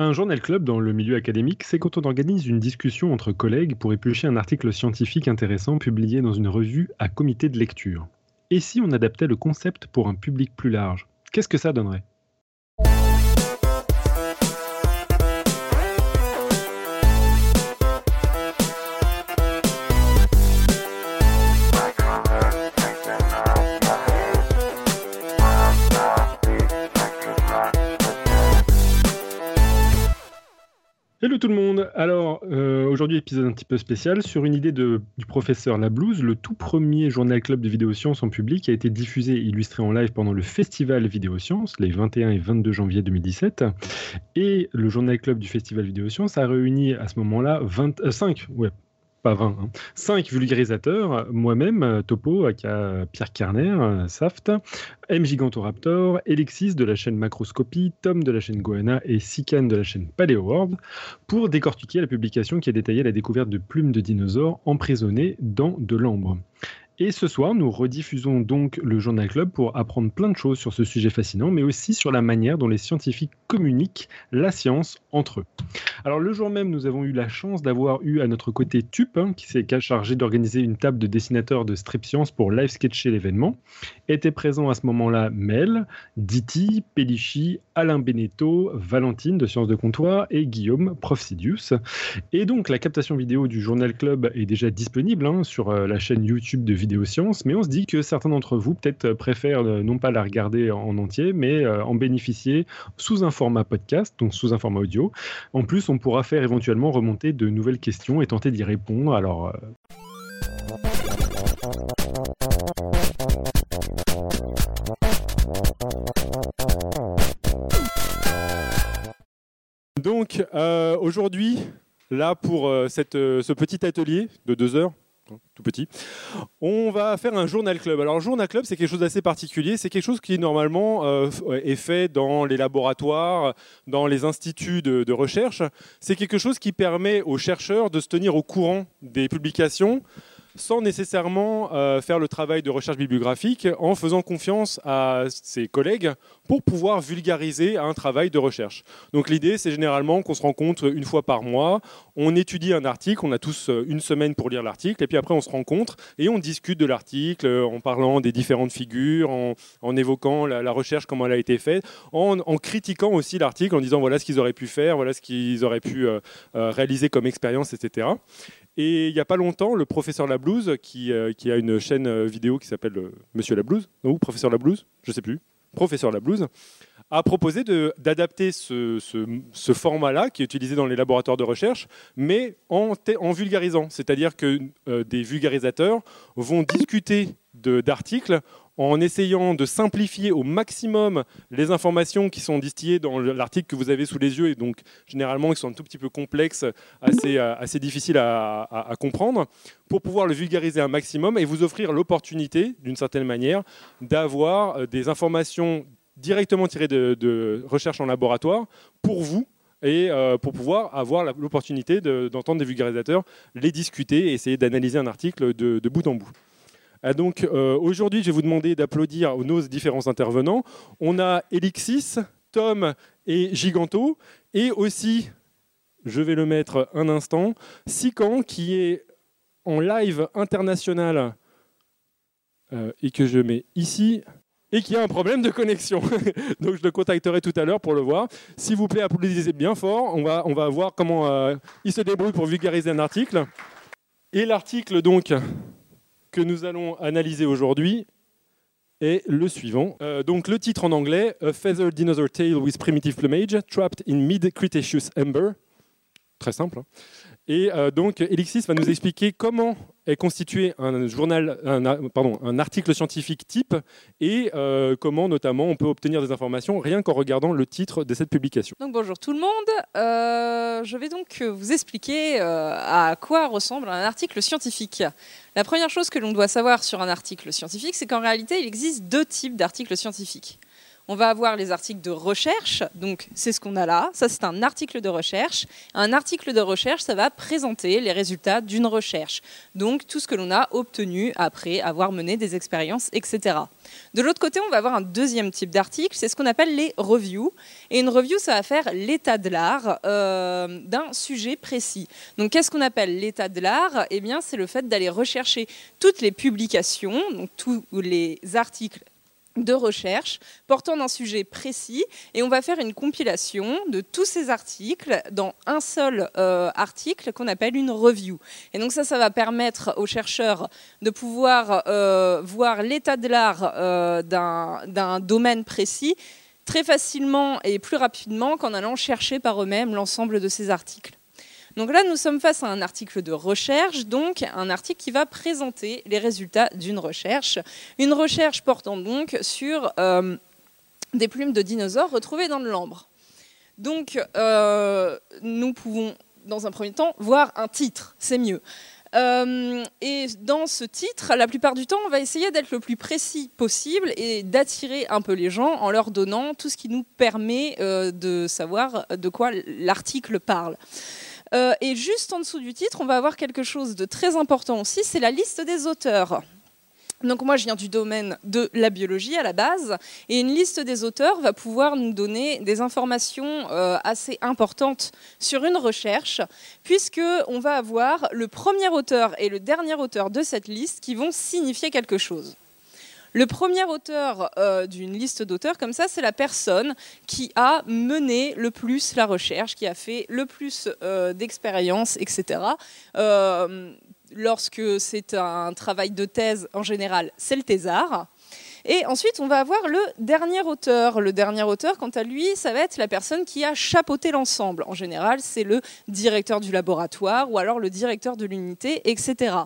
Un journal club dans le milieu académique, c'est quand on organise une discussion entre collègues pour éplucher un article scientifique intéressant publié dans une revue à comité de lecture. Et si on adaptait le concept pour un public plus large? Qu'est-ce que ça donnerait? Hello tout le monde Alors, euh, aujourd'hui, épisode un petit peu spécial sur une idée du professeur Lablouse. Le tout premier journal club de vidéosciences en public a été diffusé et illustré en live pendant le festival Vidéosciences, les 21 et 22 janvier 2017. Et le journal club du festival Vidéosciences a réuni à ce moment-là 25, euh, ouais, pas 20, hein. 5 vulgarisateurs, moi-même, Topo, aka Pierre Carner, Saft, M Gigantoraptor, Elixis de la chaîne Macroscopie, Tom de la chaîne Goana et Sikan de la chaîne Paleo World, pour décortiquer la publication qui a détaillé la découverte de plumes de dinosaures emprisonnées dans de l'ambre. Et ce soir, nous rediffusons donc le Journal Club pour apprendre plein de choses sur ce sujet fascinant, mais aussi sur la manière dont les scientifiques communiquent la science entre eux. Alors le jour même, nous avons eu la chance d'avoir eu à notre côté Tup, qui s'est chargé d'organiser une table de dessinateurs de Strip Science pour live sketcher l'événement. Étaient présents à ce moment-là Mel, Diti, Pellicci, Alain Beneteau, Valentine de Sciences de Comptoir et Guillaume, prof Sidious. Et donc la captation vidéo du Journal Club est déjà disponible hein, sur euh, la chaîne YouTube de mais on se dit que certains d'entre vous peut-être préfèrent euh, non pas la regarder en entier, mais euh, en bénéficier sous un format podcast, donc sous un format audio. En plus, on pourra faire éventuellement remonter de nouvelles questions et tenter d'y répondre. Alors. Donc aujourd'hui, là pour cette, ce petit atelier de deux heures, tout petit. On va faire un journal club. Alors, journal club, c'est quelque chose d'assez particulier. C'est quelque chose qui normalement euh, est fait dans les laboratoires, dans les instituts de recherche. C'est quelque chose qui permet aux chercheurs de se tenir au courant des publications sans nécessairement euh, faire le travail de recherche bibliographique, en faisant confiance à ses collègues pour pouvoir vulgariser un travail de recherche. Donc l'idée, c'est généralement qu'on se rencontre une fois par mois, on étudie un article, on a tous euh, une semaine pour lire l'article, et puis après on se rencontre et on discute de l'article euh, en parlant des différentes figures, en, évoquant la, recherche, comment elle a été faite, en, critiquant aussi l'article, en disant voilà ce qu'ils auraient pu faire, voilà ce qu'ils auraient pu réaliser comme expérience, etc. Et il n'y a pas longtemps, le professeur Lablouse, qui, euh, qui a une chaîne euh, vidéo qui s'appelle euh, Monsieur Lablouse, ou Professeur Lablouse, je ne sais plus, Professeur Lablouse, a proposé d'adapter ce, format-là, qui est utilisé dans les laboratoires de recherche, mais en vulgarisant. C'est-à-dire que des vulgarisateurs vont discuter d'articles en essayant de simplifier au maximum les informations qui sont distillées dans l'article que vous avez sous les yeux et donc généralement qui sont un tout petit peu complexes, assez, euh, assez difficiles à, comprendre, pour pouvoir le vulgariser un maximum et vous offrir l'opportunité, d'une certaine manière, d'avoir euh, des informations directement tirées de, de recherche en laboratoire pour vous et euh, pour pouvoir avoir l'opportunité d'entendre des vulgarisateurs les discuter et essayer d'analyser un article de, de bout en bout. Ah, donc euh, aujourd'hui, je vais vous demander d'applaudir nos différents intervenants. On a Elixis, Tom et Giganto, et aussi, je vais le mettre un instant, Sikan qui est en live international euh, et que je mets ici et qui a un problème de connexion. Donc je le contacterai tout à l'heure pour le voir. S'il vous plaît, applaudissez bien fort. On va, on va voir comment euh, il se débrouille pour vulgariser un article. Et l'article, donc, que nous allons analyser aujourd'hui est le suivant. Euh, donc le titre en anglais, A Feathered Dinosaur Tail with Primitive Plumage, Trapped in Mid-Cretaceous Amber. Très simple. Hein. Et euh, donc, Elixis va nous expliquer comment est constitué un journal, un, article scientifique type et euh, comment notamment on peut obtenir des informations rien qu'en regardant le titre de cette publication. Donc bonjour tout le monde, euh, je vais donc vous expliquer à quoi ressemble un article scientifique. La première chose que l'on doit savoir sur un article scientifique, c'est qu'en réalité il existe deux types d'articles scientifiques. On va avoir les articles de recherche, donc c'est ce qu'on a là. Ça, c'est un article de recherche. Un article de recherche, ça va présenter les résultats d'une recherche. Donc tout ce que l'on a obtenu après avoir mené des expériences, etc. De l'autre côté, on va avoir un deuxième type d'article, c'est ce qu'on appelle les reviews. Et une review, ça va faire l'état de l'art euh, d'un sujet précis. Donc qu'est-ce qu'on appelle l'état de l'art? Eh bien, c'est le fait d'aller rechercher toutes les publications, donc tous les articles de recherche portant d'un sujet précis et on va faire une compilation de tous ces articles dans un seul euh, article qu'on appelle une review. Et donc ça, ça va permettre aux chercheurs de pouvoir euh, voir l'état de l'art euh, d'un domaine précis très facilement et plus rapidement qu'en allant chercher par eux-mêmes l'ensemble de ces articles. Donc là, nous sommes face à un article de recherche, donc un article qui va présenter les résultats d'une recherche. Une recherche portant donc sur euh, des plumes de dinosaures retrouvées dans le lambre. Donc, euh, nous pouvons, dans un premier temps, voir un titre, c'est mieux. Euh, et dans ce titre, la plupart du temps, on va essayer d'être le plus précis possible et d'attirer un peu les gens en leur donnant tout ce qui nous permet de savoir de quoi l'article parle. Euh, et juste en dessous du titre, on va avoir quelque chose de très important aussi, c'est la liste des auteurs. Donc moi, je viens du domaine de la biologie à la base, et une liste des auteurs va pouvoir nous donner des informations euh, assez importantes sur une recherche, puisque on va avoir le premier auteur et le dernier auteur de cette liste qui vont signifier quelque chose. Le premier auteur euh, d'une liste d'auteurs comme ça, c'est la personne qui a mené le plus la recherche, qui a fait le plus euh, d'expériences, etc. Euh, lorsque c'est un travail de thèse, en général, c'est le thésard. Et ensuite, on va avoir le dernier auteur. Le dernier auteur, quant à lui, ça va être la personne qui a chapeauté l'ensemble. En général, c'est le directeur du laboratoire ou alors le directeur de l'unité, etc.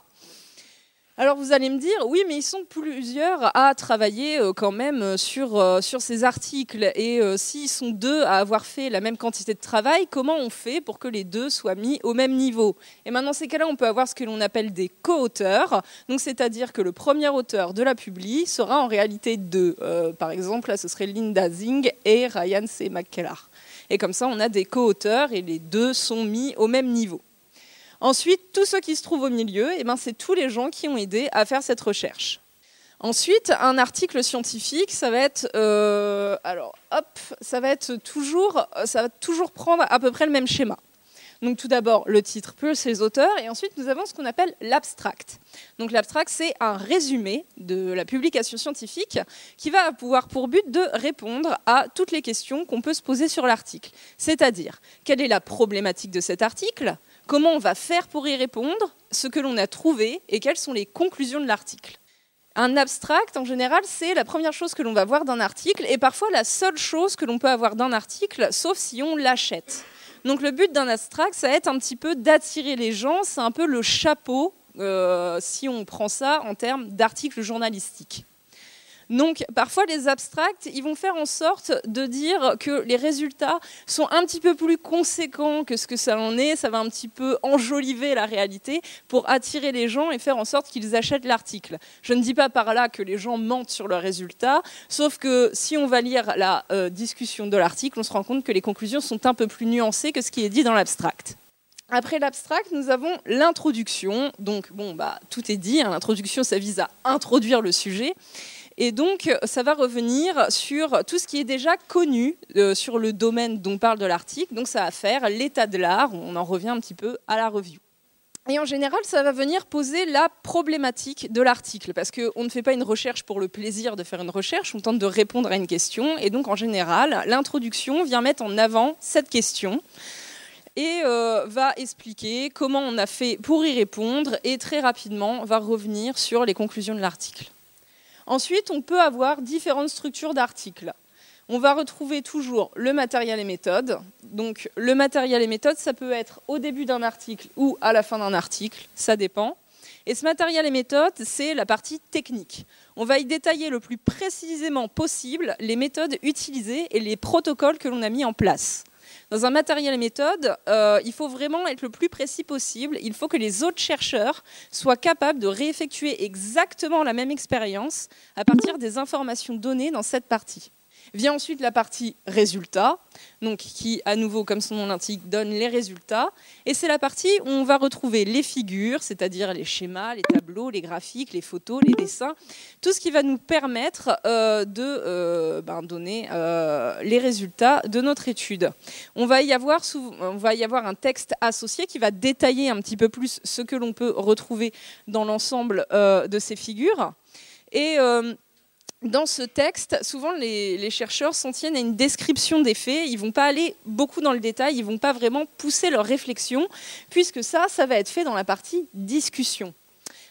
Alors vous allez me dire, oui, mais ils sont plusieurs à travailler euh, quand même euh, sur, euh, sur ces articles. Et s'ils sont deux à avoir fait la même quantité de travail, comment on fait pour que les deux soient mis au même niveau? Et maintenant, ces cas-là, on peut avoir ce que l'on appelle des co-auteurs. Donc c'est-à-dire que le premier auteur de la publi sera en réalité deux. par exemple, là, ce serait Linda Zing et Ryan C. McKellar. Et comme ça, on a des co-auteurs et les deux sont mis au même niveau. Ensuite, tous ceux qui se trouvent au milieu, eh ben, c'est tous les gens qui ont aidé à faire cette recherche. Ensuite, un article scientifique, ça va être, euh, toujours, prendre à peu près le même schéma. Donc tout d'abord le titre plus les auteurs et ensuite nous avons ce qu'on appelle l'abstract. Donc l'abstract c'est un résumé de la publication scientifique qui va avoir pour but de répondre à toutes les questions qu'on peut se poser sur l'article. C'est-à-dire quelle est la problématique de cet article, comment on va faire pour y répondre, ce que l'on a trouvé et quelles sont les conclusions de l'article. Un abstract, en général, c'est la première chose que l'on va voir d'un article et parfois la seule chose que l'on peut avoir d'un article, sauf si on l'achète. Donc le but d'un abstract, ça va être un petit peu d'attirer les gens, c'est un peu le chapeau, euh, si on prend ça en termes d'articles journalistiques. Donc parfois les abstracts, ils vont faire en sorte de dire que les résultats sont un petit peu plus conséquents que ce que ça en est, ça va un petit peu enjoliver la réalité pour attirer les gens et faire en sorte qu'ils achètent l'article. Je ne dis pas par là que les gens mentent sur leurs résultats, sauf que si on va lire la euh, discussion de l'article, on se rend compte que les conclusions sont un peu plus nuancées que ce qui est dit dans l'abstract. Après l'abstract, nous avons l'introduction. Donc, bon, bah, tout est dit. Hein. L'introduction, ça vise à introduire le sujet. Et donc, ça va revenir sur tout ce qui est déjà connu euh, sur le domaine dont parle de l'article. Donc, ça va faire l'état de l'art. On en revient un petit peu à la review. Et en général, ça va venir poser la problématique de l'article, parce qu'on ne fait pas une recherche pour le plaisir de faire une recherche, on tente de répondre à une question, et donc en général, l'introduction vient mettre en avant cette question et euh, va expliquer comment on a fait pour y répondre, et très rapidement va revenir sur les conclusions de l'article. Ensuite, on peut avoir différentes structures d'articles. On va retrouver toujours le matériel et méthode. Donc le matériel et méthode, ça peut être au début d'un article ou à la fin d'un article, ça dépend. Et ce matériel et méthode, c'est la partie technique. On va y détailler le plus précisément possible les méthodes utilisées et les protocoles que l'on a mis en place. Dans un matériel méthode, euh, il faut vraiment être le plus précis possible. Il faut que les autres chercheurs soient capables de réeffectuer exactement la même expérience à partir des informations données dans cette partie. Vient ensuite la partie résultats, donc qui, à nouveau, comme son nom l'indique, donne les résultats. Et c'est la partie où on va retrouver les figures, c'est-à-dire les schémas, les tableaux, les graphiques, les photos, les dessins, tout ce qui va nous permettre euh, de euh, ben, donner euh, les résultats de notre étude. On va, y avoir on va y avoir un texte associé qui va détailler un petit peu plus ce que l'on peut retrouver dans l'ensemble de ces figures. Et dans ce texte, souvent les, chercheurs s'en tiennent à une description des faits. Ils vont pas aller beaucoup dans le détail, ils vont pas vraiment pousser leur réflexion, puisque ça, ça va être fait dans la partie discussion.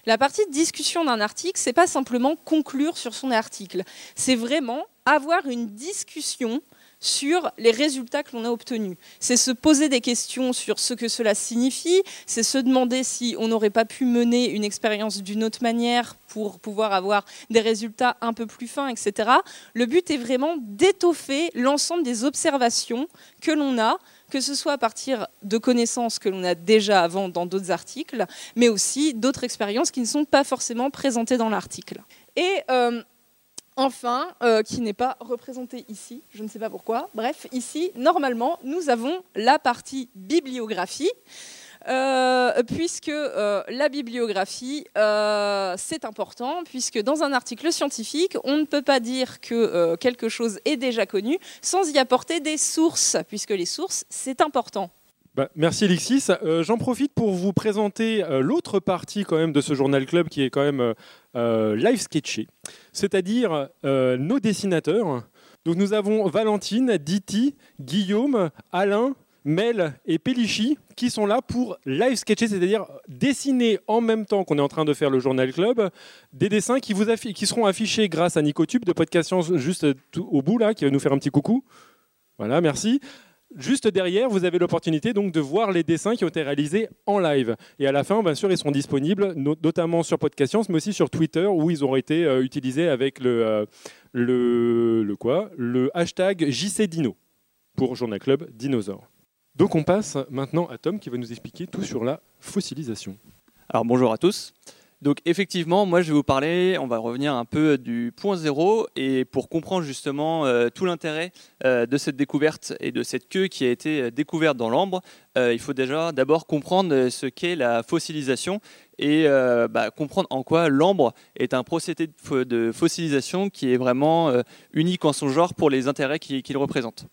La partie discussion d'un article, c'est pas simplement conclure sur son article, c'est vraiment avoir une discussion sur les résultats que l'on a obtenus. C'est se poser des questions sur ce que cela signifie, c'est se demander si on n'aurait pas pu mener une expérience d'une autre manière pour pouvoir avoir des résultats un peu plus fins, etc. Le but est vraiment d'étoffer l'ensemble des observations que l'on a que ce soit à partir de connaissances que l'on a déjà avant dans d'autres articles, mais aussi d'autres expériences qui ne sont pas forcément présentées dans l'article. Et euh, enfin, euh, qui n'est pas représenté ici, je ne sais pas pourquoi. Bref, ici, normalement, nous avons la partie bibliographie. Euh, puisque euh, la bibliographie, c'est important, puisque dans un article scientifique, on ne peut pas dire que quelque chose est déjà connu sans y apporter des sources, puisque les sources, c'est important. Bah, merci Alexis. J'en profite pour vous présenter l'autre partie quand même de ce journal club qui est quand même live sketché c'est-à-dire euh, nos dessinateurs. Donc nous avons Valentine, Diti, Guillaume, Alain, Mel et Pellichy qui sont là pour live sketcher, c'est-à-dire dessiner en même temps qu'on est en train de faire le Journal Club des dessins qui seront affichés grâce à Nicotube de Podcast Science juste au bout là, qui va nous faire un petit coucou. Voilà, merci. Juste derrière, vous avez l'opportunité donc de voir les dessins qui ont été réalisés en live. Et à la fin, bien sûr, ils seront disponibles, notamment sur Podcast Science, mais aussi sur Twitter, où ils auront été euh, utilisés avec le, euh, le, quoi? Le hashtag JCDino pour Journal Club Dinosaure. Donc on passe maintenant à Tom qui va nous expliquer tout sur la fossilisation. Alors bonjour à tous. Donc effectivement, moi je vais vous parler, on va revenir un peu du point zéro et pour comprendre justement euh, tout l'intérêt euh, de cette découverte et de cette queue qui a été euh, découverte dans l'ambre, il faut déjà d'abord comprendre ce qu'est la fossilisation et bah, comprendre en quoi l'ambre est un procédé de fossilisation qui est vraiment unique en son genre pour les intérêts qu'il représente.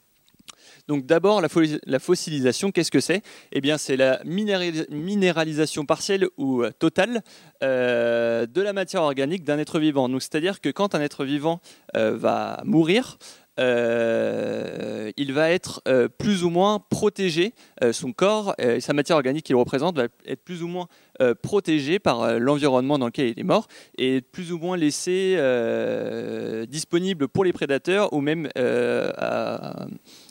Donc d'abord, la, fossilisation, qu'est-ce que c'est? Eh bien, c'est la minéralisation partielle ou euh, totale euh, de la matière organique d'un être vivant. c'est-à-dire que quand un être vivant euh, va mourir, il va être plus ou moins protégé, son corps et sa matière organique qu'il représente va être plus ou moins protégé par l'environnement dans lequel il est mort et plus ou moins laissé disponible pour les prédateurs ou même à,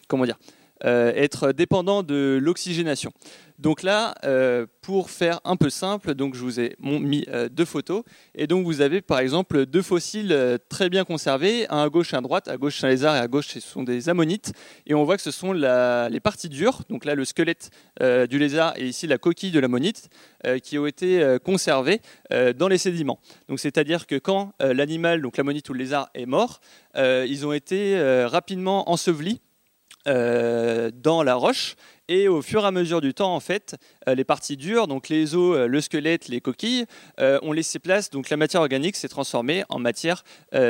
comment dire, euh, être dépendant de l'oxygénation. Donc là, euh, pour faire un peu simple, donc je vous ai mis euh, deux photos. Et donc vous avez par exemple deux fossiles très bien conservés, un à gauche et un à droite. À gauche c'est un lézard et à gauche ce sont des ammonites. Et on voit que ce sont les parties dures, donc là le squelette du lézard et ici la coquille de l'ammonite, qui ont été conservées dans les sédiments. Donc c'est-à-dire que quand l'animal, donc l'ammonite ou le lézard est mort, ils ont été rapidement ensevelis euh, dans la roche. Et au fur et à mesure du temps, en fait, euh, les parties dures, donc les os, euh, le squelette, les coquilles, ont laissé place. Donc la matière organique s'est transformée en matière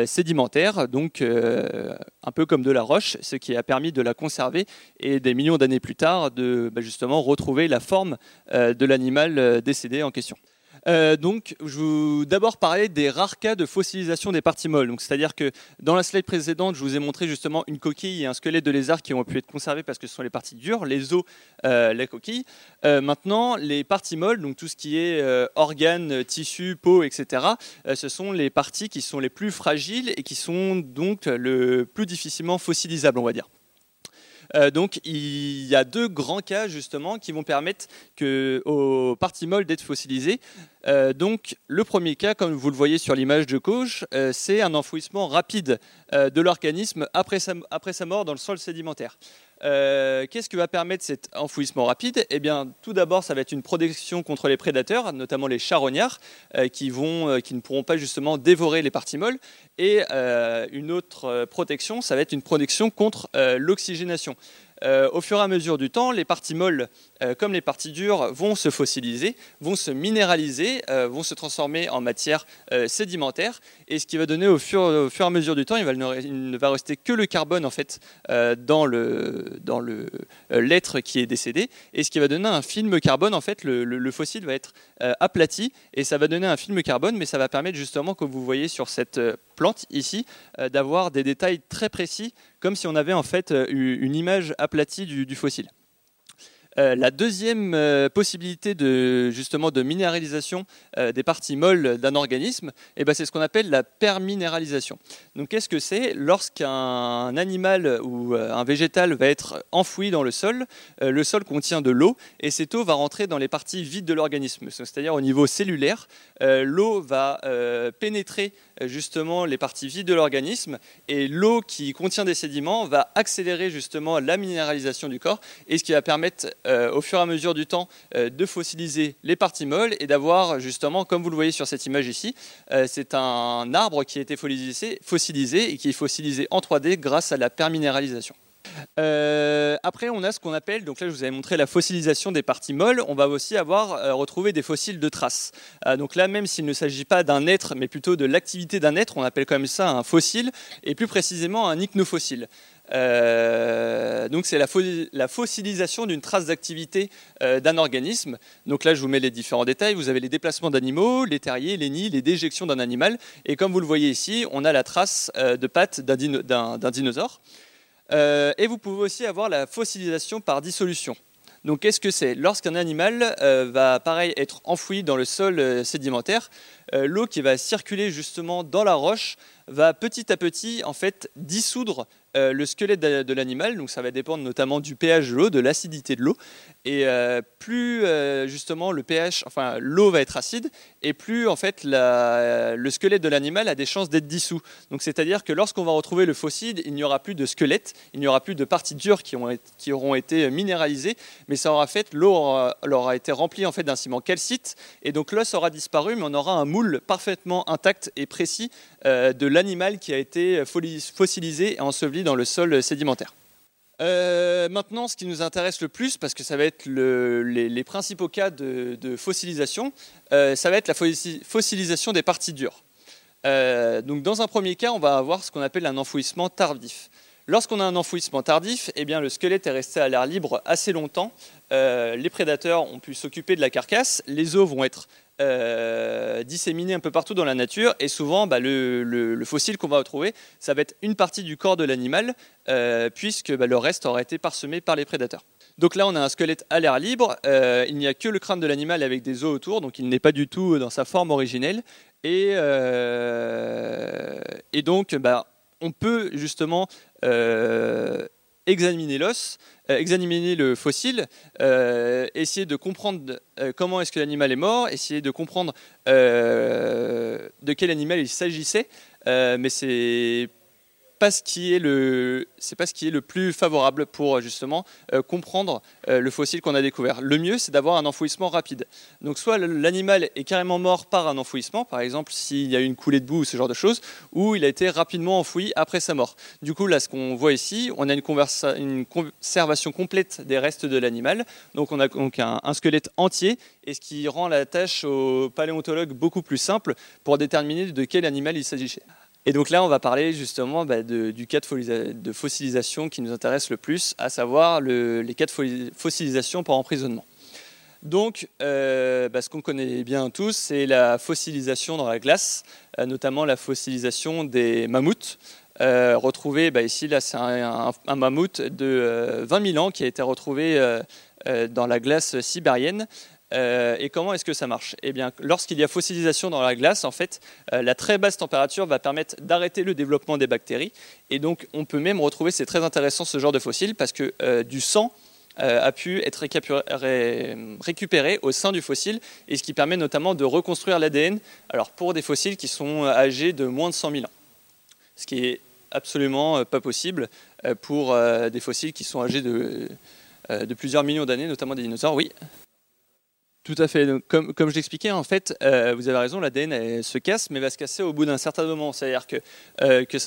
sédimentaire, donc un peu comme de la roche, ce qui a permis de la conserver et des millions d'années plus tard de bah, justement retrouver la forme de l'animal décédé en question. Euh, donc, je vous d'abord parler des rares cas de fossilisation des parties molles. Donc, c'est-à-dire que dans la slide précédente, je vous ai montré justement une coquille et un squelette de lézard qui ont pu être conservés parce que ce sont les parties dures, les os, euh, la coquille. Euh, maintenant, les parties molles, donc tout ce qui est organes, tissus, peau, etc., ce sont les parties qui sont les plus fragiles et qui sont donc le plus difficilement fossilisables, on va dire. Euh, donc il y a deux grands cas justement qui vont permettre aux parties molles d'être fossilisées. Euh, donc le premier cas, comme vous le voyez sur l'image de gauche, euh, c'est un enfouissement rapide de l'organisme après sa mort dans le sol sédimentaire. Euh, Qu'est-ce que va permettre cet enfouissement rapide? Eh bien, tout d'abord, ça va être une protection contre les prédateurs, notamment les charognards, euh, euh, qui ne pourront pas justement dévorer les parties molles. Et une autre protection, ça va être une protection contre l'oxygénation. Euh, au fur et à mesure du temps, les parties molles, euh, comme les parties dures, vont se fossiliser, vont se minéraliser, euh, vont se transformer en matière sédimentaire. Et ce qui va donner au fur, et à mesure du temps, il, ne va rester que le carbone en fait dans le dans le l'être qui est décédé. Et ce qui va donner un film carbone en fait, le, le- le fossile va être aplati et ça va donner un film carbone, mais ça va permettre justement, comme vous voyez sur cette plante ici, euh, d'avoir des détails très précis, comme si on avait en fait euh, une image aplatie du, fossile. Euh, la deuxième possibilité de justement de minéralisation des parties molles d'un organisme, eh ben, c'est ce qu'on appelle la perminéralisation. Donc qu'est-ce que c'est? Lorsqu'un animal ou un végétal va être enfoui dans le sol, le sol contient de l'eau et cette eau va rentrer dans les parties vides de l'organisme, c'est-à-dire au niveau cellulaire. l'eau va pénétrer justement les parties vides de l'organisme et l'eau qui contient des sédiments va accélérer justement la minéralisation du corps et ce qui va permettre euh, au fur et à mesure du temps euh, de fossiliser les parties molles et d'avoir justement, comme vous le voyez sur cette image ici, euh, c'est un arbre qui a été fossilisé, fossilisé et qui est fossilisé en 3D grâce à la perminéralisation. Euh, après, on a ce qu'on appelle, donc là je vous avais montré la fossilisation des parties molles, on va aussi avoir euh, retrouvé des fossiles de traces. Euh, donc là, même s'il ne s'agit pas d'un être, mais plutôt de l'activité d'un être, on appelle quand même ça un fossile, et plus précisément un ichnofossile. Donc c'est la, fo- la fossilisation d'une trace d'activité d'un organisme. Donc là, je vous mets les différents détails. Vous avez les déplacements d'animaux, les terriers, les nids, les déjections d'un animal. Et comme vous le voyez ici, on a la trace de pattes d'un dinosaure. Euh, et vous pouvez aussi avoir la fossilisation par dissolution. Donc qu'est-ce que c'est? Lorsqu'un animal euh, va pareil être enfoui dans le sol euh, sédimentaire, l'eau qui va circuler justement dans la roche va petit à petit en fait dissoudre euh, le squelette de, l'animal. Donc ça va dépendre notamment du pH de l'eau, de l'acidité de l'eau. Et euh, plus euh, justement le pH, enfin l'eau va être acide, et plus en fait le squelette de l'animal a des chances d'être dissous. Donc c'est-à-dire que lorsqu'on va retrouver le fossile, il n'y aura plus de squelette, il n'y aura plus de parties dures qui, auront été minéralisées, mais ça aura fait l'eau aura, aura été remplie en fait d'un ciment calcite, et donc l'os aura disparu, mais on aura un moule parfaitement intact et précis de l'animal qui a été fossilisé et enseveli dans le sol sédimentaire. Euh, maintenant, ce qui nous intéresse le plus, parce que ça va être le- les, principaux cas de, fossilisation, euh, ça va être la fossi- fossilisation des parties dures. Euh, donc, dans un premier cas, on va avoir ce qu'on appelle un enfouissement tardif. Lorsqu'on a un enfouissement tardif, eh bien, le squelette est resté à l'air libre assez longtemps. Euh, les prédateurs ont pu s'occuper de la carcasse. Les os vont être euh, disséminés un peu partout dans la nature. Et souvent, bah, le, le- le fossile qu'on va retrouver, ça va être une partie du corps de l'animal, euh, puisque bah, le reste aura été parsemé par les prédateurs. Donc là, on a un squelette à l'air libre. Euh, il n'y a que le crâne de l'animal avec des os autour, donc il n'est pas du tout dans sa forme originelle. Et, euh, donc, bah, on peut justement examiner l'os, euh, examiner le fossile, euh, essayer de comprendre euh, comment est-ce que l'animal est mort, essayer de comprendre de quel animal il s'agissait, mais c'est ce qui est le c'est pas ce qui est le plus favorable pour justement euh, comprendre euh, le fossile qu'on a découvert. Le mieux c'est d'avoir un enfouissement rapide. Donc soit l'animal est carrément mort par un enfouissement, par exemple s'il y a eu une coulée de boue ou ce genre de choses, ou il a été rapidement enfoui après sa mort. Du coup là ce qu'on voit ici, on a une, conservation complète des restes de l'animal. Donc on a donc un, un squelette entier et ce qui rend la tâche au paléontologue beaucoup plus simple pour déterminer de quel animal il s'agissait. Et donc là, on va parler justement bah, du cas de, fossilisation qui nous intéresse le plus, à savoir le- les cas de fossilisation par emprisonnement. Donc, euh, bah, ce qu'on connaît bien tous, c'est la fossilisation dans la glace, euh, notamment la fossilisation des mammouths. Euh, retrouvé, bah, ici, là, c'est un, un- mammouth de euh, 20 000 ans qui a été retrouvé dans la glace sibérienne. Euh, et comment est-ce que ça marche? Eh bien, lorsqu'il y a fossilisation dans la glace, en fait, euh, la très basse température va permettre d'arrêter le développement des bactéries. Et donc, on peut même retrouver, c'est très intéressant ce genre de fossiles, parce que euh, du sang a pu être récupéré au sein du fossile, et ce qui permet notamment de reconstruire l'ADN, alors pour des fossiles qui sont âgés de moins de 100 000 ans. Ce qui est absolument pas possible pour des fossiles qui sont âgés de, de plusieurs millions d'années, notamment des dinosaures. Oui. Tout à fait. comme, comme je l'expliquais, en fait, vous avez raison, l'ADN se casse, mais va se casser au bout d'un certain moment. C'est-à-dire que, que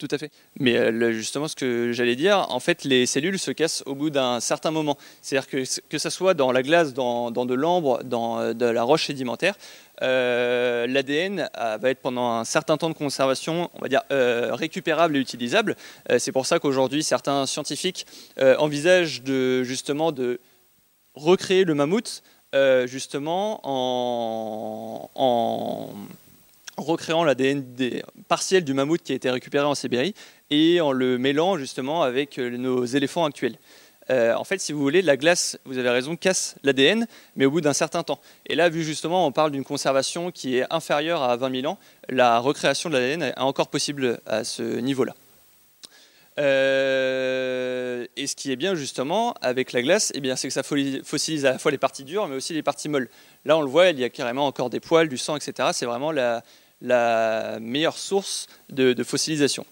tout à fait. Mais euh, justement, ce que j'allais dire, en fait, les cellules se cassent au bout d'un certain moment. C'est-à-dire que que ce soit dans la glace, dans, de l'ambre, dans euh, la roche sédimentaire, euh, l'ADN va être pendant un certain temps de conservation, on va dire, récupérable et utilisable. C'est pour ça qu'aujourd'hui, certains scientifiques envisagent de, justement de recréer le mammouth justement en, en recréant l'ADN partiel du mammouth qui a été récupéré en Sibérie et en le mêlant justement avec euh, nos éléphants actuels. Euh, en fait, si vous voulez, la glace, vous avez raison, casse l'ADN, mais au bout d'un certain temps. Et là, vu justement, on parle d'une conservation qui est inférieure à 20 000 ans, la recréation de l'ADN est encore possible à ce niveau-là. Euh, et ce qui est bien justement avec la glace, eh c'est que ça fossilise à la fois les parties dures, mais aussi les parties molles. Là, on le voit, il y a carrément encore des poils, du sang, etc. C'est vraiment la, meilleure source de, fossilisation.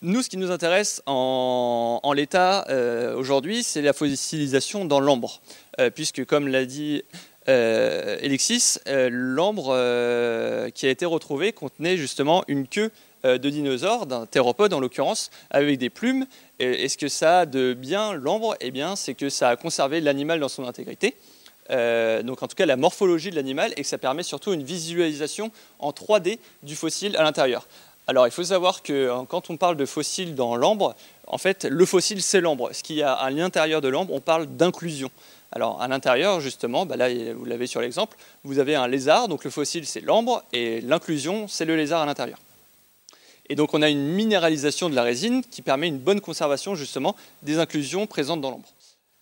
Nous, ce qui nous intéresse en, l'état euh, aujourd'hui, c'est la fossilisation dans l'ambre, euh, puisque comme l'a dit Alexis, l'ambre qui a été retrouvée contenait justement une queue de dinosaure, d'un théropode en l'occurrence, avec des plumes. Et, ce que ça a de bien l'ambre? Eh bien, c'est que ça a conservé l'animal dans son intégrité. Euh, donc en tout cas la morphologie de l'animal, et que ça permet surtout une visualisation en 3D du fossile à l'intérieur. Alors il faut savoir que hein, quand on parle de fossile dans l'ambre, en fait le fossile c'est l'ambre. Ce qu'il y a à l'intérieur de l'ambre, on parle d'inclusion. Alors à l'intérieur justement, bah là vous l'avez sur l'exemple, vous avez un lézard, donc le fossile c'est l'ambre, et l'inclusion c'est le lézard à l'intérieur. Et donc on a une minéralisation de la résine qui permet une bonne conservation justement des inclusions présentes dans l'ambre.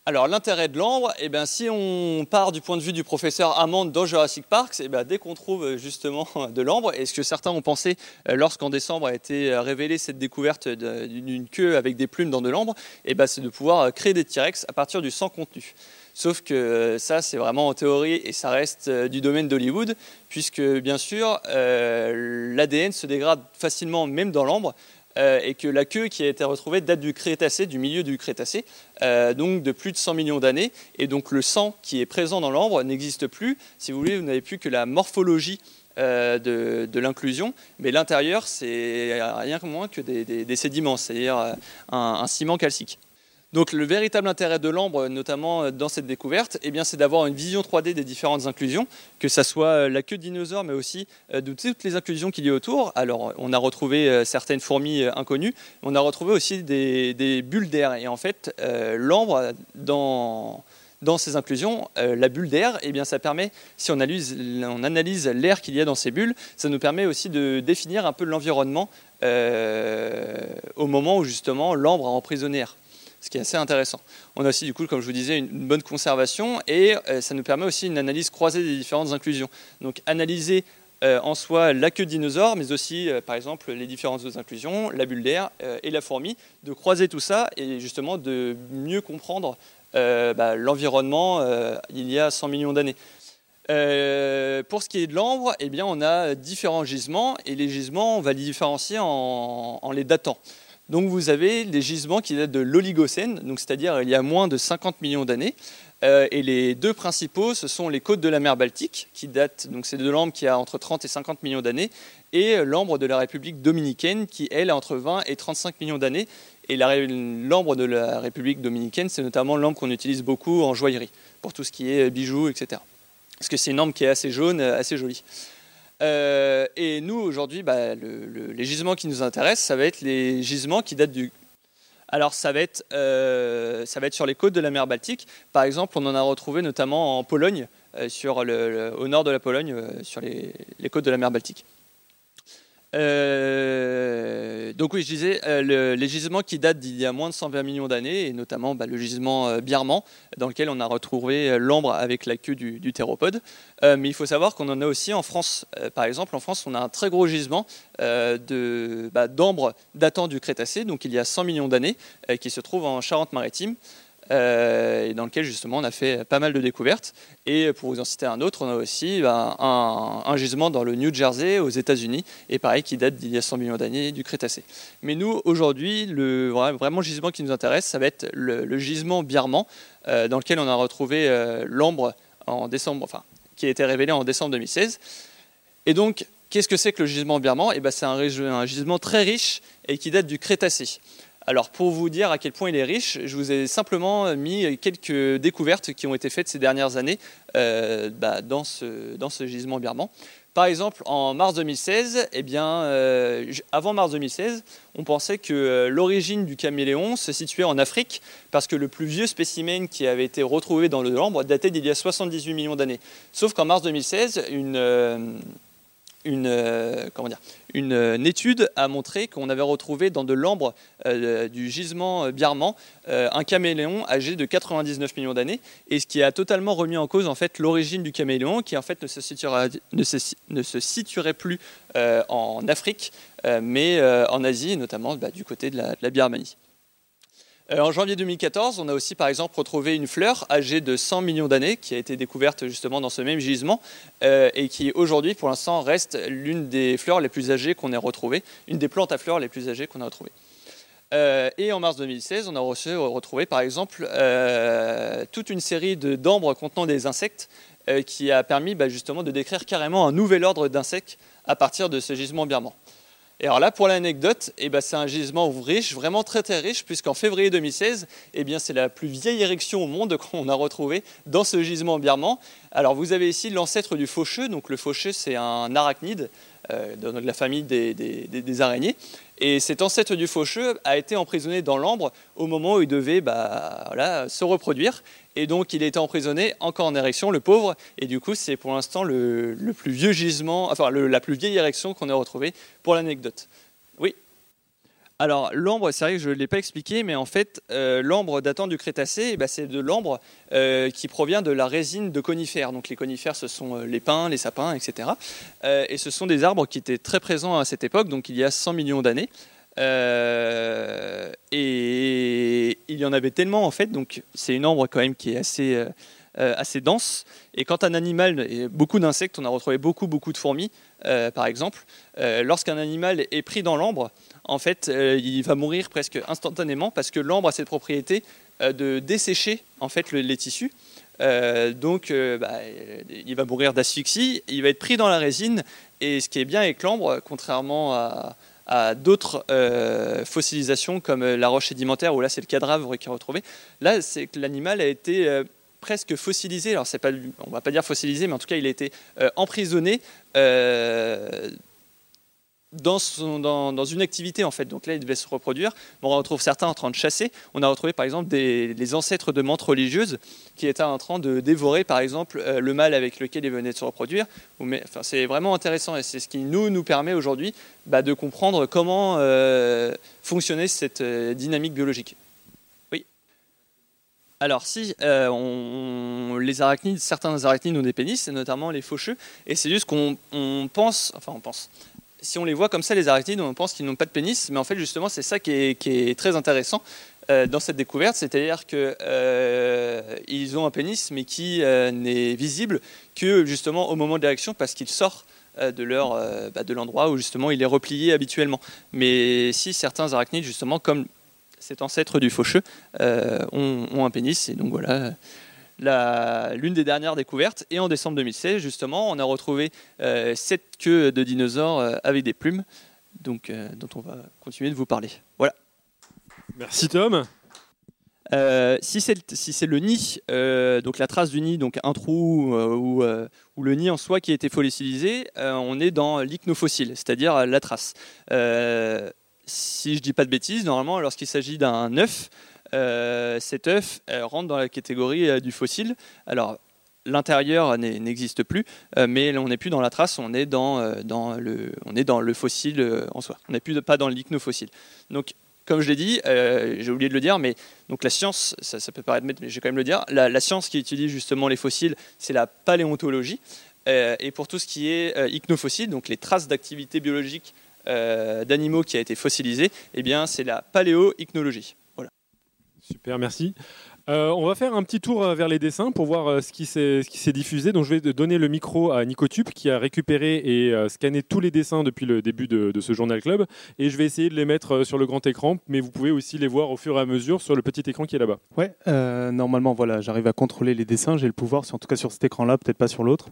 Alors l'intérêt de l'ambre, eh bien, si on part du point de vue du professeur Hammond dans Jurassic Park, eh bien, dès qu'on trouve euh, justement de l'ambre, et ce que certains ont pensé euh, lorsqu'en décembre a été euh, révélée cette découverte d'une queue avec des plumes dans de l'ambre, eh ben, c'est de pouvoir créer des T-Rex à partir du sang contenu. Sauf que ça, c'est vraiment en théorie et ça reste du domaine d'Hollywood, puisque bien sûr, l'ADN se dégrade facilement même dans l'ambre. Euh, et que la queue qui a été retrouvée date du Crétacé, du milieu du Crétacé, euh, donc de plus de 100 millions d'années. Et donc le sang qui est présent dans l'ambre n'existe plus. Si vous voulez, vous n'avez plus que la morphologie euh, de, l'inclusion, mais l'intérieur, c'est rien moins que des, sédiments, c'est-à-dire un, ciment calcique. Donc le véritable intérêt de l'ambre, notamment dans cette découverte, eh c'est d'avoir une vision 3D des différentes inclusions, que ce soit euh, la queue de dinosaure, mais aussi euh, de toutes les inclusions qu'il y a autour. Alors on a retrouvé euh, certaines fourmis inconnues, on a retrouvé aussi des, bulles d'air. Et en fait, l'ambre, dans, ces inclusions, la bulle d'air, eh bien, ça permet, si on analyse, l'air qu'il y a dans ces bulles, ça nous permet aussi de définir un peu l'environnement au moment où justement l'ambre a emprisonné air ce qui est assez intéressant. On a aussi, du coup, comme je vous disais, une, bonne conservation et euh, ça nous permet aussi une analyse croisée des différentes inclusions. Donc, analyser euh, en soi la queue de dinosaure, mais aussi, euh, par exemple, les différentes autres inclusions, la bulle d'air et la fourmi, de croiser tout ça et justement de mieux comprendre bah, l'environnement il y a 100 millions d'années. pour ce qui est de l'ambre, eh bien, on a différents gisements et les gisements, on va les différencier en, en les datant. Donc vous avez les gisements qui datent de l'Oligocène, c'est-à-dire il y a moins de 50 millions d'années. Euh, et les deux principaux, ce sont les côtes de la mer Baltique, qui datent, donc c'est de l'ambre qui a entre 30 et 50 millions d'années, et l'ambre de la République dominicaine, qui elle a entre 20 et 35 millions d'années. Et l'ambre de la République dominicaine, c'est notamment l'ambre qu'on utilise beaucoup en joaillerie, pour tout ce qui est bijoux, etc. Parce que c'est une ambre qui est assez jaune, assez jolie. Euh, et nous, aujourd'hui, bah, les gisements qui nous intéressent, ça va être les gisements qui datent du... Alors ça va, être, euh, ça va être sur les côtes de la mer Baltique. Par exemple, on en a retrouvé notamment en Pologne, euh, sur le, au nord de la Pologne, sur les, les côtes de la mer Baltique. Euh, donc oui, je disais, euh, les gisements qui datent d'il y a moins de 120 millions d'années, et notamment bah, le gisement euh, Bierman, dans lequel on a retrouvé l'ambre avec la queue du, théropode. mais il faut savoir qu'on en a aussi en France. par exemple, en France, on a un très gros gisement bah, d'ambre datant du Crétacé, donc il y a 100 millions d'années, qui se trouve en Charente-Maritime. Et dans lequel justement on a fait pas mal de découvertes. Et pour vous en citer un autre, on a aussi ben, un, gisement dans le New Jersey aux États-Unis, et pareil qui date d'il y a 100 millions d'années du Crétacé. Mais nous, aujourd'hui, le gisement qui nous intéresse, ça va être le, gisement Birman, dans lequel on a retrouvé l'ambre en décembre, enfin, qui a été révélé en décembre 2016. Et donc, qu'est-ce que c'est que le gisement Birman eh ben, C'est un, gisement très riche et qui date du Crétacé. Alors pour vous dire à quel point il est riche, je vous ai simplement mis quelques découvertes qui ont été faites ces dernières années euh, bah, dans, ce, gisement birman. Par exemple, en mars 2016, eh bien, euh, avant mars 2016, on pensait que euh, l'origine du caméléon se situait en Afrique, parce que le plus vieux spécimen qui avait été retrouvé dans le lambre datait d'il y a 78 millions d'années. Sauf qu'en mars 2016, une, une, euh, euh, étude a montré qu'on avait retrouvé dans de l'ambre euh, du gisement Biarman un caméléon âgé de 99 millions d'années, et ce qui a totalement remis en cause en fait l'origine du caméléon, qui en fait ne se, situerait plus en Afrique, mais en Asie, notamment bah, du côté de la Birmanie. Euh, en janvier 2014, on a aussi par exemple retrouvé une fleur âgée de 100 millions d'années qui a été découverte justement dans ce même gisement euh, et qui aujourd'hui pour l'instant reste l'une des fleurs les plus âgées qu'on ait retrouvées, une des plantes à fleurs les plus âgées qu'on a retrouvées. Euh, et en mars 2016, on a reçu, retrouvé par exemple toute une série d'ambres contenant des insectes qui a permis bah, justement de décrire carrément un nouvel ordre d'insectes à partir de ce gisement birman. Et alors là, pour l'anecdote, eh ben, c'est un gisement riche, vraiment très très riche, puisqu'en février 2016, eh bien, c'est la plus vieille érection au monde qu'on a retrouvée dans ce gisement birman. Alors vous avez ici l'ancêtre du faucheux, donc le faucheux c'est un arachnide euh, de la famille des, araignées. Et cet ancêtre du faucheux a été emprisonné dans l'ambre au moment où il devait bah, se reproduire. Et donc il été emprisonné encore en érection, le pauvre. Et du coup, c'est pour l'instant le, plus vieux gisement, enfin la plus vieille érection qu'on ait retrouvée pour l'anecdote. Alors l'ambre, c'est vrai que je ne l'ai pas expliqué, mais en fait, euh, l'ambre datant du Crétacé, eh ben, c'est de l'ambre euh, qui provient de la résine de conifères. Donc les conifères, ce sont euh, les pins, les sapins, etc. et ce sont des arbres qui étaient très présents à cette époque, donc il y a 100 millions d'années. Et il y en avait tellement en fait, donc c'est une ambre quand même qui est assez, assez dense. Et quand un animal, et beaucoup d'insectes, on a retrouvé beaucoup beaucoup de fourmis par exemple, lorsqu'un animal est pris dans l'ambre, en fait, il va mourir presque instantanément parce que l'ambre a cette propriété de dessécher en fait les tissus. donc, bah, il va mourir d'asphyxie, il va être pris dans la résine. Et ce qui est bien avec l'ambre, contrairement à, d'autres euh, fossilisations comme euh, la roche sédimentaire où là c'est le cadavre qui est retrouvé. Là c'est que l'animal a été euh, presque fossilisé. Alors c'est pas, on va pas dire fossilisé, mais en tout cas il a été emprisonné dans, une activité en fait. Donc là, il devait se reproduire. on retrouve certains en train de chasser. On a retrouvé par exemple des, les ancêtres de menthes religieuses qui étaient en train de dévorer par exemple euh, le mâle avec lequel ils venaient de se reproduire. Enfin, c'est vraiment intéressant et c'est ce qui nous, nous permet aujourd'hui bah, de comprendre comment euh, fonctionnait cette euh, dynamique biologique. Alors si les arachnides, certains arachnides ont des pénis, notamment les faucheux, et c'est juste qu'on pense, enfin on pense, si on les voit comme ça, les arachnides, on pense qu'ils n'ont pas de pénis, mais en fait, justement, c'est ça qui est, très intéressant euh, dans cette découverte, c'est-à-dire qu'ils euh, ont un pénis, mais qui euh, n'est visible que justement au moment de l'érection, parce qu'il sort de leur bah, de l'endroit où justement il est replié habituellement. Mais si certains arachnides, justement, comme cet ancêtre du faucheux, ont, ont, un pénis, et donc voilà l'une des dernières découvertes. Et en décembre 2016, justement, on a retrouvé euh, sept queues de dinosaures euh, avec des plumes, donc, euh, dont on va continuer de vous parler. Voilà. Merci Tom. si c'est si le nid, donc la trace du nid, donc un trou ou, ou, le nid en soi qui a été fossilisé, on est dans l'ichnofossile, c'est-à-dire la trace. si je dis pas de bêtises, normalement, lorsqu'il s'agit d'un œuf, euh, cet œuf euh, rentre dans la catégorie euh, du fossile. Alors, l'intérieur n'existe plus, mais on n'est plus dans la trace, on est dans, le, fossile en soi. On n'est plus pas dans l'ichnofossile. Donc, comme je l'ai dit, j'ai oublié de le dire, mais donc la science, ça, peut paraître mais je vais quand même le dire, la, science qui étudie justement les fossiles, c'est la paléontologie. et pour tout ce qui est ichnofossile, donc les traces d'activité biologique d'animaux qui a été fossilisé, eh bien c'est la paléoichnologie. Super, merci. Euh, on va faire un petit tour euh, vers les dessins pour voir euh, ce qui s'est diffusé. Donc je vais donner le micro à Nicotube qui a récupéré et scanné tous les dessins depuis le début de, ce journal club et je vais essayer de les mettre sur le grand écran, mais vous pouvez aussi les voir au fur et à mesure sur le petit écran qui est là-bas. Ouais, normalement, voilà, j'arrive à contrôler les dessins, j'ai le pouvoir, en tout cas sur cet écran-là, peut-être pas sur l'autre.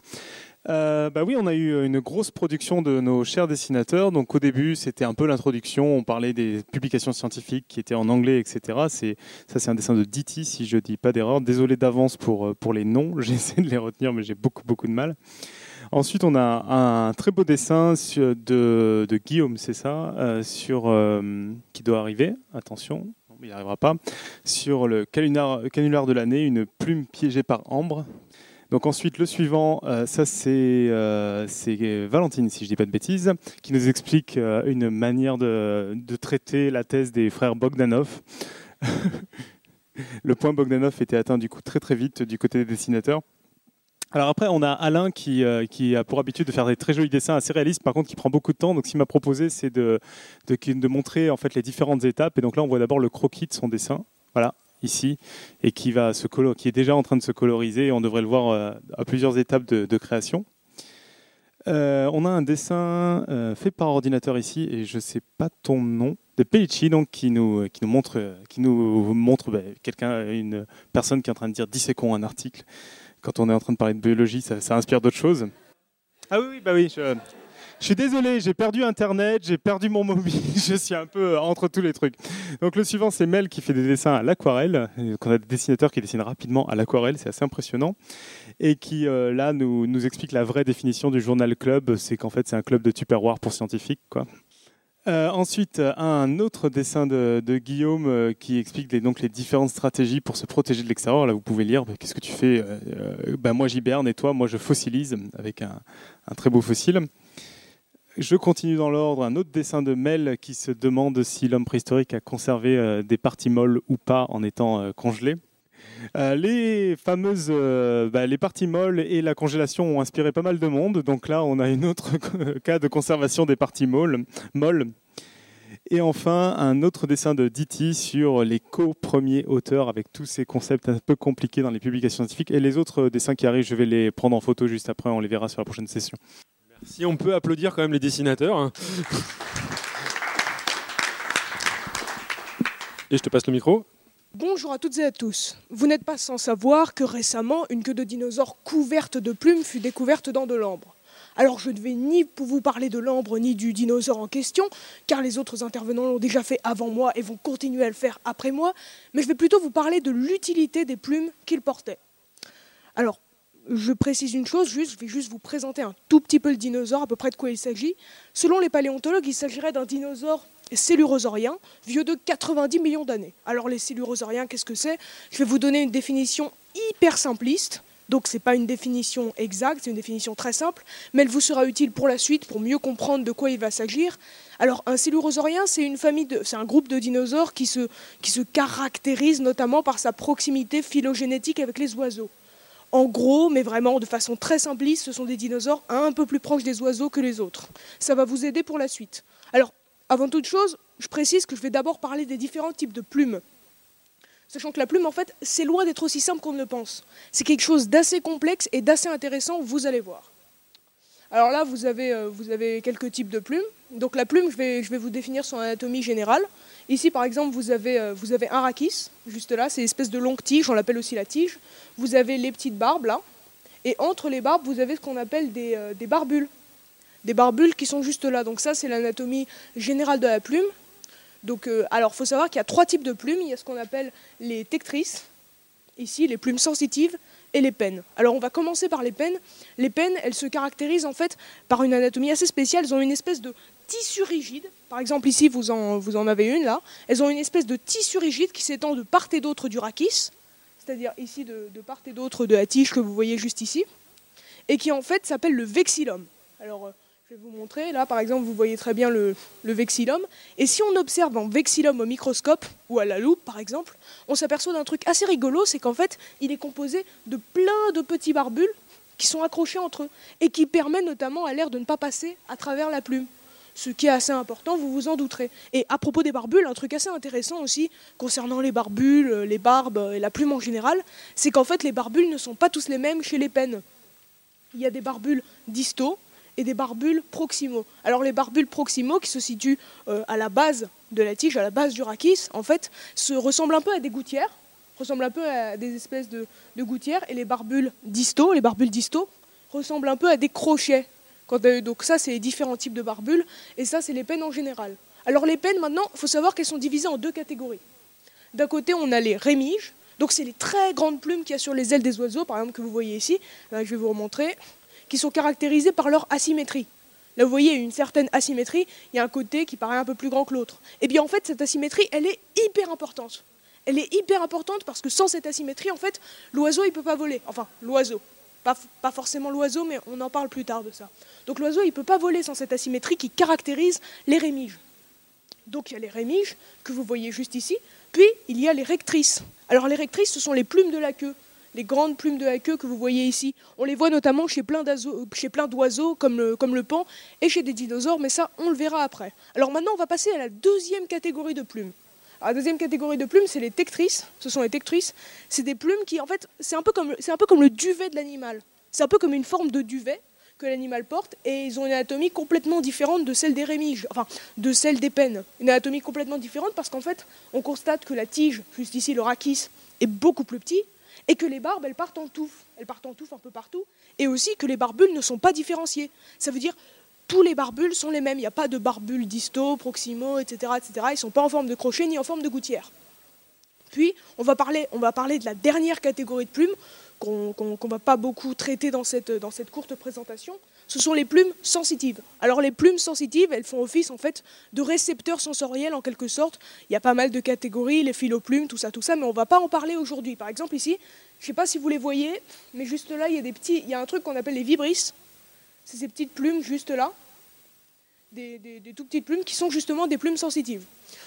Euh, bah oui, on a eu une grosse production de nos chers dessinateurs. Donc au début, c'était un peu l'introduction. On parlait des publications scientifiques qui étaient en anglais, etc. C'est ça, c'est un dessin de Diti, si je dis pas d'erreur. Désolé d'avance pour euh, pour les noms. J'essaie de les retenir, mais j'ai beaucoup beaucoup de mal. Ensuite, on a un très beau dessin de, de Guillaume, c'est ça, euh, sur euh, qui doit arriver. Attention, il n'y arrivera pas. Sur le canular, canular de l'année, une plume piégée par Ambre. Donc ensuite, le suivant, euh, ça c'est euh, c'est Valentine, si je dis pas de bêtises, qui nous explique euh, une manière de, traiter la thèse des frères Bogdanov. le point Bogdanov était atteint du coup très très vite du côté des dessinateurs. Alors après, on a Alain qui, euh, a pour habitude de faire des très jolis dessins assez réalistes, par contre qui prend beaucoup de temps. Donc ce qu'il m'a proposé, c'est de, de, de montrer en fait les différentes étapes. Et donc là, on voit d'abord le croquis de son dessin. Voilà, ici, et qui, va se qui est déjà en train de se coloriser. Et on devrait le voir euh, à plusieurs étapes de, création. Euh, on a un dessin euh, fait par ordinateur ici, et je ne sais pas ton nom, de Peichi, donc qui nous, qui nous montre, qui nous montre bah, quelqu'un, une personne qui est en train de dire disséquons un article. Quand on est en train de parler de biologie, ça, inspire d'autres choses. Ah oui, bah oui. Je, je suis désolé, j'ai perdu Internet, j'ai perdu mon mobile, je suis un peu entre tous les trucs. Donc le suivant, c'est Mel qui fait des dessins à l'aquarelle. On a des dessinateurs qui dessinent rapidement à l'aquarelle, c'est assez impressionnant. Et qui, euh, là, nous, explique la vraie définition du journal club. C'est qu'en fait, c'est un club de tupperware pour scientifiques. Quoi. Euh, ensuite, un autre dessin de, Guillaume euh, qui explique les, donc les différentes stratégies pour se protéger de l'extérieur. Là, vous pouvez lire, bah, qu'est-ce que tu fais Euh, euh, bah, Moi, j'hiberne et toi, moi, je fossilise avec un très beau fossile. Je continue dans l'ordre. Un autre dessin de Mel qui se demande si l'homme préhistorique a conservé euh, des parties molles ou pas en étant euh, congelé. Euh, les fameuses bah, les parties molles et la congélation ont inspiré pas mal de monde. Donc là, on a une autre cas de conservation des parties molles. molles. Et enfin, un autre dessin de Diti sur les co-premiers auteurs avec tous ces concepts un peu compliqués dans les publications scientifiques. Et les autres dessins qui arrivent, je vais les prendre en photo juste après. On les verra sur la prochaine session. Si on peut applaudir quand même les dessinateurs. hein. Et je te passe le micro. Bonjour à toutes et à tous. Vous n'êtes pas sans savoir que récemment, une queue de dinosaure couverte de plumes fut découverte dans de l'ambre. Alors je ne vais ni vous parler de l'ambre ni du dinosaure en question, car les autres intervenants l'ont déjà fait avant moi et vont continuer à le faire après moi, mais je vais plutôt vous parler de l'utilité des plumes qu'il portait. Alors, je précise une chose, juste, je vais juste vous présenter un tout petit peu le dinosaure, à peu près de quoi il s'agit. Selon les paléontologues, il s'agirait d'un dinosaure célurosaurien, vieux de 90 millions d'années. Alors les célurosauriens, qu'est-ce que c'est? Je vais vous donner une définition hyper simpliste. Donc c'est pas une définition exacte, c'est une définition très simple, mais elle vous sera utile pour la suite pour mieux comprendre de quoi il va s'agir. Alors un célurosaurien, c'est une famille c'est un groupe de dinosaures qui se, qui se caractérise notamment par sa proximité phylogénétique avec les oiseaux. En gros, mais vraiment de façon très simpliste, ce sont des dinosaures un peu plus proches des oiseaux que les autres. Ça va vous aider pour la suite. Alors, avant toute chose, je précise que je vais d'abord parler des différents types de plumes. Sachant que la plume, en fait, c'est loin d'être aussi simple qu'on ne le pense. C'est quelque chose d'assez complexe et d'assez intéressant, vous allez voir. Alors là, vous avez, euh, quelques types de plumes. Donc la plume, je vais vous définir son anatomie générale. Ici, par exemple, vous avez, euh, vous avez un rachis, juste là, c'est espèce de longue tige, on l'appelle aussi la tige. Vous avez les petites barbes, là. Et entre les barbes, vous avez ce qu'on appelle des, euh, barbules. Des barbules qui sont juste là. Donc ça, c'est l'anatomie générale de la plume. Donc, euh, alors, il faut savoir qu'il y a trois types de plumes. Il y a ce qu'on appelle les tectrices, ici, les plumes sensitives, et les pennes. Alors, on va commencer par les pennes. Les pennes, elles se caractérisent en fait par une anatomie assez spéciale. Elles ont une espèce de tissu rigide. Par exemple, ici, vous en, en avez une là. Elles ont une espèce de tissu rigide qui s'étend de part et d'autre du rachis, c'est-à-dire ici de, part et d'autre de la tige que vous voyez juste ici, et qui en fait s'appelle le vexillum. Alors, euh, je vais vous montrer. Là, par exemple, vous voyez très bien le, vexillum. Et si on observe un vexillum au microscope ou à la loupe, par exemple, on s'aperçoit d'un truc assez rigolo, c'est qu'en fait, il est composé de plein de petits barbules qui sont accrochés entre eux et qui permettent notamment à l'air de ne pas passer à travers la plume. Ce qui est assez important, vous vous en douterez. Et à propos des barbules, un truc assez intéressant aussi concernant les barbules, euh, les barbes et la plume en général, c'est qu'en fait les barbules ne sont pas tous les mêmes chez les pennes. Il y a des barbules distaux et des barbules proximaux. Alors les barbules proximaux qui se situent euh, à la base de la tige, à la base du rachis, en fait, se ressemblent un peu à des gouttières, ressemblent un peu à des espèces de, de gouttières, et les barbules distaux, les barbules distaux, ressemblent un peu à des crochets. Euh, donc ça, c'est les différents types de barbules, et ça, c'est les pennes en général. Alors les pennes, maintenant, il faut savoir qu'elles sont divisées en deux catégories. D'un côté, on a les rémiges, donc c'est les très grandes plumes qu'il y a sur les ailes des oiseaux, par exemple, que vous voyez ici, Là, je vais vous remontrer, qui sont caractérisées par leur asymétrie. Là, vous voyez une certaine asymétrie, il y a un côté qui paraît un peu plus grand que l'autre. Et bien en fait, cette asymétrie, elle est hyper importante. Elle est hyper importante parce que sans cette asymétrie, en fait, l'oiseau, il ne peut pas voler. Enfin, l'oiseau. Pas, forcément l'oiseau, mais on en parle plus tard de ça. Donc l'oiseau, il ne peut pas voler sans cette asymétrie qui caractérise les rémiges. Donc il y a les rémiges, que vous voyez juste ici, puis il y a les rectrices. Alors les rectrices, ce sont les plumes de la queue, les grandes plumes de la queue que vous voyez ici. On les voit notamment chez plein plein d'oiseaux comme le, comme le pan et chez des dinosaures, mais ça, on le verra après. Alors maintenant, on va passer à la deuxième catégorie de plumes. La deuxième catégorie de plumes, c'est les tectrices. Ce sont les tectrices. C'est des plumes qui, en fait, c'est un peu comme, un peu comme le duvet de l'animal. C'est un peu comme une forme de duvet que l'animal porte et ils ont une anatomie complètement différente de celle des rémiges, enfin de celle des pennes. Une anatomie complètement différente parce qu'en fait, on constate que la tige, juste ici le rachis, est beaucoup plus petit et que les barbes, elles partent en touffe. Elles partent en touffe un peu partout et aussi que les barbules ne sont pas différenciées. Ça veut dire tous les barbules sont les mêmes. Il n'y a pas de barbules distaux, proximaux, etc., etc. Ils ne sont pas en forme de crochet ni en forme de gouttière. Puis, on va parler, on va parler de la dernière catégorie de plumes qu'on ne va pas beaucoup traiter dans cette, dans cette courte présentation. Ce sont les plumes sensitives. Alors les plumes sensitives, elles font office en fait de récepteurs sensoriels en quelque sorte. Il y a pas mal de catégories, les phyloplumes, tout ça, tout ça, mais on ne va pas en parler aujourd'hui. Par exemple ici, je ne sais pas si vous les voyez, mais juste là, il y a des petits, il y a un truc qu'on appelle les vibrisses. C'est ces petites plumes juste là, des, des, tout petites plumes qui sont justement des plumes sensitives.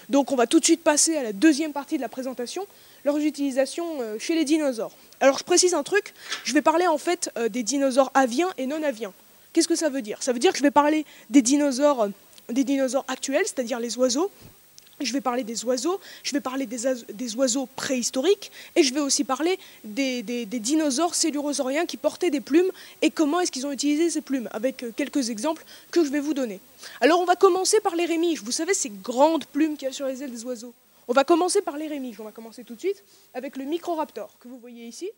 Donc on va tout de suite passer à la deuxième partie de la présentation, leur utilisation euh, chez les dinosaures. Alors je précise un truc, je vais parler en fait euh, des dinosaures aviens et non aviens. Qu'est-ce que ça veut dire? Ça veut dire que je vais parler des dinosaures, euh, des dinosaures actuels, c'est-à-dire les oiseaux. Je vais parler des oiseaux, je vais parler des, oiseaux- préhistoriques, et je vais aussi parler des, dinosaures cellurosauriens qui portaient des plumes et comment est-ce qu'ils ont utilisé ces plumes, avec euh, quelques exemples que je vais vous donner. Alors on va commencer par les rémiges. Vous savez ces grandes plumes qu'il y a sur les ailes des oiseaux? On va commencer par les rémiges. On va commencer tout de suite avec le microraptor que vous voyez ici.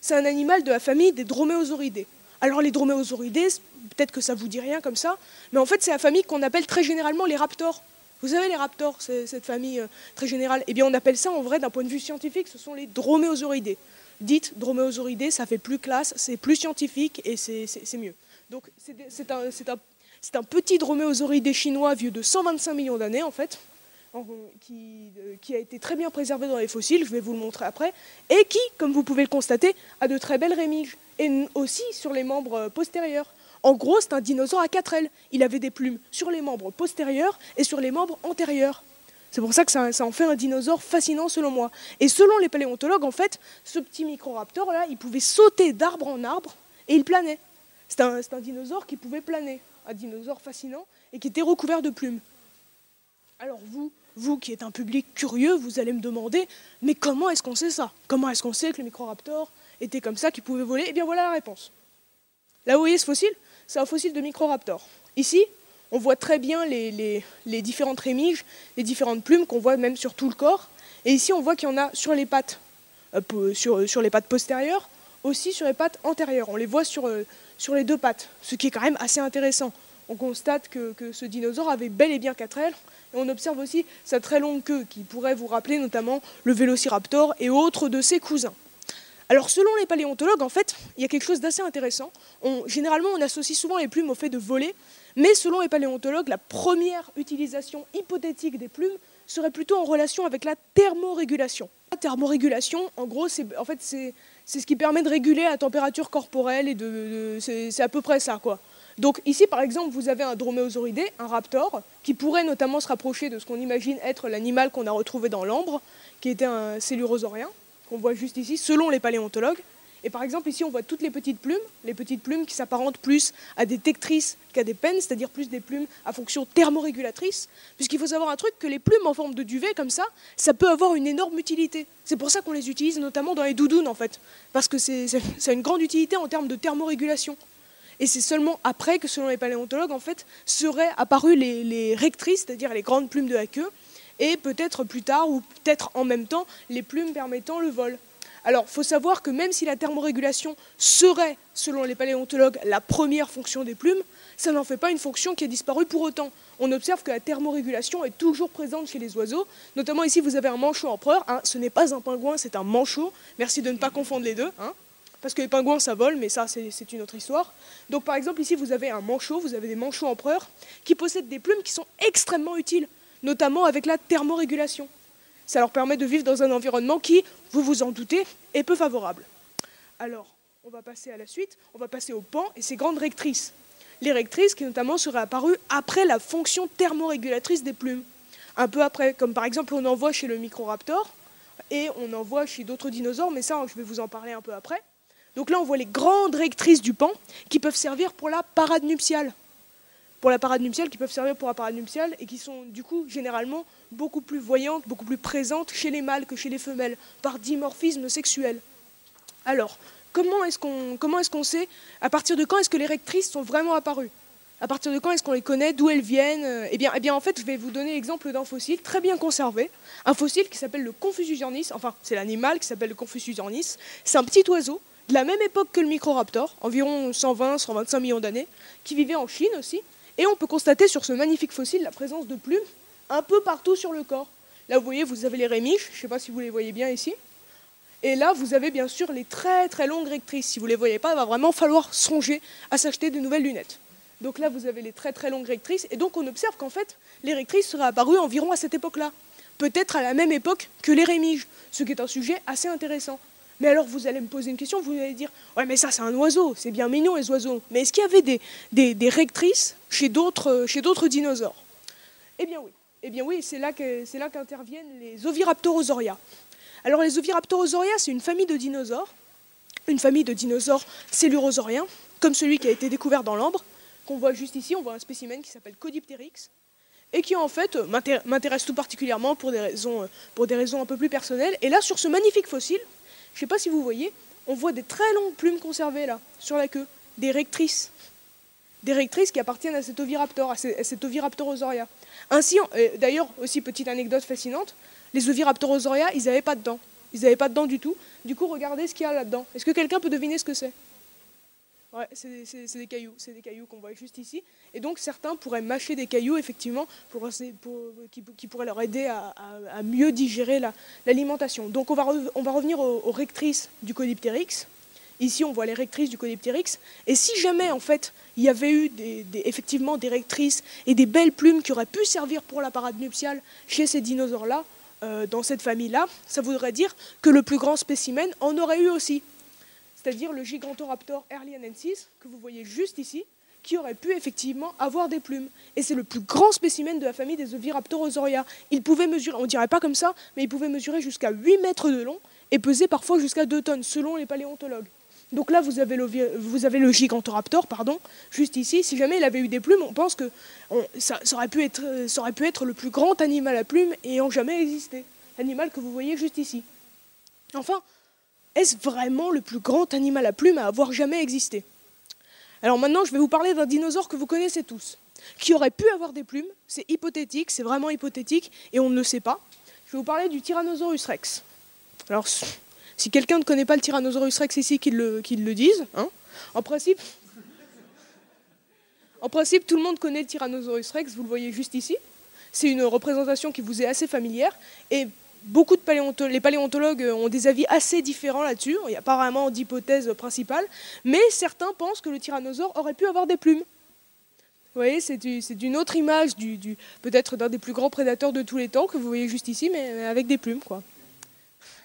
C'est un animal de la famille des droméosauridés. Alors les droméosauridés, peut-être que ça vous dit rien comme ça, mais en fait c'est la famille qu'on appelle très généralement les raptors. Vous savez les raptors, cette famille euh, très générale. Eh bien on appelle ça en vrai d'un point de vue scientifique, ce sont les droméosauridés. Dites droméosauridés, ça fait plus classe, c'est plus scientifique et c'est mieux. Donc c'est un, petit droméosauridé chinois vieux de 125 millions d'années en fait, qui, euh, qui a été très bien préservé dans les fossiles, je vais vous le montrer après, et qui, comme vous pouvez le constater, a de très belles rémiges, et aussi sur les membres euh, postérieurs. En gros, c'est un dinosaure à quatre ailes. Il avait des plumes sur les membres postérieurs et sur les membres antérieurs. C'est pour ça que ça, en fait un dinosaure fascinant selon moi. Et selon les paléontologues, en fait, ce petit microraptor là, il pouvait sauter d'arbre en arbre et il planait. C'est un, un dinosaure qui pouvait planer, un dinosaure fascinant et qui était recouvert de plumes. Alors vous, vous qui êtes un public curieux, vous allez me demander, mais comment est-ce qu'on sait ça? Comment est-ce qu'on sait que le microraptor était comme ça, qu'il pouvait voler? Eh bien voilà la réponse. Là vous voyez ce fossile? C'est un fossile de microraptor. Ici, on voit très bien les, différentes rémiges, les différentes plumes qu'on voit même sur tout le corps. Et ici, on voit qu'il y en a sur les pattes, euh, sur, les pattes postérieures, aussi sur les pattes antérieures. On les voit sur, euh, les deux pattes, ce qui est quand même assez intéressant. On constate que, que ce dinosaure avait bel et bien quatre ailes. Et on observe aussi sa très longue queue, qui pourrait vous rappeler notamment le vélociraptor et autres de ses cousins. Alors selon les paléontologues, en fait, il y a quelque chose d'assez intéressant. Généralement, on associe souvent les plumes au fait de voler, mais selon les paléontologues, la première utilisation hypothétique des plumes serait plutôt en relation avec la thermorégulation. La thermorégulation, en gros, c'est ce qui permet de réguler la température corporelle et c'est à peu près ça. Donc ici par exemple vous avez un droméosauridé, un raptor, qui pourrait notamment se rapprocher de ce qu'on imagine être l'animal qu'on a retrouvé dans l'ambre, qui était un cellurosaurien, qu'on voit juste ici, selon les paléontologues. Et par exemple, ici, on voit toutes les petites plumes, les petites plumes qui s'apparentent plus à des tectrices qu'à des pennes, c'est-à-dire plus des plumes à fonction thermorégulatrice. Puisqu'il faut savoir un truc, que les plumes en forme de duvet, comme ça, ça peut avoir une énorme utilité. C'est pour ça qu'on les utilise notamment dans les doudounes, en fait. Parce que ça a une grande utilité en termes de thermorégulation. Et c'est seulement après que, selon les paléontologues, en fait, seraient apparues les, les rectrices, c'est-à-dire les grandes plumes de la queue, et peut-être plus tard, ou peut-être en même temps, les plumes permettant le vol. Alors, il faut savoir que même si la thermorégulation serait, selon les paléontologues, la première fonction des plumes, ça n'en fait pas une fonction qui a disparu pour autant. On observe que la thermorégulation est toujours présente chez les oiseaux. Notamment ici, vous avez un manchot empereur. Hein. ce n'est pas un pingouin, c'est un manchot. Merci de ne pas confondre les deux. Hein. parce que les pingouins, ça vole, mais ça, c'est une autre histoire. Donc, par exemple, ici, vous avez un manchot, vous avez des manchots empereurs qui possèdent des plumes qui sont extrêmement utiles, notamment avec la thermorégulation. Ça leur permet de vivre dans un environnement qui, vous vous en doutez, est peu favorable. Alors, on va passer à la suite, on va passer au pan et ses grandes rectrices. Les rectrices qui notamment seraient apparues après la fonction thermorégulatrice des plumes. Un peu après, comme par exemple on en voit chez le Microraptor et on en voit chez d'autres dinosaures, mais ça je vais vous en parler un peu après. Donc là on voit les grandes rectrices du pan qui peuvent servir pour la parade nuptiale pour la parade nuptiale, qui peuvent servir pour la parade nuptiale et qui sont du coup généralement beaucoup plus voyantes, beaucoup plus présentes chez les mâles que chez les femelles, par dimorphisme sexuel. Alors, comment est-ce qu'on est qu'on sait, à partir de quand est-ce que les rectrices sont vraiment apparues? À partir de quand est-ce qu'on les connaît? D'où elles viennent? Eh bien, eh bien, en fait, je vais vous donner l'exemple d'un fossile très bien conservé, un fossile qui s'appelle le Confuciusornis, enfin, c'est l'animal qui s'appelle le Confuciusornis. C'est un petit oiseau de la même époque que le Microraptor, environ 120-125 millions d'années, qui vivait en Chine aussi, et on peut constater sur ce magnifique fossile la présence de plumes un peu partout sur le corps. Là, vous voyez, vous avez les rémiches, je ne sais pas si vous les voyez bien ici. Et là, vous avez bien sûr les très très longues rectrices. Si vous ne les voyez pas, il va vraiment falloir songer à s'acheter de nouvelles lunettes. Donc là, vous avez les très très longues rectrices. Et donc, on observe qu'en fait, les rectrices seraient apparues environ à cette époque-là. Peut-être à la même époque que les rémiges, ce qui est un sujet assez intéressant. Mais alors vous allez me poser une question, vous allez dire Ouais, mais ça c'est un oiseau, c'est bien mignon les oiseaux. Mais est-ce qu'il y avait des, rectrices chez d'autres, d'autres dinosaures? Eh bien oui. Eh bien oui, c'est là, que, c'est là qu'interviennent les Oviraptorosauria. Alors les Oviraptorosauria, c'est une famille de dinosaures, une famille de dinosaures cellurosauriens, comme celui qui a été découvert dans l'ambre, qu'on voit juste ici. On voit un spécimen qui s'appelle Codipteryx, et qui en fait m'intéresse tout particulièrement pour des, raisons, pour des raisons un peu plus personnelles. Et là, sur ce magnifique fossile, je ne sais pas si vous voyez, on voit des très longues plumes conservées là, sur la queue, des rectrices. Des rectrices qui appartiennent à cet oviraptor, à oviraptorosauria. Ainsi, d'ailleurs, aussi petite anecdote fascinante, les oviraptorosauria, ils n'avaient pas de dents. Ils n'avaient pas de dents du tout. Du coup, regardez ce qu'il y a là-dedans. Est-ce que quelqu'un peut deviner ce que c'est? Ouais, c'est des cailloux, c'est des cailloux qu'on voit juste ici. Et donc certains pourraient mâcher des cailloux, effectivement, pour, qui, pourraient leur aider à, mieux digérer l'alimentation. donc on va, on va revenir aux, rectrices du Codipteryx. Ici, on voit les rectrices du Codipteryx. Et si jamais, en fait, il y avait eu effectivement des rectrices et des belles plumes qui auraient pu servir pour la parade nuptiale chez ces dinosaures-là, euh, dans cette famille-là, ça voudrait dire que le plus grand spécimen en aurait eu aussi c'est-à-dire le Gigantoraptor erlianensis, que vous voyez juste ici, qui aurait pu effectivement avoir des plumes. Et c'est le plus grand spécimen de la famille des Oviraptorosauria. Il pouvait mesurer, on dirait pas comme ça, mais il pouvait mesurer jusqu'à 8 mètres de long et peser parfois jusqu'à 2 tonnes, selon les paléontologues. Donc là, vous avez, le, vous avez le Gigantoraptor, pardon, juste ici. Si jamais il avait eu des plumes, on pense que ça, aurait pu être, ça aurait pu être le plus grand animal à plumes ayant jamais existé. L'animal que vous voyez juste ici. Enfin, est-ce vraiment le plus grand animal à plumes à avoir jamais existé? Alors maintenant, je vais vous parler d'un dinosaure que vous connaissez tous, qui aurait pu avoir des plumes? C'est hypothétique, c'est vraiment hypothétique, et on ne le sait pas. Je vais vous parler du Tyrannosaurus rex. Alors, si quelqu'un ne connaît pas le Tyrannosaurus rex ici, qu'il le, le dise. Hein. en principe, en principe, tout le monde connaît le Tyrannosaurus rex, vous le voyez juste ici. C'est une représentation qui vous est assez familière. Et beaucoup de paléontologues, les paléontologues ont des avis assez différents là-dessus. Il n'y a pas vraiment d'hypothèse principale, mais certains pensent que le tyrannosaure aurait pu avoir des plumes. Vous voyez, c'est une autre image peut-être d'un des plus grands prédateurs de tous les temps que vous voyez juste ici, mais avec des plumes, quoi.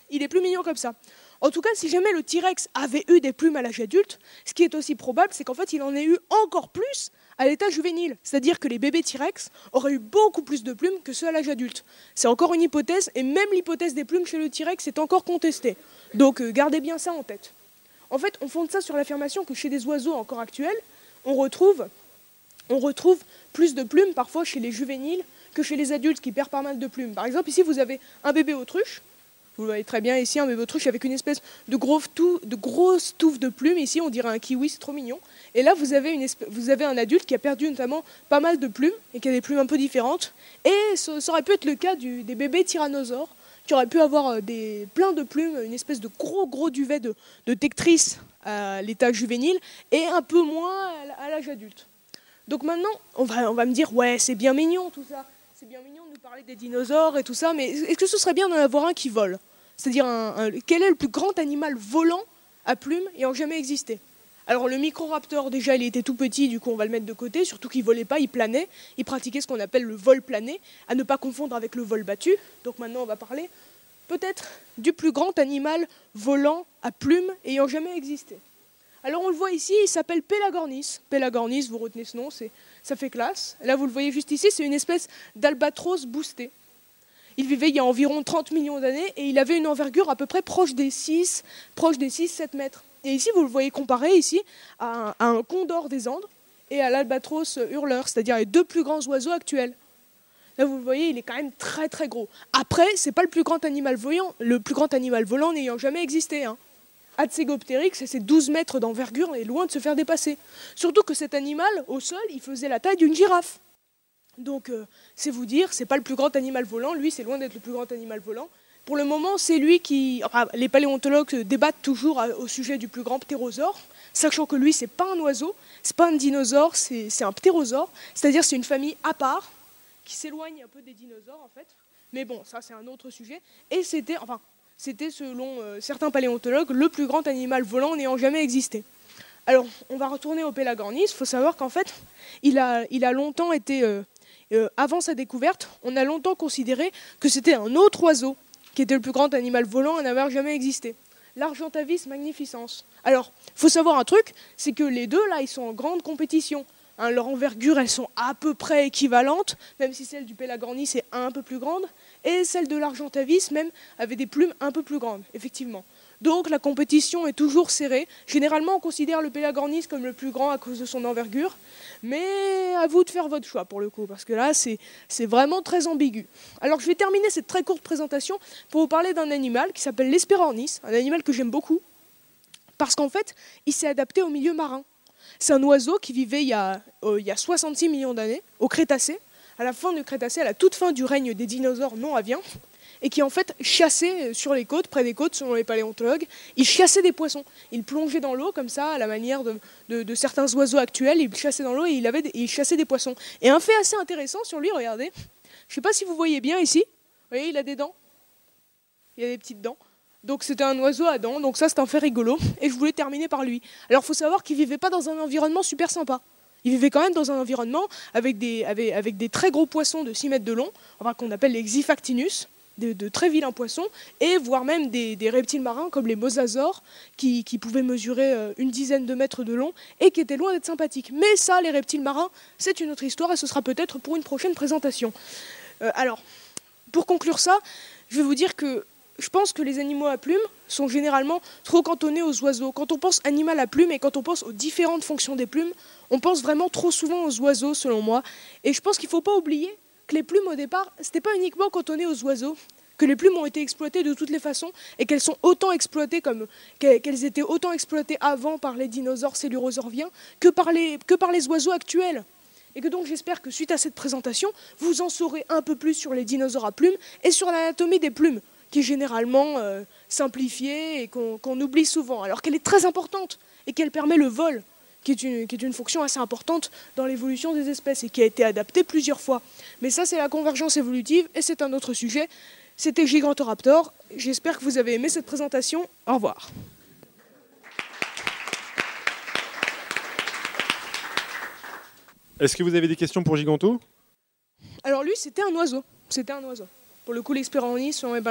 Il est plus mignon comme ça. En tout cas, si jamais le T-Rex avait eu des plumes à l'âge adulte, ce qui est aussi probable, c'est qu'en fait, il en ait eu encore plus à l'état juvénile. C'est-à-dire que les bébés T-Rex auraient eu beaucoup plus de plumes que ceux à l'âge adulte. C'est encore une hypothèse, et même l'hypothèse des plumes chez le T-Rex est encore contestée. Donc euh, gardez bien ça en tête. En fait, on fonde ça sur l'affirmation que chez des oiseaux encore actuels, on retrouve, on retrouve plus de plumes parfois chez les juvéniles que chez les adultes qui perdent pas mal de plumes. Par exemple, ici, vous avez un bébé autruche. Vous le voyez très bien ici, un bébé autruche avec une espèce de, grosse touffe de plumes. Ici, on dirait un kiwi, c'est trop mignon. Et là, vous avez, un adulte qui a perdu notamment pas mal de plumes et qui a des plumes un peu différentes. Et ça, aurait pu être le cas des bébés tyrannosaures qui auraient pu avoir euh, des, plein de plumes, une espèce de gros gros duvet de, de tectrice à l'état juvénile et un peu moins à l'âge adulte. Donc maintenant, on va me dire, ouais, c'est bien mignon tout ça. C'est bien mignon de nous parler des dinosaures et tout ça, mais est-ce que ce serait bien d'en avoir un qui vole? C'est-à-dire, quel est le plus grand animal volant à plumes ayant jamais existé? Alors le Microraptor, déjà, il était tout petit, du coup on va le mettre de côté, surtout qu'il volait pas, il planait, il pratiquait ce qu'on appelle le vol plané, à ne pas confondre avec le vol battu. Donc maintenant on va parler peut-être du plus grand animal volant à plumes ayant jamais existé. Alors on le voit ici, il s'appelle Pelagornis. Pelagornis, vous retenez ce nom, ça fait classe. Là vous le voyez juste ici, c'est une espèce d'albatros boosté. Il vivait il y a environ 30 millions d'années et il avait une envergure à peu près proche des 6, proche des 6-7 mètres. Et ici vous le voyez comparé ici à un, condor des Andes et à l'albatros hurleur, c'est-à-dire les deux plus grands oiseaux actuels. Là, vous le voyez, il est quand même très très gros. Après, c'est pas le plus grand animal volant, le plus grand animal volant n'ayant jamais existé. Hein. Atsegopteryx, c'est 12 mètres d'envergure et loin de se faire dépasser. Surtout que cet animal, au sol, il faisait la taille d'une girafe. Donc, euh, c'est vous dire, c'est pas le plus grand animal volant. Lui, c'est loin d'être le plus grand animal volant. Pour le moment, c'est lui qui. les paléontologues débattent toujours à- au sujet du plus grand ptérosaure, sachant que lui, c'est pas un oiseau, c'est pas un dinosaure, c'est un ptérosaure. C'est-à-dire, c'est une famille à part qui s'éloigne un peu des dinosaures, en fait. Mais bon, ça, c'est un autre sujet. Et c'était, enfin, c'était selon euh, certains paléontologues le plus grand animal volant n'ayant jamais existé. Alors, on va retourner au Pelagornis. Il faut savoir qu'en fait, il a, longtemps été, euh, euh, avant sa découverte, on a longtemps considéré que c'était un autre oiseau qui était le plus grand animal volant à n'avoir jamais existé. L'Argentavis magnificens. Alors, faut savoir un truc, c'est que les deux, là, ils sont en grande compétition. Hein, leur envergure, elles sont à peu près équivalentes, même si celle du Pelagornis est un peu plus grande, et celle de l'Argentavis, même, avait des plumes un peu plus grandes, effectivement. Donc la compétition est toujours serrée. Généralement, on considère le Pelagornis comme le plus grand à cause de son envergure, mais à vous de faire votre choix pour le coup, parce que là, c'est vraiment très ambigu. Alors je vais terminer cette très courte présentation pour vous parler d'un animal qui s'appelle l'Espérornis, un animal que j'aime beaucoup, parce qu'en fait, il s'est adapté au milieu marin. C'est un oiseau qui vivait il y a, euh, il y a 66 millions d'années, au Crétacé, à la fin du Crétacé, à la toute fin du règne des dinosaures non aviens, et qui en fait chassait euh, sur les côtes, près des côtes, selon les paléontologues, il chassait des poissons. Il plongeait dans l'eau comme ça, à la manière de, certains oiseaux actuels, il chassait dans l'eau et il, avait des- il chassait des poissons. Et un fait assez intéressant sur lui, regardez, je ne sais pas si vous voyez bien ici, vous voyez, il a des dents, il a des petites dents. Donc c'était un oiseau à dents, donc ça c'est un fait rigolo. Et je voulais terminer par lui. Alors il faut savoir qu'il vivait pas dans un environnement super sympa. Il vivait quand même dans un environnement avec des, avec, avec des très gros poissons de 6 mètres de long, enfin, qu'on appelle les Xifactinus, de, très vilains poissons, et voire même des, reptiles marins comme les mosasaures, qui, qui pouvaient mesurer euh, une dizaine de mètres de long et qui étaient loin d'être sympathiques. Mais ça, les reptiles marins, c'est une autre histoire et ce sera peut-être pour une prochaine présentation. Euh, alors, pour conclure ça, je vais vous dire que je pense que les animaux à plumes sont généralement trop cantonnés aux oiseaux. Quand on pense animal à plumes et quand on pense aux différentes fonctions des plumes, on pense vraiment trop souvent aux oiseaux, selon moi. Et je pense qu'il ne faut pas oublier les plumes, au départ, ce n'était pas uniquement cantonné aux oiseaux, que les plumes ont été exploitées de toutes les façons et qu'elles sont autant exploitées comme qu'elles étaient autant exploitées avant par les dinosaures célurosauriens que par les, que par les oiseaux actuels. Et que donc j'espère que suite à cette présentation, vous en saurez un peu plus sur les dinosaures à plumes et sur l'anatomie des plumes, qui est généralement euh, simplifiée et qu'on oublie souvent, alors qu'elle est très importante et qu'elle permet le vol, qui est, une, qui est une fonction assez importante dans l'évolution des espèces et qui a été adaptée plusieurs fois. Mais ça, c'est la convergence évolutive et c'est un autre sujet. C'était Gigantoraptor. J'espère que vous avez aimé cette présentation. Au revoir. Est-ce que vous avez des questions pour Giganto? Alors lui, c'était un oiseau. C'était un oiseau. Pour le coup, l'expéronis, selon les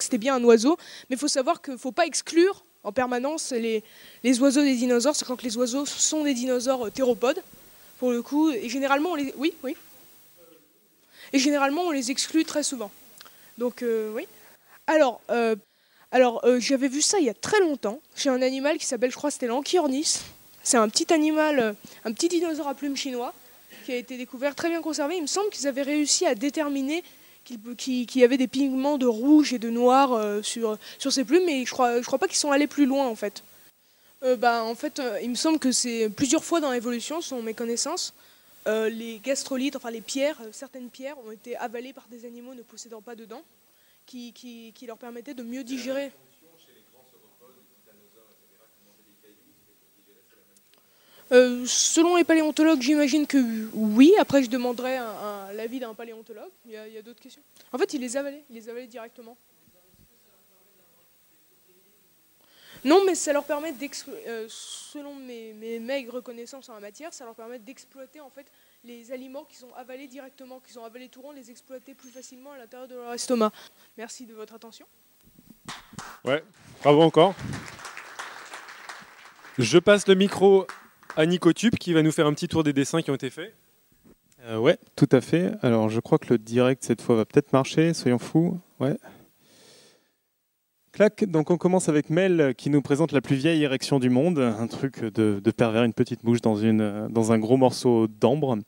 c'était bien un oiseau. Mais il faut savoir qu'il ne faut pas exclure en permanence les, les oiseaux des dinosaures. C'est quand les oiseaux sont des dinosaures euh, théropodes, pour le coup. Et généralement, on les... Oui, oui. Et généralement, on les exclut très souvent. Donc, euh, oui. Alors, euh, Alors, j'avais vu ça il y a très longtemps chez un animal qui s'appelle, je crois, c'était l'Anchiornis. C'est un petit animal, un petit dinosaure à plumes chinois qui a été découvert, très bien conservé. Il me semble qu'ils avaient réussi à déterminer qu'il qu'il y avait des pigments de rouge et de noir euh, sur, sur ses plumes, mais je crois, crois pas qu'ils sont allés plus loin en fait. Euh, bah, en fait, euh, il me semble que c'est plusieurs fois dans l'évolution, selon mes connaissances, les gastrolites, enfin les pierres, certaines pierres ont été avalées par des animaux ne possédant pas de dents, qui, qui, qui leur permettaient de mieux digérer. Euh, selon les paléontologues, j'imagine que oui. Après, je demanderai un- un- l'avis d'un paléontologue. Il y a, d'autres questions? En fait, il les avalait, il les avalait directement. Non, mais ça leur permet d'exploiter, selon mes, mes maigres connaissances en la matière, ça leur permet d'exploiter en fait les aliments qu'ils ont avalés directement, qu'ils ont avalés tout rond, les exploiter plus facilement à l'intérieur de leur estomac. Merci de votre attention. Ouais, bravo encore. Je passe le micro à Nico Tube qui va nous faire un petit tour des dessins qui ont été faits. Euh, ouais, tout à fait. Alors, je crois que le direct cette fois va peut-être marcher. Soyons fous. Ouais. Clac. Donc, on commence avec Mel qui nous présente la plus vieille érection du monde, un truc de, pervers, une petite mouche dans, une, dans un gros morceau d'ambre.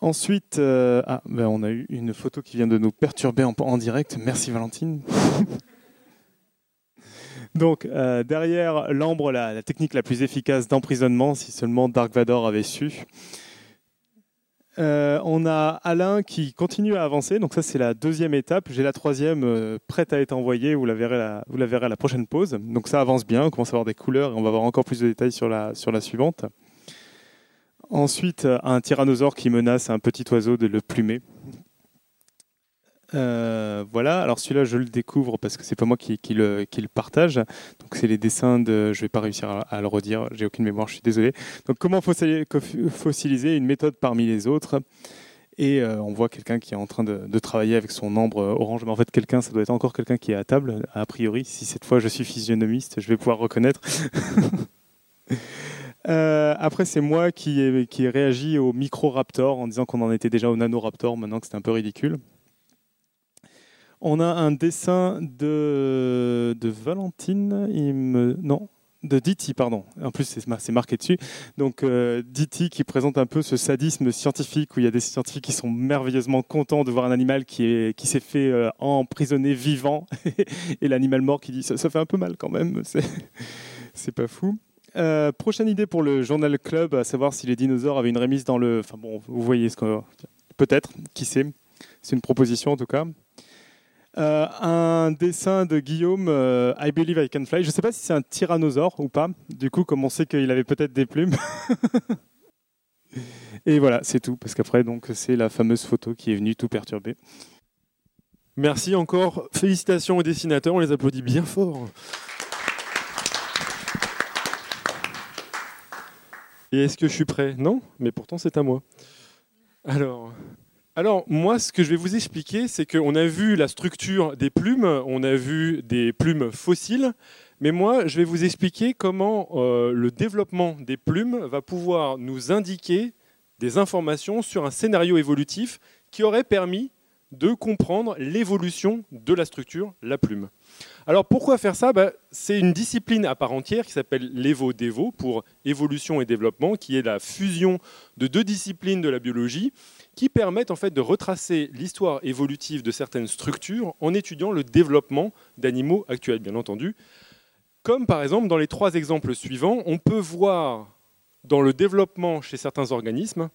Ensuite, euh, ah, ben, on a eu une photo qui vient de nous perturber en direct. Merci Valentine. Donc, euh, derrière l'ambre, la, technique la plus efficace d'emprisonnement, si seulement Dark Vador avait su. Euh, on a Alain qui continue à avancer. Donc ça, c'est la deuxième étape. J'ai la troisième euh, prête à être envoyée. Vous la, verrez à la prochaine pause. Donc ça avance bien. On commence à avoir des couleurs et on va avoir encore plus de détails sur la, sur la suivante. Ensuite, un tyrannosaure qui menace un petit oiseau de le plumer. Euh, voilà, alors celui-là je le découvre parce que c'est pas moi qui, le, partage. Donc c'est les dessins de. Je vais pas réussir à, le redire, j'ai aucune mémoire, je suis désolé. Donc comment fossili- co- fossiliser une méthode parmi les autres? Et euh, on voit quelqu'un qui est en train de, travailler avec son ambre orange. Mais en fait, quelqu'un, ça doit être encore quelqu'un qui est à table, a priori. Si cette fois je suis physionomiste, je vais pouvoir reconnaître. Euh, après, c'est moi qui ai, qui ai réagi au micro-raptor en disant qu'on en était déjà au nanoraptor, maintenant que c'était un peu ridicule. On a un dessin de, Valentine, non, de Diti, pardon. En plus, c'est mar- c'est marqué dessus. Donc, euh, Diti qui présente un peu ce sadisme scientifique où il y a des scientifiques qui sont merveilleusement contents de voir un animal qui est- qui s'est fait euh, emprisonner vivant et l'animal mort qui dit ça, fait un peu mal quand même. C'est pas fou. Euh, prochaine idée pour le journal club, à savoir si les dinosaures avaient une remise dans le. Enfin bon, vous voyez ce que. Peut-être, qui sait. C'est une proposition en tout cas. Euh, un dessin de Guillaume, euh, I Believe I Can Fly. Je ne sais pas si c'est un tyrannosaure ou pas. Du coup, comme on sait qu'il avait peut-être des plumes. Et voilà, c'est tout. Parce qu'après, c'est la fameuse photo qui est venue tout perturber. Merci encore. Félicitations aux dessinateurs, on les applaudit bien fort. Et est-ce que je suis prêt? Non, mais pourtant c'est à moi. Alors, alors, moi, ce que je vais vous expliquer, c'est qu'on a vu la structure des plumes, on a vu des plumes fossiles, mais moi, je vais vous expliquer comment euh, le développement des plumes va pouvoir nous indiquer des informations sur un scénario évolutif qui aurait permis de comprendre l'évolution de la structure, la plume. Alors pourquoi faire ça? Bah, C'est une discipline à part entière qui s'appelle l'Evo-Devo pour évolution et développement, qui est la fusion de deux disciplines de la biologie qui permettent en fait de retracer l'histoire évolutive de certaines structures en étudiant le développement d'animaux actuels, bien entendu. Comme par exemple dans les trois exemples suivants, on peut voir dans le développement chez certains organismes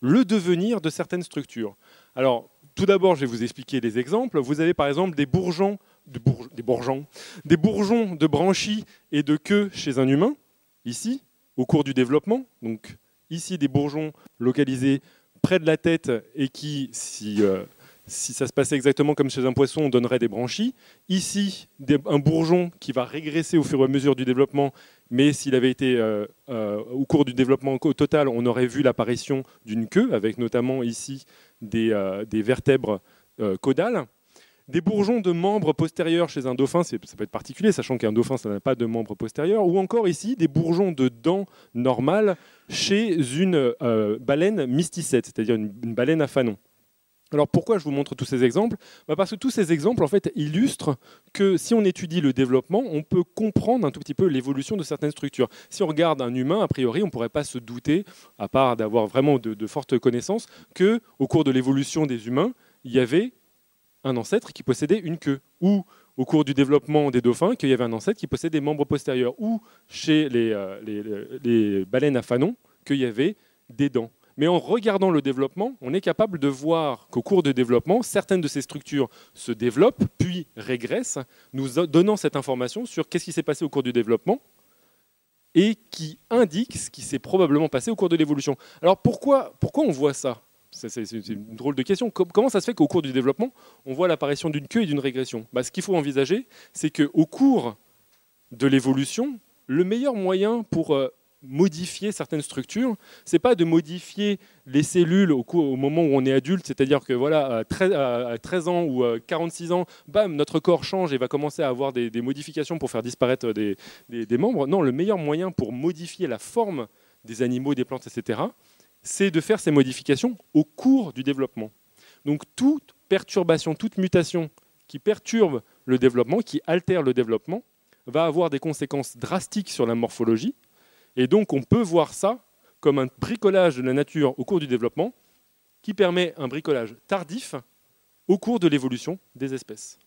le devenir de certaines structures. Alors, tout d'abord, je vais vous expliquer des exemples. Vous avez par exemple des bourgeons, de bourg- des bourgeons, des bourgeons de branchies et de queue chez un humain, ici, au cours du développement. Donc, ici, des bourgeons localisés près de la tête et qui, si, euh, si ça se passait exactement comme chez un poisson, donnerait des branchies. Ici, un bourgeon qui va régresser au fur et à mesure du développement, mais s'il avait été euh, euh, au cours du développement total, on aurait vu l'apparition d'une queue, avec notamment ici des, vertèbres caudales. Des bourgeons de membres postérieurs chez un dauphin, ça peut être particulier, sachant qu'un dauphin, ça n'a pas de membres postérieurs. Ou encore ici, des bourgeons de dents normales chez une euh, baleine mysticette, c'est-à-dire une, une baleine à fanon. Alors pourquoi je vous montre tous ces exemples? Bah, Parce que tous ces exemples en fait illustrent que si on étudie le développement, on peut comprendre un tout petit peu l'évolution de certaines structures. Si on regarde un humain, a priori, on ne pourrait pas se douter, à part d'avoir vraiment de, de fortes connaissances, que au cours de l'évolution des humains, il y avait un ancêtre qui possédait une queue, ou au cours du développement des dauphins, qu'il y avait un ancêtre qui possédait des membres postérieurs, ou chez les, euh, les- baleines à fanon, qu'il y avait des dents. Mais en regardant le développement, on est capable de voir qu'au cours du développement, certaines de ces structures se développent, puis régressent, nous donnant cette information sur qu'est-ce qui s'est passé au cours du développement et qui indique ce qui s'est probablement passé au cours de l'évolution. Alors pourquoi on voit ça? C'est une drôle de question. Com- Comment ça se fait qu'au cours du développement, on voit l'apparition d'une queue et d'une régression? Bah, Ce qu'il faut envisager, c'est qu'au cours de l'évolution, le meilleur moyen pour euh, modifier certaines structures, c'est pas de modifier les cellules au, moment où on est adulte, c'est-à-dire que voilà, à 13, à 13 ans ou à 46 ans, bam, notre corps change et va commencer à avoir des, modifications pour faire disparaître des- des membres. Non, le meilleur moyen pour modifier la forme des animaux, des plantes, etc., c'est de faire ces modifications au cours du développement. Donc toute perturbation, toute mutation qui perturbe le développement, qui altère le développement, va avoir des conséquences drastiques sur la morphologie. Et donc on peut voir ça comme un bricolage de la nature au cours du développement qui permet un bricolage tardif au cours de l'évolution des espèces.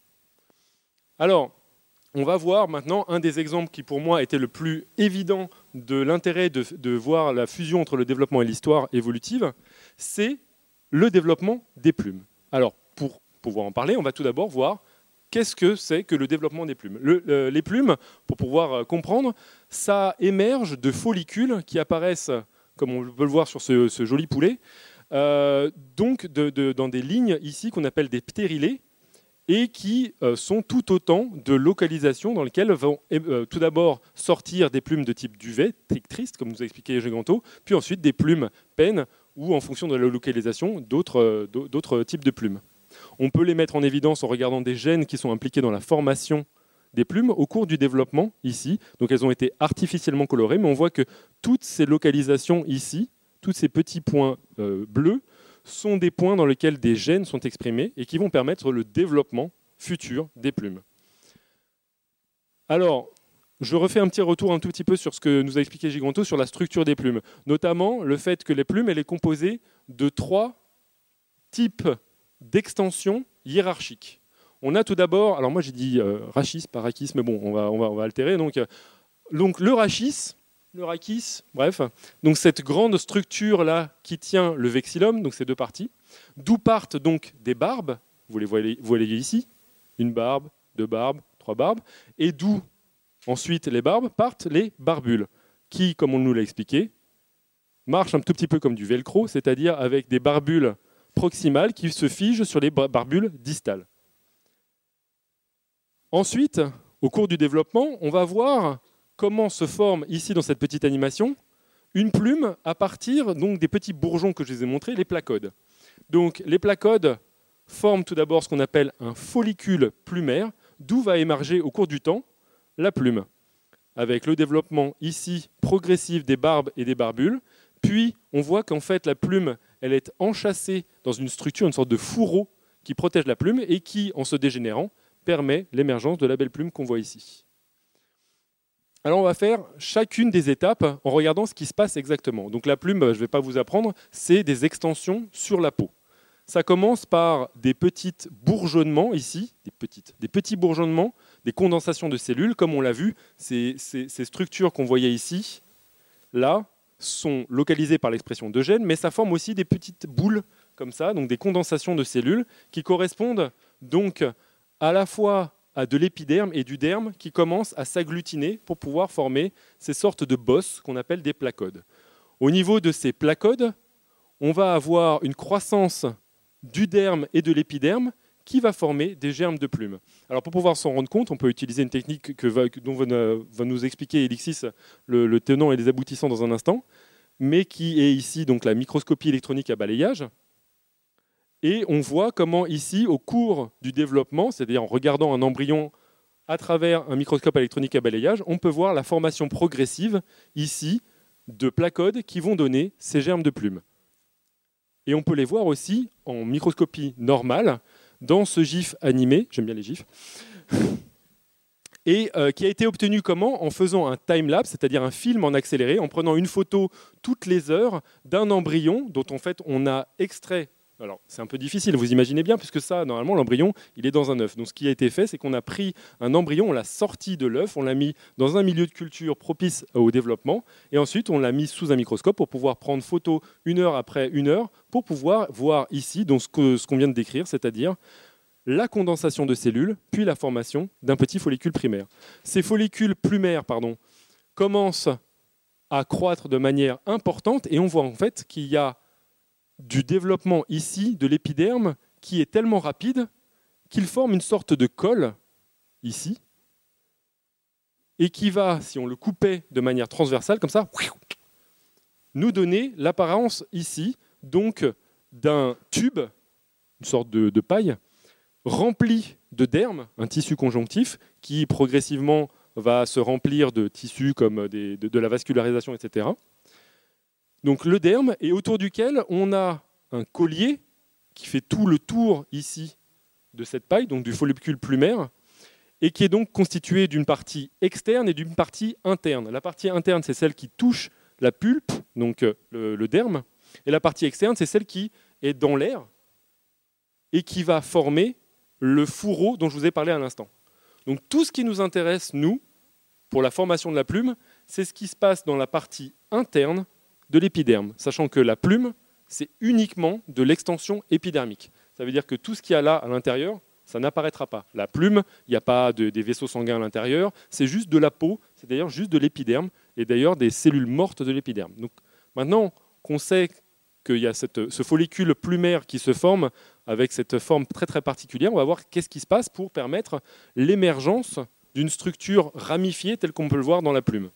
Alors, on va voir maintenant un des exemples qui pour moi était le plus évident de l'intérêt de, voir la fusion entre le développement et l'histoire évolutive, c'est le développement des plumes. Alors, pour pouvoir en parler, on va tout d'abord voir qu'est-ce que c'est que le développement des plumes. Le- les plumes, pour pouvoir euh, comprendre, ça émerge de follicules qui apparaissent, comme on peut le voir sur ce, joli poulet, euh, donc dans des lignes ici qu'on appelle des ptérilés, et qui euh, sont tout autant de localisations dans lesquelles vont euh, tout d'abord sortir des plumes de type duvet, trictrice, comme nous a expliqué Giganto, puis ensuite des plumes pennes, ou en fonction de la localisation, d'autres euh, d'autres types de plumes. On peut les mettre en évidence en regardant des gènes qui sont impliqués dans la formation des plumes au cours du développement ici. Donc elles ont été artificiellement colorées, mais on voit que toutes ces localisations ici, tous ces petits points bleus, sont des points dans lesquels des gènes sont exprimés et qui vont permettre le développement futur des plumes. Alors, je refais un petit retour un tout petit peu sur ce que nous a expliqué Giganto sur la structure des plumes, notamment le fait que les plumes, elle est composée de trois types d'extensions hiérarchiques. On a tout d'abord, alors moi j'ai dit euh, rachis, pas rachis, mais bon, on va, on va, on va altérer. Donc, euh, donc le rachis, le rachis, bref, donc cette grande structure là qui tient le vexillum, donc ces deux parties, d'où partent donc des barbes. Vous les voyez, ici, une barbe, deux barbes, trois barbes, et d'où ensuite les barbes partent les barbules, qui, comme on nous l'a expliqué, marchent un tout petit peu comme du velcro, c'est-à-dire avec des barbules proximales qui se figent sur les bar- barbules distales. Ensuite, au cours du développement, on va voir comment se forme ici dans cette petite animation une plume à partir donc des petits bourgeons que je vous ai montrés, les placodes. Donc les placodes forment tout d'abord ce qu'on appelle un follicule plumaire, d'où va émerger au cours du temps la plume, avec le développement ici progressif des barbes et des barbules. Puis on voit qu'en fait la plume, elle est enchâssée dans une structure, une sorte de fourreau qui protège la plume et qui, en se dégénérant, permet l'émergence de la belle plume qu'on voit ici. Alors on va faire chacune des étapes en regardant ce qui se passe exactement. Donc la plume, je ne vais pas vous apprendre, c'est des extensions sur la peau. Ça commence par des petits bourgeonnements ici, des, petits bourgeonnements, des condensations de cellules, comme on l'a vu, ces, ces- ces structures qu'on voyait ici, là, sont localisées par l'expression de gènes, mais ça forme aussi des petites boules comme ça, donc des condensations de cellules qui correspondent donc à la fois à de l'épiderme et du derme qui commencent à s'agglutiner pour pouvoir former ces sortes de bosses qu'on appelle des placodes. Au niveau de ces placodes, on va avoir une croissance du derme et de l'épiderme qui va former des germes de plumes. Alors pour pouvoir s'en rendre compte, on peut utiliser une technique que va, dont va, nous expliquer Elixis le, le tenant et les aboutissants dans un instant, mais qui est ici donc la microscopie électronique à balayage. Et on voit comment ici, au cours du développement, c'est-à-dire en regardant un embryon à travers un microscope électronique à balayage, on peut voir la formation progressive ici de placodes qui vont donner ces germes de plumes. Et on peut les voir aussi en microscopie normale dans ce GIF animé, j'aime bien les GIFs, et euh, qui a été obtenu comment? En faisant un time-lapse, c'est-à-dire un film en accéléré, en prenant une photo toutes les heures d'un embryon dont en fait on a extrait. Alors c'est un peu difficile, vous imaginez bien, puisque ça, normalement, l'embryon, il est dans un œuf. Donc ce qui a été fait, c'est qu'on a pris un embryon, on l'a sorti de l'œuf, on l'a mis dans un milieu de culture propice au développement, et ensuite on l'a mis sous un microscope pour pouvoir prendre photo une heure après une heure, pour pouvoir voir ici donc, ce qu'on vient de décrire, c'est-à-dire la condensation de cellules, puis la formation d'un petit follicule primaire. Ces follicules plumaires pardon, commencent à croître de manière importante et on voit en fait qu'il y a du développement ici de l'épiderme qui est tellement rapide qu'il forme une sorte de colle ici et qui va, si on le coupait de manière transversale comme ça, nous donner l'apparence ici donc d'un tube, une sorte de, paille, rempli de derme, un tissu conjonctif, qui progressivement va se remplir de tissus comme de la vascularisation, etc. Donc le derme, et autour duquel on a un collier qui fait tout le tour ici de cette paille, donc du follicule plumaire, et qui est donc constitué d'une partie externe et d'une partie interne. La partie interne, c'est celle qui touche la pulpe, donc euh, le, le derme, et la partie externe, c'est celle qui est dans l'air et qui va former le fourreau dont je vous ai parlé à l'instant. Donc tout ce qui nous intéresse, nous, pour la formation de la plume, c'est ce qui se passe dans la partie interne de l'épiderme, sachant que la plume, c'est uniquement de l'extension épidermique. Ça veut dire que tout ce qu'il y a là à l'intérieur, ça n'apparaîtra pas. La plume, il n'y a pas de- des vaisseaux sanguins à l'intérieur, c'est juste de la peau, c'est d'ailleurs juste de l'épiderme, et d'ailleurs des cellules mortes de l'épiderme. Maintenant qu'on sait qu'il y a ce follicule plumaire qui se forme avec cette forme très très particulière, on va voir qu'est-ce qui se passe pour permettre l'émergence d'une structure ramifiée telle qu'on peut le voir dans la plume.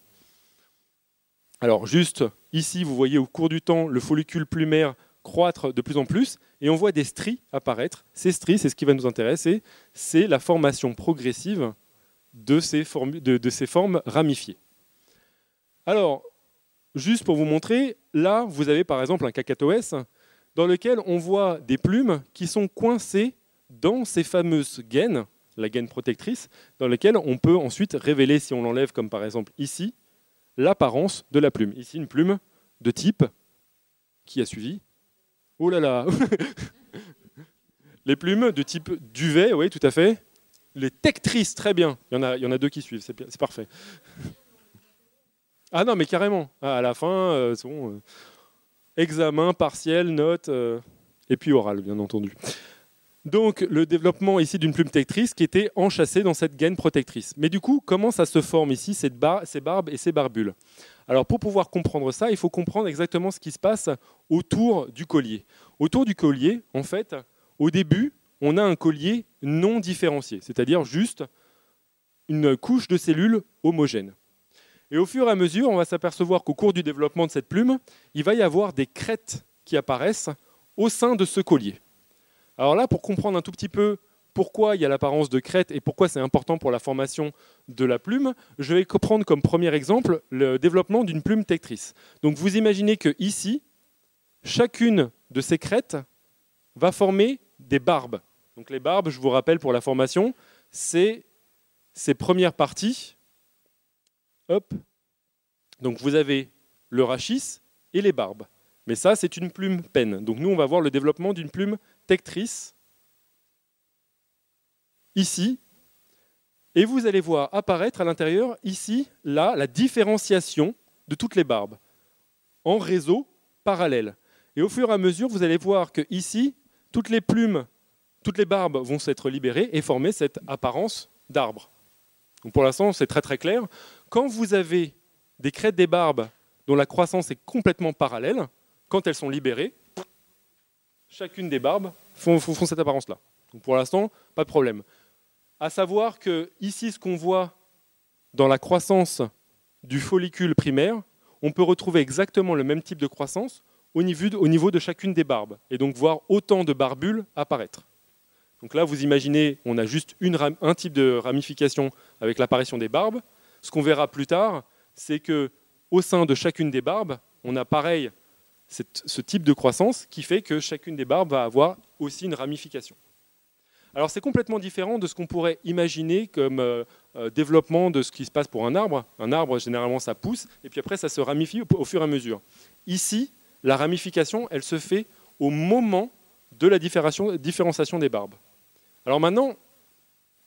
Alors juste ici, vous voyez au cours du temps le follicule plumaire croître de plus en plus et on voit des stries apparaître. Ces stries, c'est ce qui va nous intéresser, c'est la formation progressive de ces, formes ramifiées. Alors, juste pour vous montrer, là, vous avez par exemple un cacatoès dans lequel on voit des plumes qui sont coincées dans ces fameuses gaines, la gaine protectrice, dans lesquelles on peut ensuite révéler, si on l'enlève comme par exemple ici, l'apparence de la plume. Ici, une plume de type qui a suivi. Oh là là Les plumes de type duvet, oui, tout à fait. Les tectrices, très bien. Il y en a, il y en a deux qui suivent, c'est parfait. Ah non, mais carrément. Ah, à la fin, euh, bon, euh, examen, partiel, note, euh, et puis oral, bien entendu. Donc, le développement ici d'une plume tectrice qui était enchâssée dans cette gaine protectrice. Mais du coup, comment ça se forme ici, ces barbes et ces barbules? Alors, pour pouvoir comprendre ça, il faut comprendre exactement ce qui se passe autour du collier. Autour du collier, en fait, au début, on a un collier non différencié, c'est-à-dire juste une couche de cellules homogènes. Et au fur et à mesure, on va s'apercevoir qu'au cours du développement de cette plume, il va y avoir des crêtes qui apparaissent au sein de ce collier. Alors là, pour comprendre un tout petit peu pourquoi il y a l'apparence de crête et pourquoi c'est important pour la formation de la plume, je vais prendre comme premier exemple le développement d'une plume tectrice. Donc vous imaginez que ici, chacune de ces crêtes va former des barbes. Donc les barbes, je vous rappelle pour la formation, c'est ces premières parties. Hop. Donc vous avez le rachis et les barbes. Mais ça, c'est une plume peine. Donc nous, on va voir le développement d'une plume tectrice ici. Et vous allez voir apparaître à l'intérieur, ici, là, la différenciation de toutes les barbes en réseau parallèle. Et au fur et à mesure, vous allez voir que ici, toutes les plumes, toutes les barbes vont s'être libérées et former cette apparence d'arbre. Pour l'instant, c'est très très clair. Quand vous avez des crêtes des barbes dont la croissance est complètement parallèle, quand elles sont libérées, chacune des barbes font, cette apparence-là. Donc pour l'instant, pas de problème. À savoir que ici, ce qu'on voit dans la croissance du follicule primaire, on peut retrouver exactement le même type de croissance au niveau de, chacune des barbes, et donc voir autant de barbules apparaître. Donc là, vous imaginez, on a juste un type de ramification avec l'apparition des barbes. Ce qu'on verra plus tard, c'est que au sein de chacune des barbes, on a pareil cette- ce type de croissance qui fait que chacune des barbes va avoir aussi une ramification. Alors c'est complètement différent de ce qu'on pourrait imaginer comme euh, euh, développement de ce qui se passe pour un arbre. Un arbre, généralement, ça pousse, et puis après, ça se ramifie au, fur et à mesure. Ici, la ramification, elle se fait au moment de la différenciation, différenciation des barbes. Alors maintenant,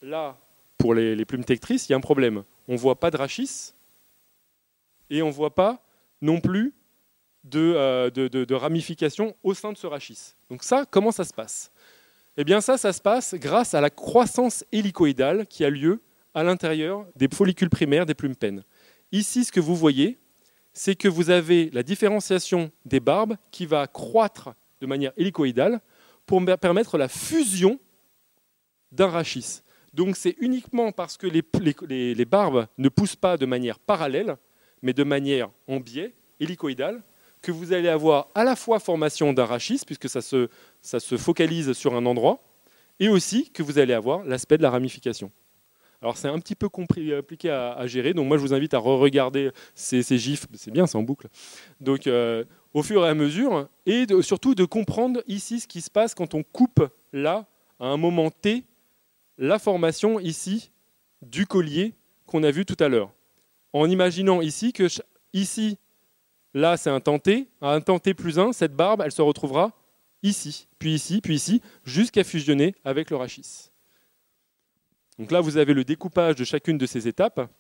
là, pour les, les plumes tectrices, il y a un problème. On ne voit pas de rachis, et on ne voit pas non plus de, euh, de- ramification au sein de ce rachis. Donc ça, comment ça se passe? Eh bien ça, ça se passe grâce à la croissance hélicoïdale qui a lieu à l'intérieur des follicules primaires des plumes pennes. Ici, ce que vous voyez, c'est que vous avez la différenciation des barbes qui va croître de manière hélicoïdale pour me permettre la fusion d'un rachis. Donc c'est uniquement parce que les barbes ne poussent pas de manière parallèle, mais de manière en biais, hélicoïdale, que vous allez avoir à la fois formation d'un rachis, puisque ça se, ça se focalise sur un endroit, et aussi que vous allez avoir l'aspect de la ramification. Alors c'est un petit peu compli- compliqué à, à gérer, donc moi je vous invite à re-regarder ces, gifs, c'est bien, c'est en boucle. Donc euh, au fur et à mesure, et surtout de comprendre ici ce qui se passe quand on coupe là, à un moment T, la formation ici du collier qu'on a vu tout à l'heure. En imaginant ici que ici, là c'est un temps T, à un temps T plus 1, cette barbe, elle se retrouvera ici, puis ici, puis ici, jusqu'à fusionner avec le rachis. Donc là, vous avez le découpage de chacune de ces étapes,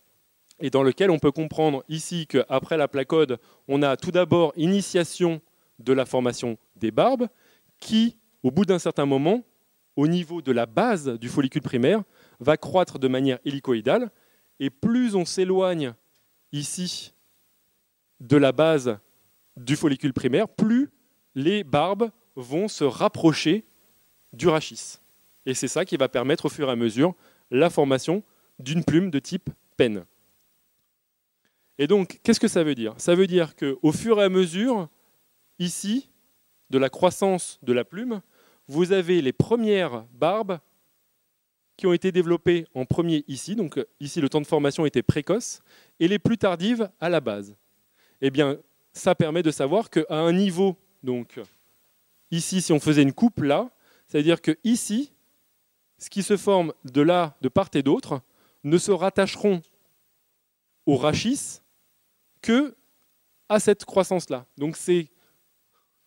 et dans lequel on peut comprendre ici qu'après la placode, on a tout d'abord initiation de la formation des barbes, qui, au bout d'un certain moment, au niveau de la base du follicule primaire, va croître de manière hélicoïdale, et plus on s'éloigne ici de la base du follicule primaire, plus les barbes vont se rapprocher du rachis. Et c'est ça qui va permettre au fur et à mesure la formation d'une plume de type penne. Et donc, qu'est-ce que ça veut dire? Ça veut dire qu'au fur et à mesure, ici, de la croissance de la plume, vous avez les premières barbes qui ont été développées en premier ici, donc ici le temps de formation était précoce, et les plus tardives à la base. Eh bien, ça permet de savoir qu'à un niveau, donc ici, si on faisait une coupe là, c'est-à-dire que ici, ce qui se forme de là, de part et d'autre, ne se rattacheront au rachis que à cette croissance-là. Donc c'est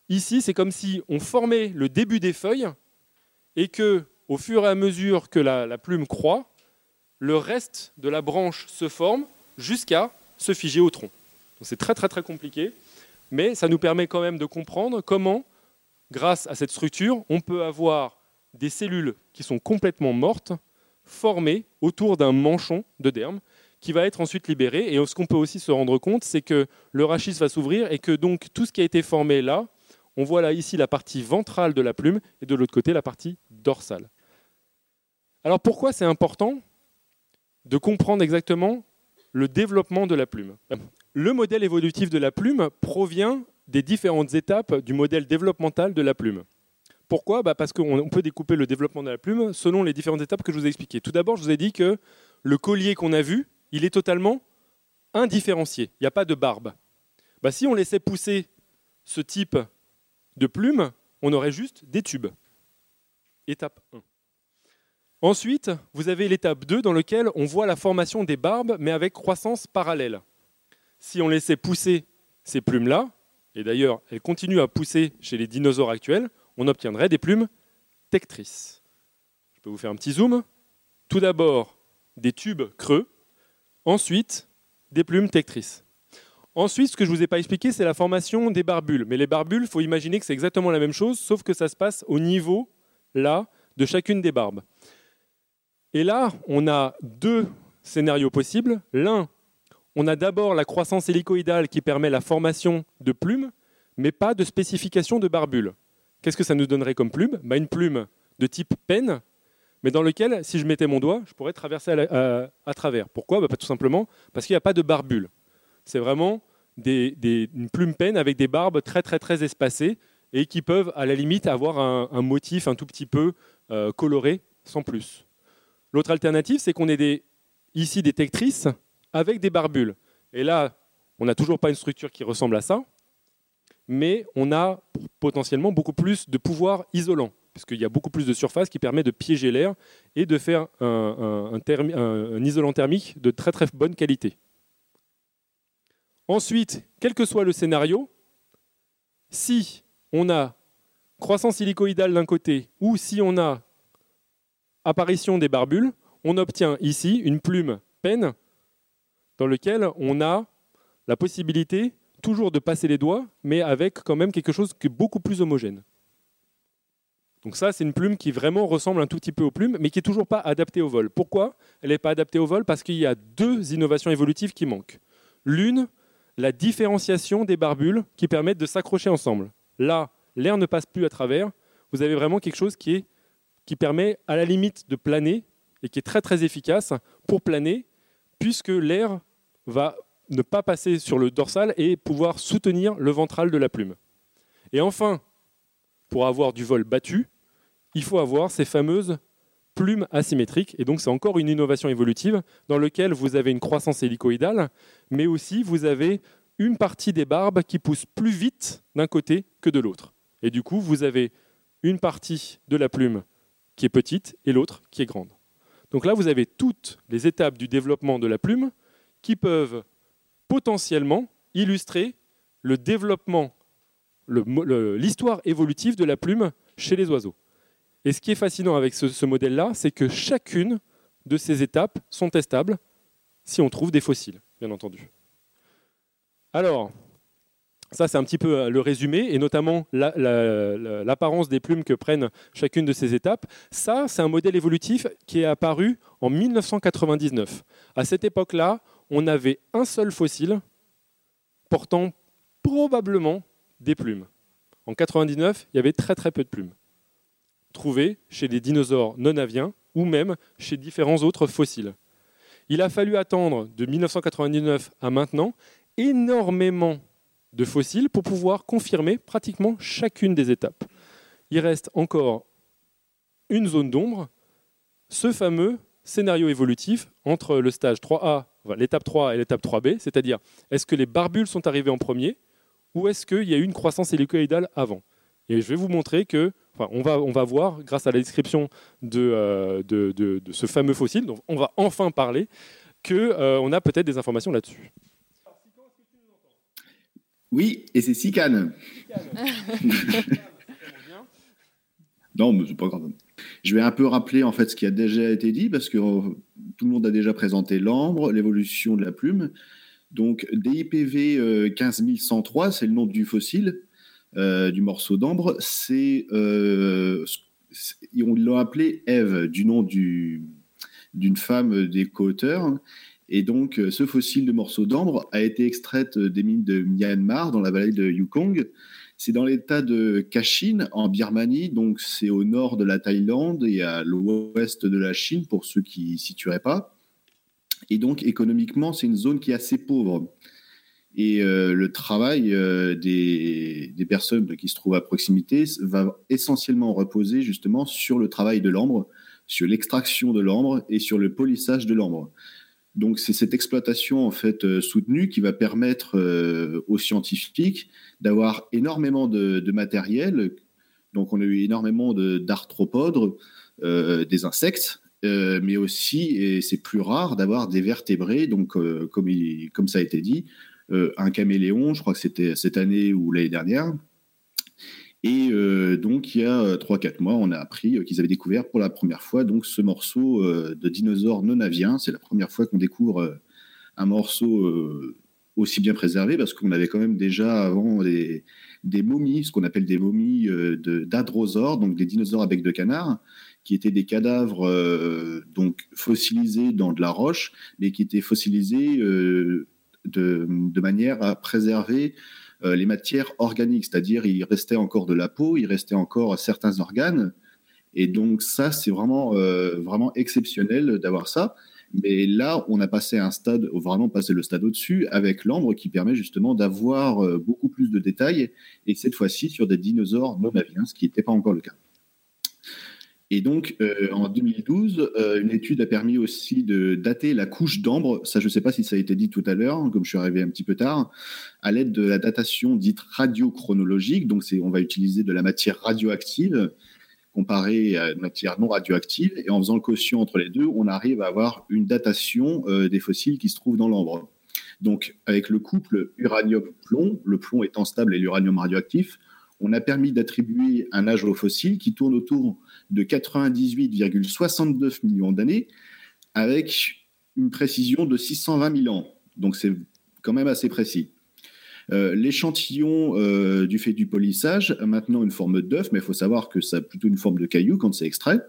ici, c'est comme si on formait le début des feuilles et que, au fur et à mesure que la, la plume croît, le reste de la branche se forme jusqu'à se figer au tronc. C'est très très très compliqué, mais ça nous permet quand même de comprendre comment, grâce à cette structure, on peut avoir des cellules qui sont complètement mortes, formées autour d'un manchon de derme, qui va être ensuite libéré. Et ce qu'on peut aussi se rendre compte, c'est que le rachis va s'ouvrir et que donc tout ce qui a été formé là, on voit là ici la partie ventrale de la plume et de l'autre côté la partie dorsale. Alors pourquoi c'est important de comprendre exactement le développement de la plume Le modèle évolutif de la plume provient des différentes étapes du modèle développemental de la plume. Pourquoi? Bah Parce qu'on peut découper le développement de la plume selon les différentes étapes que je vous ai expliquées. Tout d'abord, je vous ai dit que le collier qu'on a vu, il est totalement indifférencié. Il n'y a pas de barbe. Bah, si on laissait pousser ce type de plume, on aurait juste des tubes. Étape 1. Ensuite, vous avez l'étape 2 dans laquelle on voit la formation des barbes, mais avec croissance parallèle. Si on laissait pousser ces plumes-là, et d'ailleurs elles continuent à pousser chez les dinosaures actuels, on obtiendrait des plumes tectrices. Je peux vous faire un petit zoom. Tout d'abord, des tubes creux, ensuite des plumes tectrices. Ensuite, ce que je ne vous ai pas expliqué, c'est la formation des barbules. Mais les barbules, il faut imaginer que c'est exactement la même chose, sauf que ça se passe au niveau, là, de chacune des barbes. Et là, on a deux scénarios possibles. L'un, on a d'abord la croissance hélicoïdale qui permet la formation de plumes, mais pas de spécification de barbules. Qu'est-ce que ça nous donnerait comme plume? Bah, Une plume de type penne, mais dans lequel, si je mettais mon doigt, je pourrais traverser à, travers. Pourquoi? Bah, Tout simplement parce qu'il n'y a pas de barbule. C'est vraiment une plume peine avec des barbes très très très espacées et qui peuvent à la limite avoir un, un motif un tout petit peu euh, coloré sans plus. L'autre alternative, c'est qu'on ait ici des tectrices avec des barbules. Et là, on n'a toujours pas une structure qui ressemble à ça. mais on a potentiellement beaucoup plus de pouvoir isolant, parce qu'il y a beaucoup plus de surface qui permet de piéger l'air et de faire un, un isolant thermique de très très bonne qualité. Ensuite, quel que soit le scénario, si on a croissance silicoïdale d'un côté ou si on a apparition des barbules, on obtient ici une plume peine dans laquelle on a la possibilité toujours de passer les doigts, mais avec quand même quelque chose qui est beaucoup plus homogène. Donc ça, c'est une plume qui vraiment ressemble un tout petit peu aux plumes, mais qui n'est toujours pas adaptée au vol. Pourquoi elle n'est pas adaptée au vol? Parce qu'il y a deux innovations évolutives qui manquent. L'une, la différenciation des barbules qui permettent de s'accrocher ensemble. Là, l'air ne passe plus à travers. Vous avez vraiment quelque chose qui, est, qui permet à la limite de planer et qui est très très efficace pour planer, puisque l'air va ne pas passer sur le dorsal et pouvoir soutenir le ventral de la plume. Et enfin, pour avoir du vol battu, il faut avoir ces fameuses plumes asymétriques. Et donc c'est encore une innovation évolutive dans laquelle vous avez une croissance hélicoïdale, mais aussi vous avez une partie des barbes qui pousse plus vite d'un côté que de l'autre. Et du coup, vous avez une partie de la plume qui est petite et l'autre qui est grande. Donc là, vous avez toutes les étapes du développement de la plume qui peuvent potentiellement illustrer le développement, l'histoire évolutive de la plume chez les oiseaux. Et ce qui est fascinant avec ce, modèle-là, c'est que chacune de ces étapes sont testables si on trouve des fossiles, bien entendu. Alors, ça, c'est un petit peu euh, le résumé, et notamment l'apparence des plumes que prennent chacune de ces étapes. Ça, c'est un modèle évolutif qui est apparu en 1999. À cette époque-là, on avait un seul fossile portant probablement des plumes. En 1999, il y avait très très peu de plumes trouvées chez les dinosaures non aviens ou même chez différents autres fossiles. Il a fallu attendre de 1999 à maintenant énormément de fossiles pour pouvoir confirmer pratiquement chacune des étapes. Il reste encore une zone d'ombre, ce fameux scénario évolutif entre le stage 3A, l'étape 3 et l'étape 3B, c'est-à-dire est-ce que les barbules sont arrivées en premier ou est-ce qu'il y a eu une croissance hélicoïdale avant? Et je vais vous montrer que, enfin, on va, on va voir, grâce à la description de, euh, de, de, ce fameux fossile, donc on va enfin parler, qu'on euh, a peut-être des informations là-dessus. Oui, et c'est Sicane. non, mais c'est pas grave. Je vais un peu rappeler en fait ce qui a déjà été dit parce que euh, tout le monde a déjà présenté l'ambre, l'évolution de la plume. Donc DIPV 15103, c'est le nom du fossile, euh, du morceau d'ambre. C'est, euh, on l'a appelé Eve, du nom d'une femme des co-auteurs. Et donc, euh, ce fossile de morceau d'ambre a été extrait euh, des mines de Myanmar, dans la vallée de Yukong. C'est dans l'état de Kachin, en Birmanie, donc c'est au nord de la Thaïlande et à l'ouest de la Chine, pour ceux qui ne situeraient pas. Et donc, économiquement, c'est une zone qui est assez pauvre. Et euh, le travail des, des, personnes qui se trouvent à proximité va essentiellement reposer justement sur le travail de l'ambre, sur l'extraction de l'ambre et sur le polissage de l'ambre. Donc c'est cette exploitation en fait euh, soutenue qui va permettre euh, aux scientifiques d'avoir énormément de, matériel. Donc on a eu énormément d'arthropodes, euh, des insectes, mais aussi, et c'est plus rare, d'avoir des vertébrés. Donc comme, comme ça a été dit, un caméléon, je crois que c'était cette année ou l'année dernière, et euh, donc, il y a 3-4 euh, mois, on a appris euh, qu'ils avaient découvert pour la première fois donc, ce morceau de dinosaure non avien. C'est la première fois qu'on découvre un morceau aussi bien préservé, parce qu'on avait quand même déjà avant des, momies, ce qu'on appelle des momies d'adrosaures, donc des dinosaures à bec de canard, qui étaient des cadavres donc fossilisés dans de la roche, mais qui étaient fossilisés de, manière à préserver les matières organiques, c'est-à-dire il restait encore de la peau, il restait encore certains organes. Et donc ça, c'est vraiment, euh, vraiment exceptionnel d'avoir ça. Mais là, on a passé un stade, vraiment passé le stade au-dessus, avec l'ambre qui permet justement d'avoir euh, beaucoup plus de détails, et cette fois-ci sur des dinosaures non aviens, ce qui n'était pas encore le cas. Et donc, euh, en 2012, euh, une étude a permis aussi de dater la couche d'ambre. Ça, je ne sais pas si ça a été dit tout à l'heure, comme je suis arrivé un petit peu tard, à l'aide de la datation dite radiochronologique. Donc, on va utiliser de la matière radioactive comparée à une matière non radioactive. Et en faisant le quotient entre les deux, on arrive à avoir une datation euh, des fossiles qui se trouvent dans l'ambre. Donc, avec le couple uranium-plomb, le plomb étant stable et l'uranium radioactif, on a permis d'attribuer un âge aux fossiles qui tourne autour de 98,69 millions d'années, avec une précision de 620 000 ans. Donc c'est quand même assez précis. Euh, l'échantillon euh, du fait du polissage a maintenant une forme d'œuf, mais il faut savoir que ça a plutôt une forme de caillou quand c'est extrait.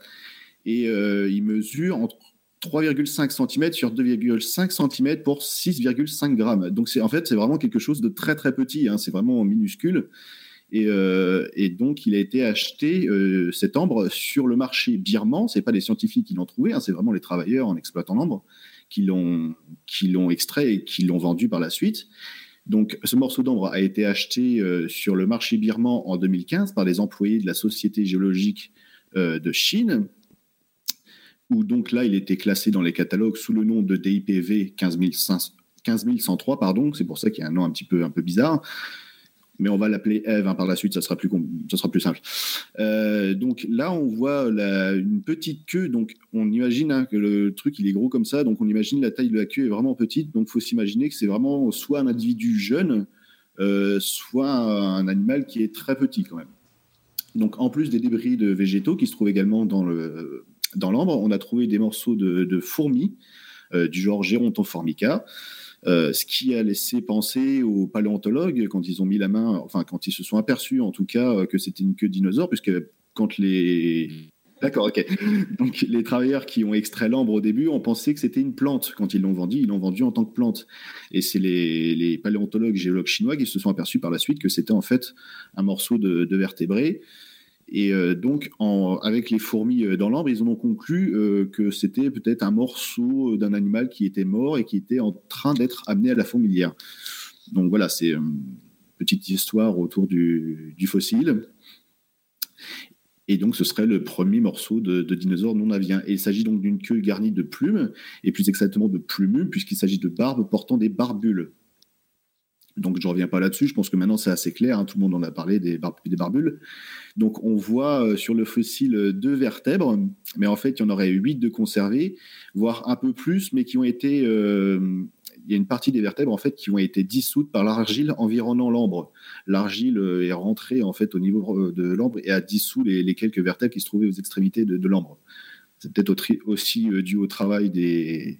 Et euh, il mesure entre 3,5 cm sur 2,5 cm pour 6,5 grammes. Donc en fait, c'est vraiment quelque chose de très très petit, hein. c'est vraiment minuscule. Euh, et, donc, il a été acheté, euh, cet ambre, sur le marché birman. Ce pas des scientifiques qui l'ont trouvé, hein, c'est vraiment les travailleurs en exploitant l'ambre qui l'ont, extrait et qui l'ont vendu par la suite. Donc, ce morceau d'ambre a été acheté euh, sur le marché birman en 2015 par les employés de la Société géologique de Chine, où donc là, il était classé dans les catalogues sous le nom de DIPV 15103, pardon. C'est pour ça qu'il y a un nom un petit peu, un peu bizarre mais on va l'appeler Eve hein, par la suite, ça sera plus, ça sera plus simple. Euh, donc là, on voit une petite queue, donc on imagine hein, que le truc il est gros comme ça, donc on imagine la taille de la queue est vraiment petite, donc il faut s'imaginer que c'est vraiment soit un individu jeune, euh, soit un animal qui est très petit quand même. Donc en plus des débris de végétaux qui se trouvent également dans le dans l'ambre, on a trouvé des morceaux de, fourmis euh, du genre Gerontoformica. Euh, ce qui a laissé penser aux paléontologues quand ils ont mis la main, enfin quand ils se sont aperçus en tout cas euh, que c'était une queue de dinosaure, puisque quand les D'accord, ok. Donc les travailleurs qui ont extrait l'ambre au début ont pensé que c'était une plante. Quand ils l'ont vendu, ils l'ont vendu en tant que plante. Et c'est les, les, paléontologues géologues chinois qui se sont aperçus par la suite que c'était en fait un morceau de, de vertébré et euh, donc, avec les fourmis euh, dans l'ambre, ils en ont conclu euh, que c'était peut-être un morceau d'un animal qui était mort et qui était en train d'être amené à la fourmilière. Donc voilà, c'est une petite histoire autour du, fossile. Et donc, ce serait le premier morceau de, dinosaure non avien. Et il s'agit donc d'une queue garnie de plumes, et plus exactement de plumes, puisqu'il s'agit de barbes portant des barbules. Donc je ne reviens pas là-dessus, je pense que maintenant c'est assez clair, hein. tout le monde en a parlé des, barbules. Donc on voit euh, sur le fossile deux vertèbres, mais en fait il y en aurait huit de conservés, voire un peu plus, mais qui ont été... Euh, il y a une partie des vertèbres en fait qui ont été dissoutes par l'argile environnant l'ambre. L'argile euh, est rentrée en fait au niveau de l'ambre et a dissous les, quelques vertèbres qui se trouvaient aux extrémités de l'ambre. C'est peut-être aussi dû au travail des,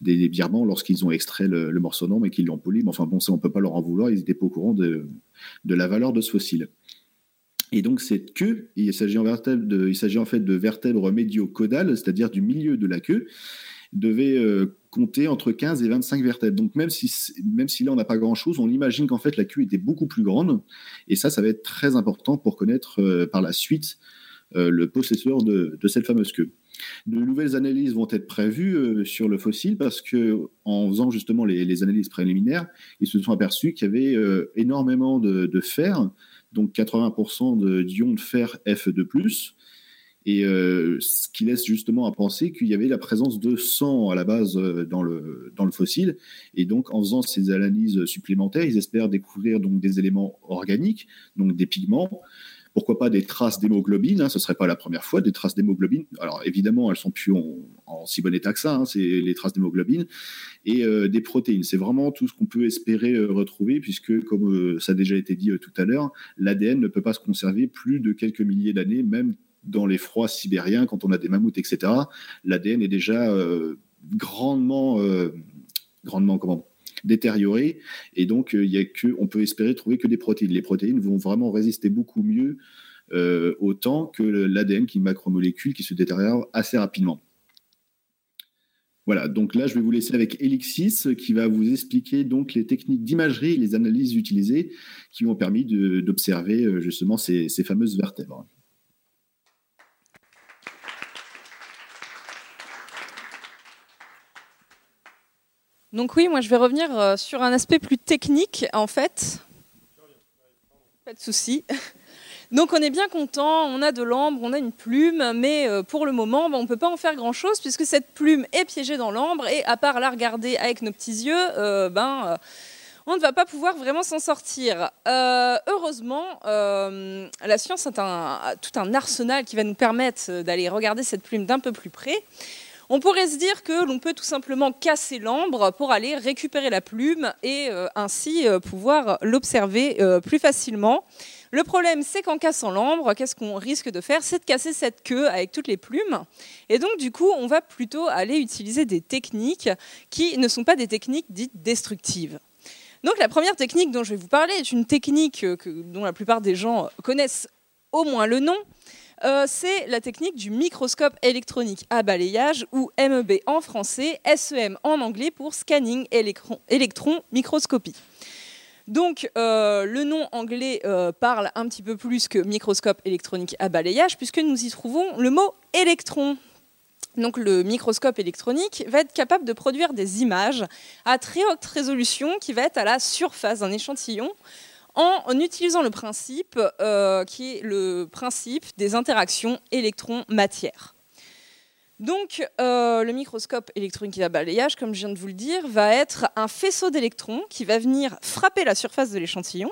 des, Birmans lorsqu'ils ont extrait le, morceau d'ambre et qu'ils l'ont poli. Mais enfin bon, ça on peut pas leur en vouloir. Ils n'étaient pas au courant de, la valeur de ce fossile. Et donc cette queue, il s'agit en, fait de vertèbres médio-caudales, c'est-à-dire du milieu de la queue, devait euh, compter entre 15 et 25 vertèbres. Donc même si, même si là on n'a pas grand-chose, on imagine qu'en fait la queue était beaucoup plus grande. Et ça, ça va être très important pour connaître euh, par la suite le possesseur de, cette fameuse queue. De nouvelles analyses vont être prévues euh, sur le fossile parce que, en faisant justement les, analyses préliminaires, ils se sont aperçus qu'il y avait euh, énormément de, fer, donc 80% d'ions de, fer F2+, et euh, ce qui laisse justement à penser qu'il y avait la présence de sang à la base dans le, dans le fossile. Et donc, en faisant ces analyses supplémentaires, ils espèrent découvrir donc des éléments organiques, donc des pigments, pourquoi pas des traces d'hémoglobine, hein, ce ne serait pas la première fois, des traces d'hémoglobine. Alors évidemment, elles sont plus en, si bon état que ça, hein, c'est les traces d'hémoglobine, et euh, des protéines. C'est vraiment tout ce qu'on peut espérer euh, retrouver, puisque comme euh, ça a déjà été dit tout à l'heure, l'ADN ne peut pas se conserver plus de quelques milliers d'années, même dans les froids sibériens, quand on a des mammouths, etc. L'ADN est déjà grandement, grandement détérioré. Et donc, euh, il y on peut espérer trouver que des protéines. Les protéines vont vraiment résister beaucoup mieux euh, au temps que l'ADN, qui est une macromolécule qui se détériore assez rapidement. Voilà, donc là, je vais vous laisser avec Elixis qui va vous expliquer donc les techniques d'imagerie et les analyses utilisées qui ont permis d'observer euh, justement ces fameuses vertèbres. Donc oui, moi je vais revenir euh, sur un aspect plus technique en fait. Pas de souci. Donc on est bien content, on a de l'ambre, on a une plume, mais euh, pour le moment, ben, on ne peut pas en faire grand-chose puisque cette plume est piégée dans l'ambre et à part la regarder avec nos petits yeux, euh, ben, on ne va pas pouvoir vraiment s'en sortir. Heureusement, la science a tout un arsenal qui va nous permettre d'aller regarder cette plume d'un peu plus près. On pourrait se dire que l'on peut tout simplement casser l'ambre pour aller récupérer la plume et euh, ainsi euh, pouvoir l'observer euh, plus facilement. Le problème, c'est qu'en cassant l'ambre, qu'est-ce qu'on risque de faire? C'est de casser cette queue avec toutes les plumes. Et donc, du coup, on va plutôt aller utiliser des techniques qui ne sont pas des techniques dites destructives. Donc, la première technique dont je vais vous parler est une technique que- dont la plupart des gens connaissent au moins le nom. Euh, c'est la technique du microscope électronique à balayage ou MEB en français, SEM en anglais pour scanning électron, microscopie. Donc euh, le nom anglais euh, parle un petit peu plus que microscope électronique à balayage puisque nous y trouvons le mot électron. Donc le microscope électronique va être capable de produire des images à très haute résolution qui va être à la surface d'un échantillon en, utilisant le principe euh, des interactions électron-matière. Donc, euh, le microscope électronique à balayage, comme je viens de vous le dire, va être un faisceau d'électrons qui va venir frapper la surface de l'échantillon.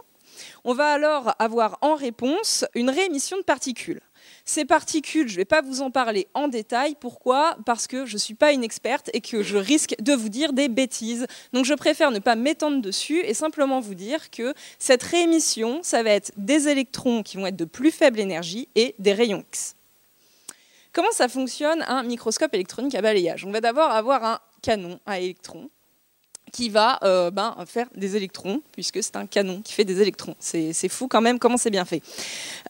On va alors avoir en réponse une réémission de particules. Ces particules, je ne vais pas vous en parler en détail. Pourquoi? Parce que je ne suis pas une experte et que je risque de vous dire des bêtises. Donc je préfère ne pas m'étendre dessus et simplement vous dire que cette réémission, ça va être des électrons qui vont être de plus faible énergie et des rayons X. Comment ça fonctionne un microscope électronique à balayage? On va d'abord avoir un canon à électrons qui va euh, ben, faire des électrons, puisque c'est un canon qui fait des électrons. C'est fou quand même comment c'est bien fait.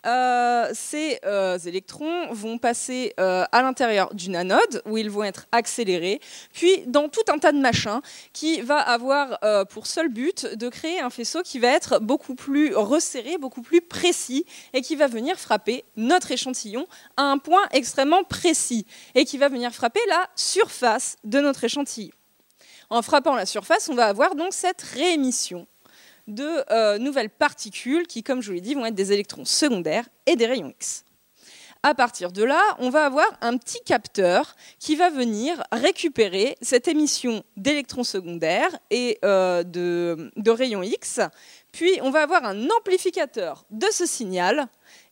Euh, ces euh, électrons vont passer à l'intérieur d'une anode, où ils vont être accélérés, puis dans tout un tas de machins qui va avoir pour seul but de créer un faisceau qui va être beaucoup plus resserré, beaucoup plus précis, et qui va venir frapper notre échantillon à un point extrêmement précis, et qui va venir frapper la surface de notre échantillon. En frappant la surface, on va avoir donc cette réémission de euh, nouvelles particules qui, comme je vous l'ai dit, vont être des électrons secondaires et des rayons X. À partir de là, on va avoir un petit capteur qui va venir récupérer cette émission d'électrons secondaires et euh, de, de rayons X. Puis, on va avoir un amplificateur de ce signal.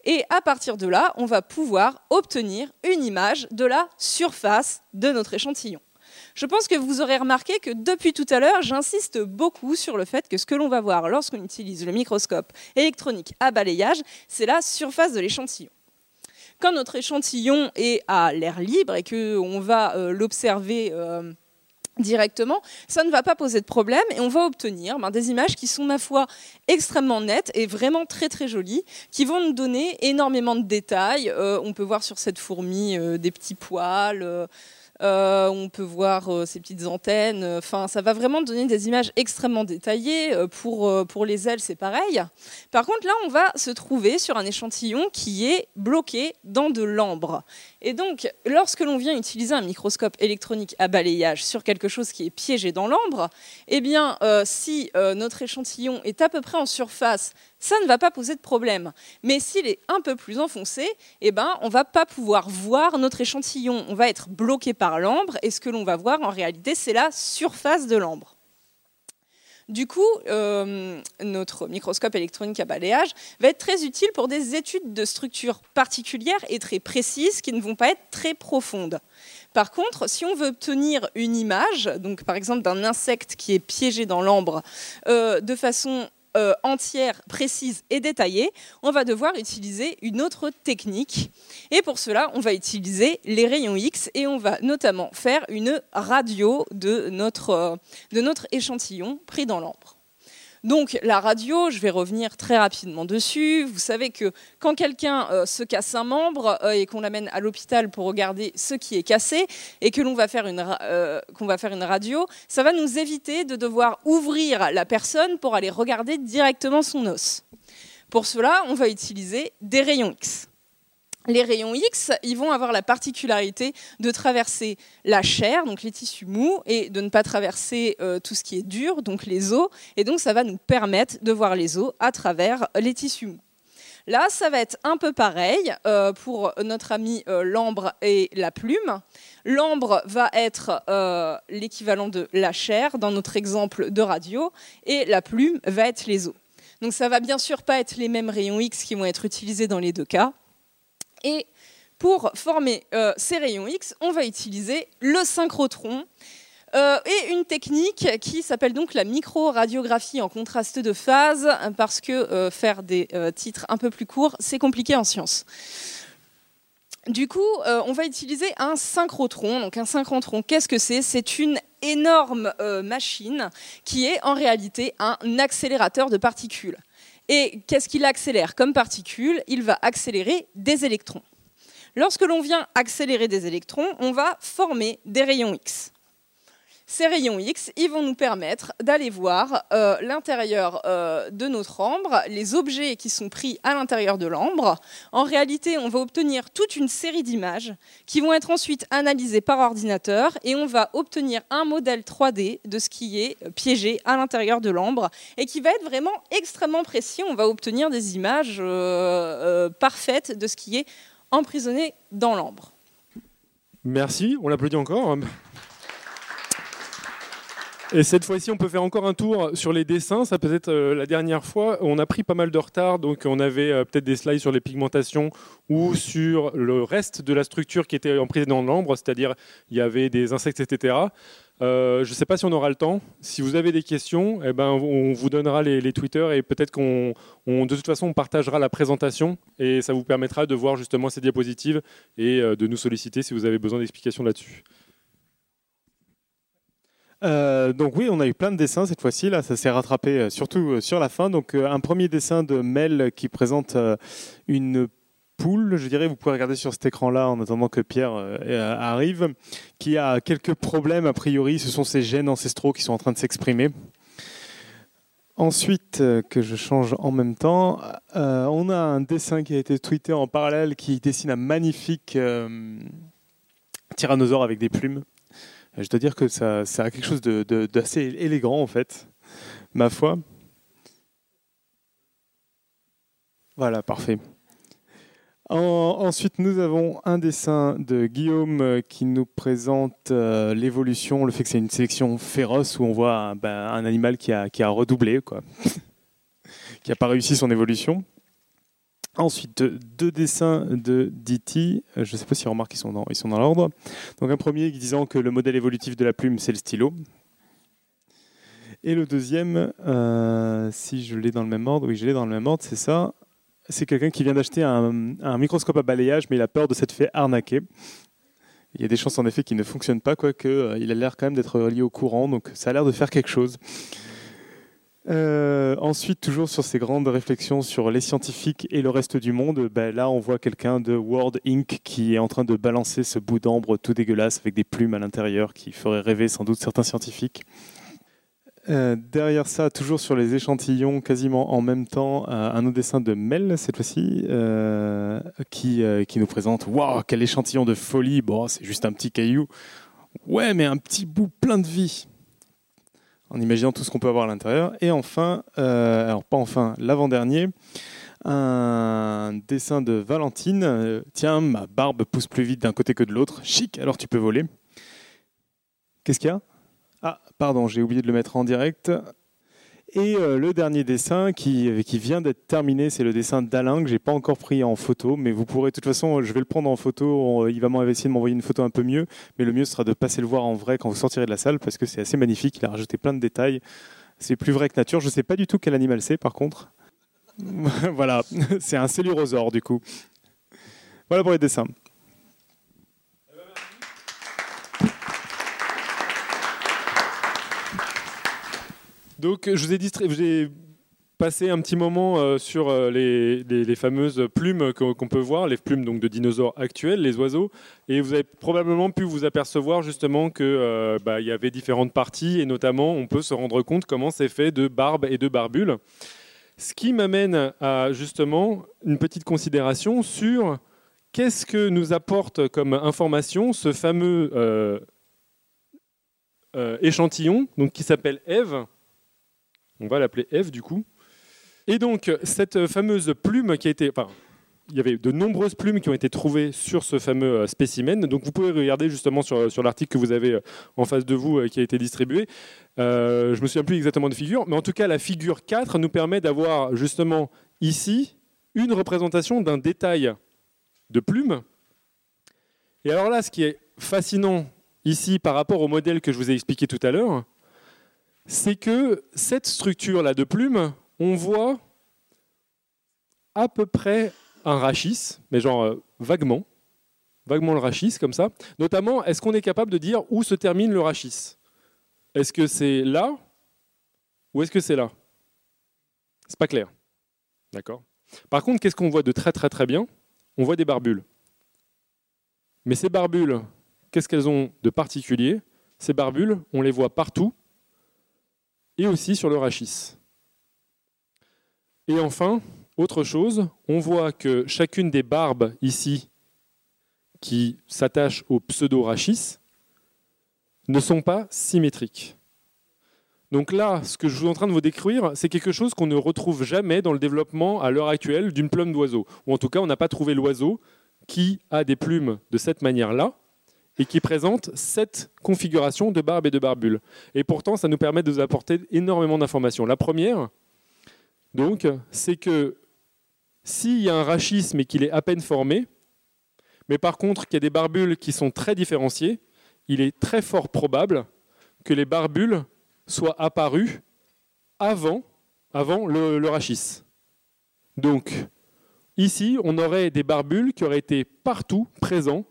Et à partir de là, on va pouvoir obtenir une image de la surface de notre échantillon. Je pense que vous aurez remarqué que depuis tout à l'heure, j'insiste beaucoup sur le fait que ce que l'on va voir lorsqu'on utilise le microscope électronique à balayage, c'est la surface de l'échantillon. Quand notre échantillon est à l'air libre et qu'on va euh, l'observer euh, directement, ça ne va pas poser de problème et on va obtenir ben, des images qui sont, ma foi, extrêmement nettes et vraiment très très jolies, qui vont nous donner énormément de détails. Euh, on peut voir sur cette fourmi des petits poils. Euh, on peut voir euh, ces petites antennes. Enfin, ça va vraiment donner des images extrêmement détaillées. Euh, pour, pour les ailes, c'est pareil. Par contre, là, on va se trouver sur un échantillon qui est bloqué dans de l'ambre. Et donc, lorsque l'on vient utiliser un microscope électronique à balayage sur quelque chose qui est piégé dans l'ambre, eh bien, si notre échantillon est à peu près en surface, ça ne va pas poser de problème. Mais s'il est un peu plus enfoncé, eh ben, on va pas pouvoir voir notre échantillon. On va être bloqué par l'ambre, et ce que l'on va voir en réalité, c'est la surface de l'ambre. Du coup, euh, notre microscope électronique à balayage va être très utile pour des études de structures particulières et très précises qui ne vont pas être très profondes. Par contre, si on veut obtenir une image, donc par exemple d'un insecte qui est piégé dans l'ambre, euh, de façon euh, entière, précise et détaillée, on va devoir utiliser une autre technique. Et pour cela, on va utiliser les rayons X et on va notamment faire une radio de notre, euh, de notre échantillon pris dans l'ambre. Donc la radio, je vais revenir très rapidement dessus. Vous savez que quand quelqu'un euh, se casse un membre euh, et qu'on l'amène à l'hôpital pour regarder ce qui est cassé et que l'on va faire euh, qu'on va faire une radio, ça va nous éviter de devoir ouvrir la personne pour aller regarder directement son os. Pour cela, on va utiliser des rayons X. Les rayons X, ils vont avoir la particularité de traverser la chair, donc les tissus mous, et de ne pas traverser euh, tout ce qui est dur, donc les os. Et donc, ça va nous permettre de voir les os à travers les tissus mous. Là, ça va être un peu pareil euh, pour notre ami euh, l'ambre et la plume. L'ambre va être l'équivalent de la chair dans notre exemple de radio, et la plume va être les os. Donc ça va bien sûr pas être les mêmes rayons X qui vont être utilisés dans les deux cas. Et pour former euh, ces rayons X, on va utiliser le synchrotron euh, et une technique qui s'appelle donc la microradiographie en contraste de phase, parce que euh, faire des titres un peu plus courts, c'est compliqué en sciences. Du coup, on va utiliser un synchrotron. Donc un synchrotron, qu'est-ce que c'est? C'est une énorme machine qui est en réalité un accélérateur de particules. Et qu'est-ce qu'il accélère comme particules Il va accélérer des électrons. Lorsque l'on vient accélérer des électrons, on va former des rayons X. Ces rayons X, ils vont nous permettre d'aller voir euh, l'intérieur euh, de notre ambre, les objets qui sont pris à l'intérieur de l'ambre. En réalité, on va obtenir toute une série d'images qui vont être ensuite analysées par ordinateur et on va obtenir un modèle 3D de ce qui est piégé à l'intérieur de l'ambre et qui va être vraiment extrêmement précis. On va obtenir des images euh, parfaites de ce qui est emprisonné dans l'ambre. Merci, on l'applaudit encore. Et cette fois-ci, on peut faire encore un tour sur les dessins. Ça peut être euh, la dernière fois. On a pris pas mal de retard, donc on avait euh, peut-être des slides sur les pigmentations ou sur le reste de la structure qui était emprisée dans l'ambre, c'est-à-dire il y avait des insectes, etc. Euh, je ne sais pas si on aura le temps. Si vous avez des questions, eh ben, on vous donnera les, les Twitter et peut-être qu'on, on- de toute façon, on partagera la présentation et ça vous permettra de voir justement ces diapositives et de nous solliciter si vous avez besoin d'explications là-dessus. Euh, donc oui, on a eu plein de dessins cette fois-ci. Là, ça s'est rattrapé euh, surtout euh, sur la fin. Donc un premier dessin de Mel qui présente une poule, je dirais. Vous pouvez regarder sur cet écran-là en attendant que Pierre arrive, qui a quelques problèmes a priori. Ce sont ses gènes ancestraux qui sont en train de s'exprimer. Ensuite, que je change en même temps, on a un dessin qui a été tweeté en parallèle qui dessine un magnifique tyrannosaure avec des plumes. Je dois dire que ça, a quelque chose d'assez élégant en fait, ma foi. Voilà, parfait. En- ensuite, nous avons un dessin de Guillaume euh, qui nous présente euh, l'évolution, le fait que c'est une sélection féroce où on voit un, ben, un animal qui a, qui a redoublé, quoi, qui n'a pas réussi son évolution. Ensuite, deux, dessins de DT. Euh, Je ne sais pas si on remarque qu'ils sont dans, l'ordre. Donc un premier disant que le modèle évolutif de la plume, c'est le stylo. Et le deuxième, euh, si je l'ai dans le même ordre, oui, je l'ai dans le même ordre, c'est ça. C'est quelqu'un qui vient d'acheter un, un microscope à balayage, mais il a peur de s'être fait arnaquer. Il y a des chances en effet qu'il ne fonctionne pas, quoique euh, il a l'air quand même d'être relié au courant, donc ça a l'air de faire quelque chose. Euh, ensuite, toujours sur ces grandes réflexions sur les scientifiques et le reste du monde, ben là on voit quelqu'un de World Inc. qui est en train de balancer ce bout d'ambre tout dégueulasse avec des plumes à l'intérieur qui ferait rêver sans doute certains scientifiques. Euh, derrière ça, toujours sur les échantillons, quasiment en même temps, euh, un autre dessin de Mel cette fois-ci, qui, qui nous présente Waouh, quel échantillon de folie Bon, c'est juste un petit caillou. Ouais, mais un petit bout plein de vie en imaginant tout ce qu'on peut avoir à l'intérieur. Et enfin, euh, alors pas enfin, l'avant-dernier, un dessin de Valentine. Tiens, ma barbe pousse plus vite d'un côté que de l'autre. Chic, alors tu peux voler. Qu'est-ce qu'il y a? Ah, pardon, j'ai oublié de le mettre en direct. Et euh, le dernier dessin qui, qui vient d'être terminé, c'est le dessin d'Alain que j'ai pas encore pris en photo, mais vous pourrez de toute façon, je vais le prendre en photo. On- il va de m'envoyer une photo un peu mieux, mais le mieux sera de passer le voir en vrai quand vous sortirez de la salle parce que c'est assez magnifique. Il a rajouté plein de détails. C'est plus vrai que nature. Je sais pas du tout quel animal c'est par contre. voilà, c'est un célurosaure du coup. Voilà pour les dessins. Donc, je vous ai, passé un petit moment euh, sur euh, les, fameuses plumes qu'on peut voir, les plumes donc, de dinosaures actuels, les oiseaux. Et vous avez probablement pu vous apercevoir justement qu'il y avait différentes parties, et notamment, on peut se rendre compte comment c'est fait de barbe et de barbules. Ce qui m'amène à justement une petite considération sur qu'est-ce que nous apporte comme information ce fameux euh, euh, échantillon donc, qui s'appelle Eve. On va l'appeler Eve du coup. Et donc, cette fameuse plume qui a été. Enfin, il y avait de nombreuses plumes qui ont été trouvées sur ce fameux euh, spécimen. Donc vous pouvez regarder justement sur, sur l'article que vous avez euh, en face de vous euh, qui a été distribué. Euh, je me souviens plus exactement de figure, mais en tout cas la figure 4 nous permet d'avoir justement ici une représentation d'un détail de plume. Et alors là, ce qui est fascinant ici par rapport au modèle que je vous ai expliqué tout à l'heure, c'est que cette structure-là de plume, on voit à peu près un rachis, mais genre euh, vaguement, vaguement le rachis comme ça. Notamment, est-ce qu'on est capable de dire où se termine le rachis? Est-ce que c'est là ou est-ce que c'est là? C'est pas clair. D'accord. Par contre, qu'est-ce qu'on voit de très très très bien? On voit des barbules. Mais ces barbules, qu'est-ce qu'elles ont de particulier? Ces barbules, on les voit partout et aussi sur le rachis. Et enfin, autre chose, on voit que chacune des barbes ici qui s'attachent au pseudo-rachis ne sont pas symétriques. Donc là, ce que je suis en train de vous décrire, c'est quelque chose qu'on ne retrouve jamais dans le développement à l'heure actuelle d'une plume d'oiseau. Ou en tout cas, on n'a pas trouvé l'oiseau qui a des plumes de cette manière-là et qui présente cette configuration de barbe et de barbule. Et pourtant, ça nous permet de vous apporter énormément d'informations. La première, donc, c'est que s'il y a un rachisme et qu'il est à peine formé, mais par contre qu'il y a des barbules qui sont très différenciées, il est très fort probable que les barbules soient apparues avant, avant le, le rachis. Donc, ici, on aurait des barbules qui auraient été partout présents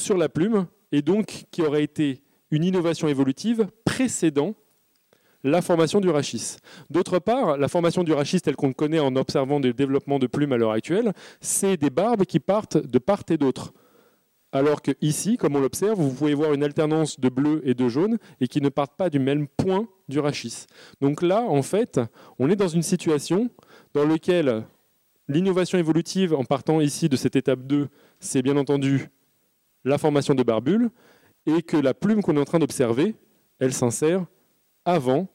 sur la plume, et donc qui auraient été une innovation évolutive précédant la formation du rachis. D'autre part, la formation du rachis telle qu'on le connaît en observant le développement de plumes à l'heure actuelle, c'est des barbes qui partent de part et d'autre. Alors que ici, comme on l'observe, vous pouvez voir une alternance de bleu et de jaune et qui ne partent pas du même point du rachis. Donc là, en fait, on est dans une situation dans laquelle l'innovation évolutive, en partant ici de cette étape 2, c'est bien entendu la formation de barbules, et que la plume qu'on est en train d'observer, elle s'insère avant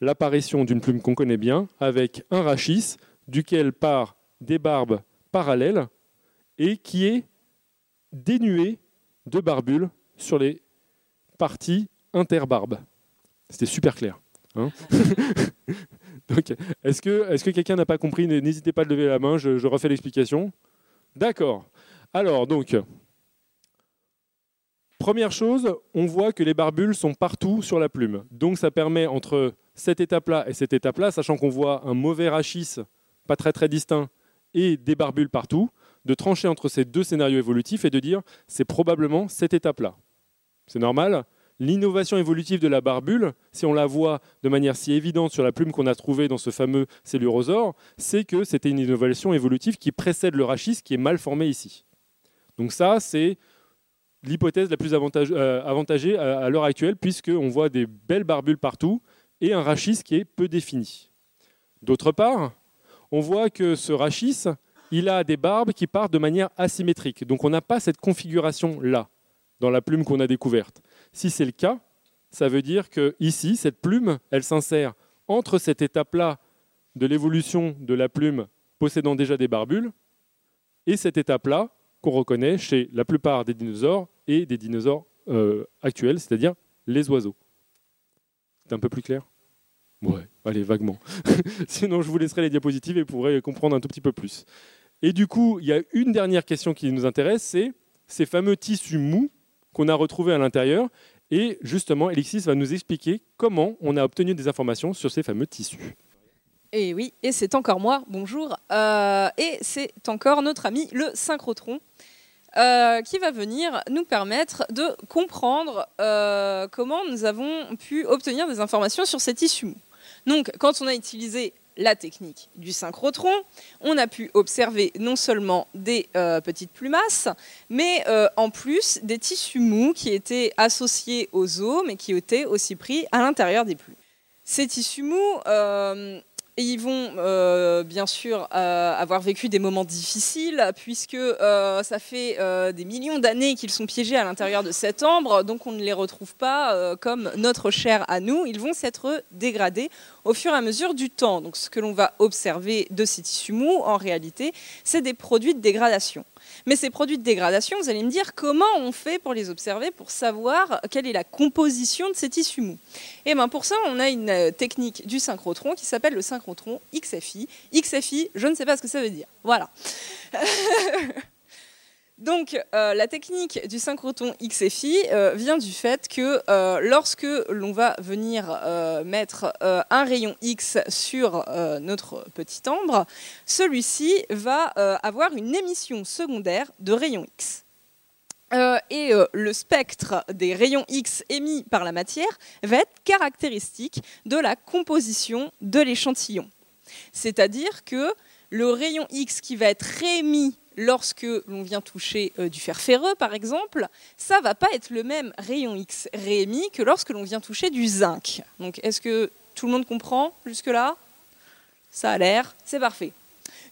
l'apparition d'une plume qu'on connaît bien, avec un rachis duquel part des barbes parallèles et qui est dénué de barbules sur les parties interbarbes. C'était super clair. hein est-ce que, est que quelqu'un n'a pas compris? N'hésitez pas à lever la main, je refais l'explication. D'accord. Alors, donc, Première chose, on voit que les barbules sont partout sur la plume. Donc ça permet entre cette étape-là et cette étape-là, sachant qu'on voit un mauvais rachis pas très distinct et des barbules partout, de trancher entre ces deux scénarios évolutifs et de dire c'est probablement cette étape-là. C'est normal. L'innovation évolutive de la barbule, si on la voit de manière si évidente sur la plume qu'on a trouvée dans ce fameux cellurosaure, c'est que c'était une innovation évolutive qui précède le rachis qui est mal formé ici. Donc ça, c'est l'hypothèse la plus euh, avantagée à, à l'heure actuelle, puisqu'on voit des belles barbules partout et un rachis qui est peu défini. D'autre part, on voit que ce rachis, il a des barbes qui partent de manière asymétrique. Donc on n'a pas cette configuration-là dans la plume qu'on a découverte. Si c'est le cas, ça veut dire que ici, cette plume, elle s'insère entre cette étape-là de l'évolution de la plume possédant déjà des barbules et cette étape-là qu'on reconnaît chez la plupart des dinosaures et des dinosaures euh, actuels, c'est-à-dire les oiseaux. C'est un peu plus clair? Ouais, allez, vaguement. Sinon, je vous laisserai les diapositives et vous pourrez comprendre un tout petit peu plus. Et du coup, il y a une dernière question qui nous intéresse, c'est ces fameux tissus mous qu'on a retrouvés à l'intérieur. Et justement, Elixis va nous expliquer comment on a obtenu des informations sur ces fameux tissus. Et oui, et c'est encore moi, bonjour. Euh, et c'est encore notre ami le synchrotron euh, qui va venir nous permettre de comprendre euh, comment nous avons pu obtenir des informations sur ces tissus mous. Donc, quand on a utilisé la technique du synchrotron, on a pu observer non seulement des euh, petites plumasses, mais en plus des tissus mous qui étaient associés aux os, mais qui étaient aussi pris à l'intérieur des plumes. Ces tissus mous, Et ils vont euh, bien sûr euh, avoir vécu des moments difficiles puisque euh, ça fait des millions d'années qu'ils sont piégés à l'intérieur de cette ambre, donc on ne les retrouve pas comme notre chair à nous. Ils vont s'être dégradés au fur et à mesure du temps. Donc ce que l'on va observer de ces tissus mous, en réalité, c'est des produits de dégradation. Mais ces produits de dégradation, vous allez me dire comment on fait pour les observer, pour savoir quelle est la composition de ces tissus mous? Et bien pour ça, on a une euh, technique du synchrotron qui s'appelle le synchrotron XFI. XFI, je ne sais pas ce que ça veut dire. Voilà. Donc, euh, la technique du synchrotron XFI euh, vient du fait que euh, lorsque l'on va venir mettre un rayon X sur notre petit ambre, celui-ci va avoir une émission secondaire de rayons X. Et le spectre des rayons X émis par la matière va être caractéristique de la composition de l'échantillon. C'est-à-dire que le rayon X qui va être réémis lorsque l'on vient toucher euh, du fer ferreux, par exemple, ça va pas être le même rayon X réémis que lorsque l'on vient toucher du zinc. Est-ce que tout le monde comprend jusque-là? Ça a l'air, c'est parfait.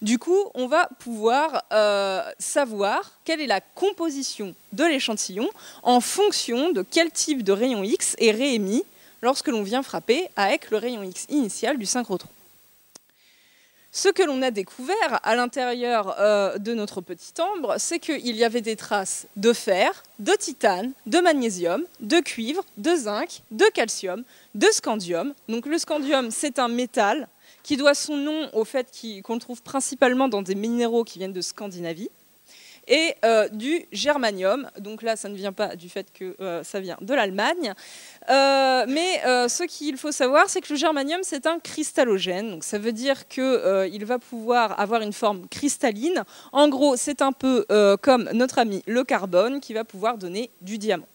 Du coup, on va pouvoir euh, savoir quelle est la composition de l'échantillon en fonction de quel type de rayon X est réémis lorsque l'on vient frapper avec le rayon X initial du synchrotron. Ce que l'on a découvert à l'intérieur euh, de notre petite ambre, c'est qu'il y avait des traces de fer, de titane, de magnésium, de cuivre, de zinc, de calcium, de scandium. Le scandium, c'est un métal qui doit son nom au fait qu'on le trouve principalement dans des minéraux qui viennent de Scandinavie, et euh, du germanium. Donc là, ça ne vient pas du fait que euh, ça vient de l'Allemagne. Euh, mais ce qu'il faut savoir, c'est que le germanium, c'est un cristallogène. Donc ça veut dire qu'il va pouvoir avoir une forme cristalline. En gros, c'est un peu comme notre ami le carbone qui va pouvoir donner du diamant.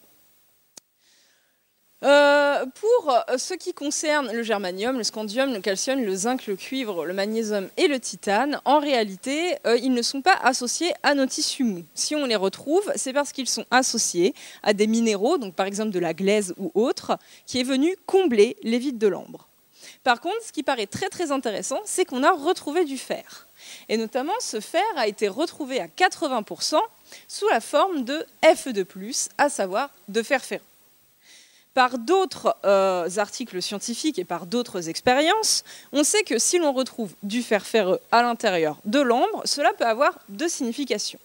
Euh, pour ce qui concerne le germanium, le scandium, le calcium, le zinc, le cuivre, le magnésium et le titane, en réalité, euh, ils ne sont pas associés à nos tissus mous. Si on les retrouve, c'est parce qu'ils sont associés à des minéraux, donc par exemple de la glaise ou autre, qui est venu combler les vides de l'ambre. Par contre, ce qui paraît très très intéressant, c'est qu'on a retrouvé du fer. Et notamment, ce fer a été retrouvé à 80% sous la forme de Fe2+, à savoir de fer ferreux par d'autres euh, articles scientifiques et par d'autres expériences, on sait que si l'on retrouve du fer ferreux à l'intérieur de l'ambre, cela peut avoir deux significations.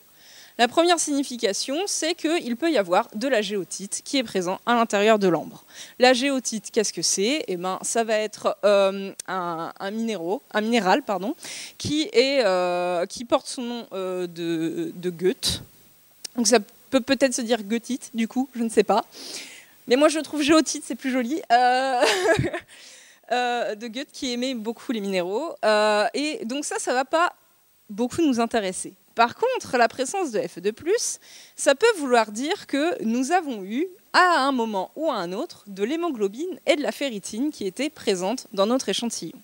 La première signification, c'est qu'il peut y avoir de la géotite qui est présent à l'intérieur de l'ambre. La géotite, qu'est-ce que c'est? Eh ben, ça va être euh, un, minéraux, un minéral pardon, qui, euh, porte son nom de, de Goethe. Donc ça peut peut-être se dire goethite, du coup, je ne sais pas. Mais moi, je trouve géotite, c'est plus joli. Euh... euh, de Goethe qui aimait beaucoup les minéraux. Euh, et donc ça, ça va pas beaucoup nous intéresser. Par contre, la présence de Fe2+, ça peut vouloir dire que nous avons eu, à un moment ou à un autre, de l'hémoglobine et de la ferritine qui étaient présentes dans notre échantillon.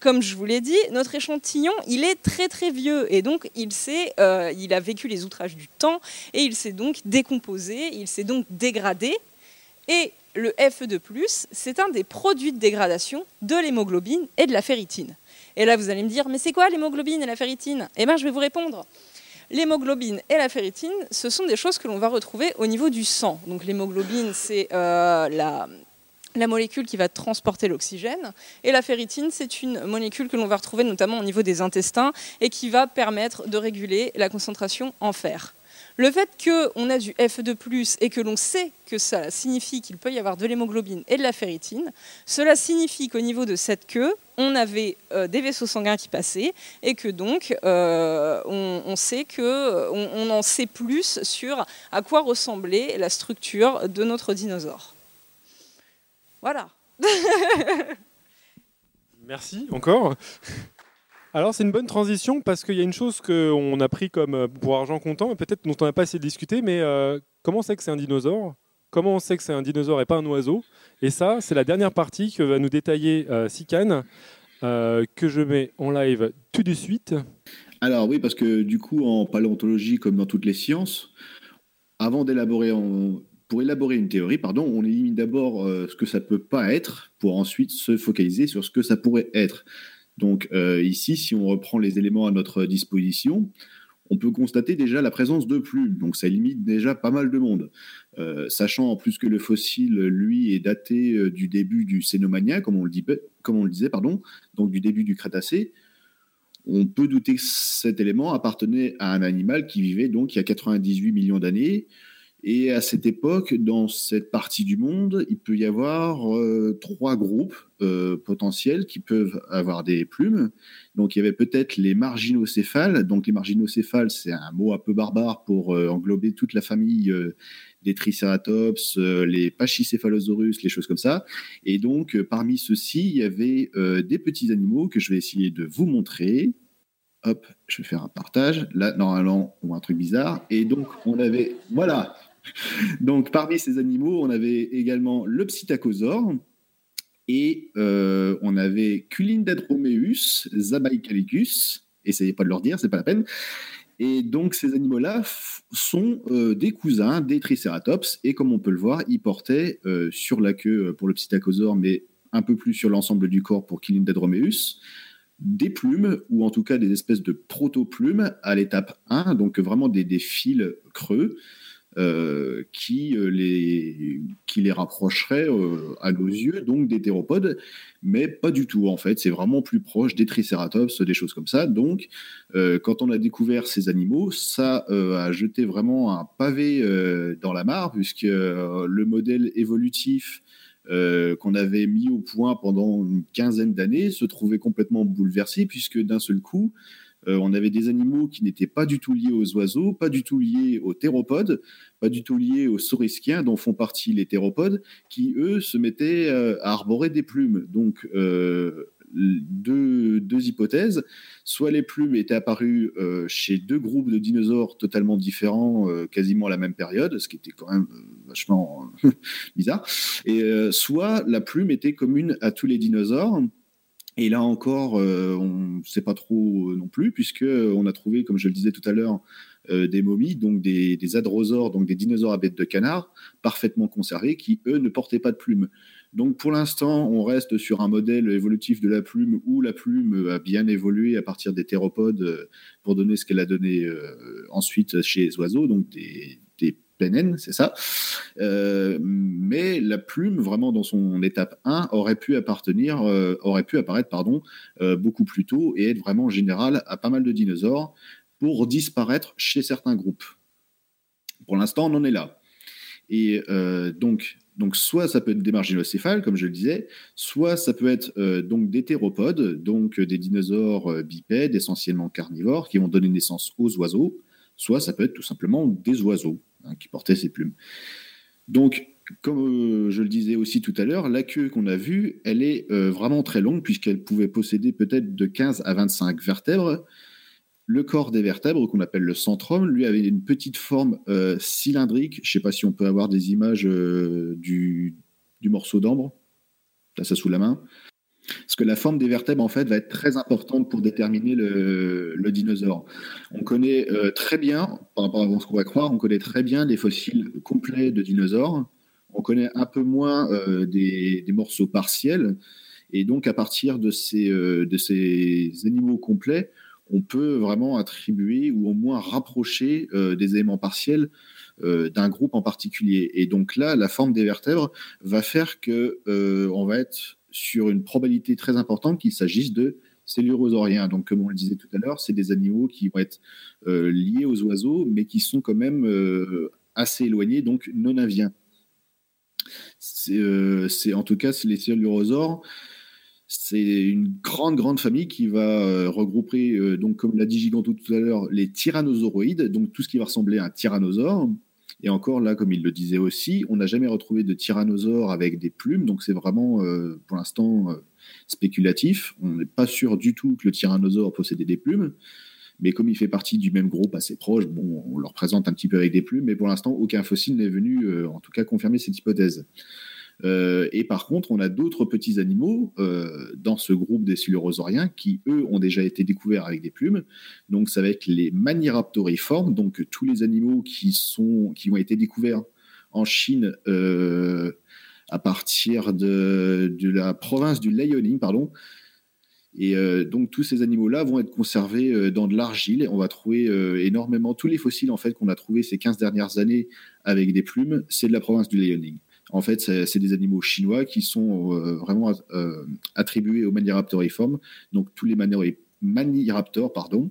Comme je vous l'ai dit, notre échantillon, il est très très vieux et donc il, euh, il a vécu les outrages du temps et il s'est donc décomposé, il s'est donc dégradé et le Fe2+, c'est un des produits de dégradation de l'hémoglobine et de la ferritine. Et là, vous allez me dire, mais c'est quoi l'hémoglobine et la ferritine? Eh bien, je vais vous répondre. L'hémoglobine et la ferritine, ce sont des choses que l'on va retrouver au niveau du sang. Donc l'hémoglobine, c'est euh, la, la molécule qui va transporter l'oxygène. Et la ferritine, c'est une molécule que l'on va retrouver notamment au niveau des intestins et qui va permettre de réguler la concentration en fer. Le fait qu'on a du Fe2+, et que l'on sait que ça signifie qu'il peut y avoir de l'hémoglobine et de la ferritine, cela signifie qu'au niveau de cette queue, on avait euh, des vaisseaux sanguins qui passaient et que donc euh, on, sait que on, on, en sait plus sur à quoi ressemblait la structure de notre dinosaure. Voilà. Merci encore. Alors c'est une bonne transition parce qu'il y a une chose qu'on a pris comme euh, pour argent comptant et peut-être dont on n'a pas assez discuté, mais euh, comment on sait que c'est un dinosaure? Comment on sait que c'est un dinosaure et pas un oiseau? Et ça, c'est la dernière partie que va nous détailler euh, Sican, euh, que je mets en live tout de suite. Alors oui, parce que du coup, en paléontologie, comme dans toutes les sciences, avant d'élaborer, pour élaborer une théorie, pardon, on élimine d'abord euh, ce que ça peut pas être, pour ensuite se focaliser sur ce que ça pourrait être. Donc euh, ici, si on reprend les éléments à notre disposition, on peut constater déjà la présence de plumes. Donc ça limite déjà pas mal de monde. Euh, sachant en plus que le fossile, lui, est daté euh, du début du Cénomania, comme on le, comme on le disait, pardon, donc du début du Crétacé, on peut douter que cet élément appartenait à un animal qui vivait donc il y a 98 millions d'années, et à cette époque, dans cette partie du monde, il peut y avoir euh, trois groupes euh, potentiels qui peuvent avoir des plumes. Donc il y avait peut-être les marginocéphales. Donc les marginocéphales, c'est un mot un peu barbare pour euh, englober toute la famille des tricératops, les pachycéphalosaurus, les choses comme ça. Et donc parmi ceux-ci, il y avait des petits animaux que je vais essayer de vous montrer. Hop, je vais faire un partage. Là, normalement, on voit un truc bizarre. Et donc, on avait, voilà, donc, parmi ces animaux, on avait également le psittacosaure et euh, on avait Culindadromeus, Zabaikalicus. Essayez pas de leur dire, c'est pas la peine. Et donc, ces animaux-là sont euh, des cousins des Triceratops. Et comme on peut le voir, ils portaient euh, sur la queue pour le psittacosaure, mais un peu plus sur l'ensemble du corps pour Culindadromeus, des plumes, ou en tout cas des espèces de proto-plumes à l'étape 1, donc vraiment des, des fils creux. Euh, qui, euh, les, qui les rapprocherait euh, à nos yeux donc des théropodes, mais pas du tout en fait. C'est vraiment plus proche des tricératops, des choses comme ça. Donc, quand on a découvert ces animaux, ça a jeté vraiment un pavé dans la mare, puisque le modèle évolutif qu'on avait mis au point pendant une quinzaine d'années se trouvait complètement bouleversé, puisque d'un seul coup, euh, on avait des animaux qui n'étaient pas du tout liés aux oiseaux, pas du tout liés aux théropodes, pas du tout liés aux saurisquiens dont font partie les théropodes, qui eux se mettaient euh, à arborer des plumes. Donc euh, deux, hypothèses. Soit les plumes étaient apparues chez deux groupes de dinosaures totalement différents, quasiment à la même période, ce qui était quand même vachement bizarre. Et soit la plume était commune à tous les dinosaures. Et là encore, euh, on ne sait pas trop euh, non plus, puisque euh, on a trouvé, comme je le disais tout à l'heure, des momies, donc des, adrosaures, donc des dinosaures à bête de canard, parfaitement conservés, qui eux ne portaient pas de plumes. Donc pour l'instant, on reste sur un modèle évolutif de la plume où la plume a bien évolué à partir des théropodes pour donner ce qu'elle a donné ensuite chez les oiseaux, donc des, c'est ça. Euh, mais la plume, vraiment dans son étape 1, aurait pu appartenir, euh, aurait pu apparaître pardon, euh, beaucoup plus tôt et être vraiment générale à pas mal de dinosaures pour disparaître chez certains groupes. Pour l'instant, on en est là. Et donc, donc, soit ça peut être des marginocéphales, comme je le disais, soit ça peut être donc des théropodes, donc des dinosaures bipèdes, essentiellement carnivores, qui vont donner naissance aux oiseaux, soit ça peut être tout simplement des oiseaux. Hein, qui portait ses plumes. Donc, comme euh, je le disais aussi tout à l'heure, la queue qu'on a vue, elle est euh, vraiment très longue puisqu'elle pouvait posséder peut-être de 15 à 25 vertèbres. Le corps des vertèbres, qu'on appelle le centrum, lui avait une petite forme euh, cylindrique. Je ne sais pas si on peut avoir des images du, morceau d'ambre. Là, ça sous la main. Parce que la forme des vertèbres, en fait, va être très importante pour déterminer le, dinosaure. On connaît euh, très bien, par rapport à ce qu'on va croire, on connaît très bien des fossiles complets de dinosaures. On connaît un peu moins euh, des, morceaux partiels. Et donc, à partir de ces, euh, de ces animaux complets, on peut vraiment attribuer ou au moins rapprocher des éléments partiels d'un groupe en particulier. Et donc là, la forme des vertèbres va faire que on va être sur une probabilité très importante qu'il s'agisse de cellurosauriens. Donc, comme on le disait tout à l'heure, c'est des animaux qui vont être euh, liés aux oiseaux, mais qui sont quand même euh, assez éloignés, donc non aviens. Euh, c'est en tout cas les cellurosaures. C'est une grande, grande famille qui va regrouper, donc comme l'a dit Giganto tout à l'heure, les tyrannosauroïdes, donc tout ce qui va ressembler à un tyrannosaure. Et encore là, comme il le disait aussi, on n'a jamais retrouvé de tyrannosaure avec des plumes, donc c'est vraiment euh, pour l'instant euh, spéculatif. On n'est pas sûr du tout que le tyrannosaure possédait des plumes, mais comme il fait partie du même groupe assez proche, bon, on le représente un petit peu avec des plumes, mais pour l'instant, aucun fossile n'est venu, euh, en tout cas, confirmer cette hypothèse. Euh, et par contre, on a d'autres petits animaux euh, dans ce groupe des silurosauriens qui, eux, ont déjà été découverts avec des plumes. Donc, ça va être les Maniraptoriformes, donc tous les animaux qui, ont été découverts en Chine euh, à partir de, la province du Liaoning, pardon. Et donc tous ces animaux-là vont être conservés dans de l'argile. On va trouver énormément tous les fossiles en fait qu'on a trouvés ces 15 dernières années avec des plumes, c'est de la province du Liaoning. En fait, c'est des animaux chinois qui sont euh, vraiment euh, attribués aux Maniraptoriformes, donc tous les Maniraptors, pardon,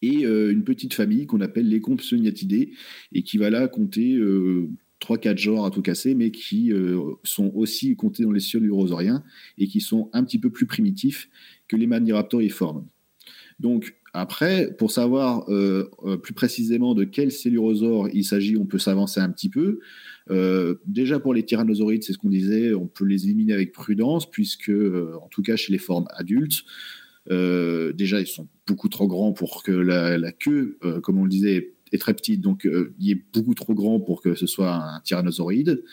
et euh, une petite famille qu'on appelle les Compsognathidés, et qui va là compter euh, 3-4 genres à tout casser, mais qui sont aussi comptés dans les Siolurosauriens, et qui sont un petit peu plus primitifs que les Maniraptoriformes. Donc, après, pour savoir plus précisément de quel célurosaure il s'agit, on peut s'avancer un petit peu. Euh, déjà pour les tyrannosaurides, c'est ce qu'on disait, on peut les éliminer avec prudence, puisque, euh, en tout cas chez les formes adultes, euh, déjà ils sont beaucoup trop grands pour que la, queue, comme on le disait, est très petite, donc il est beaucoup trop grand pour que ce soit un tyrannosauride.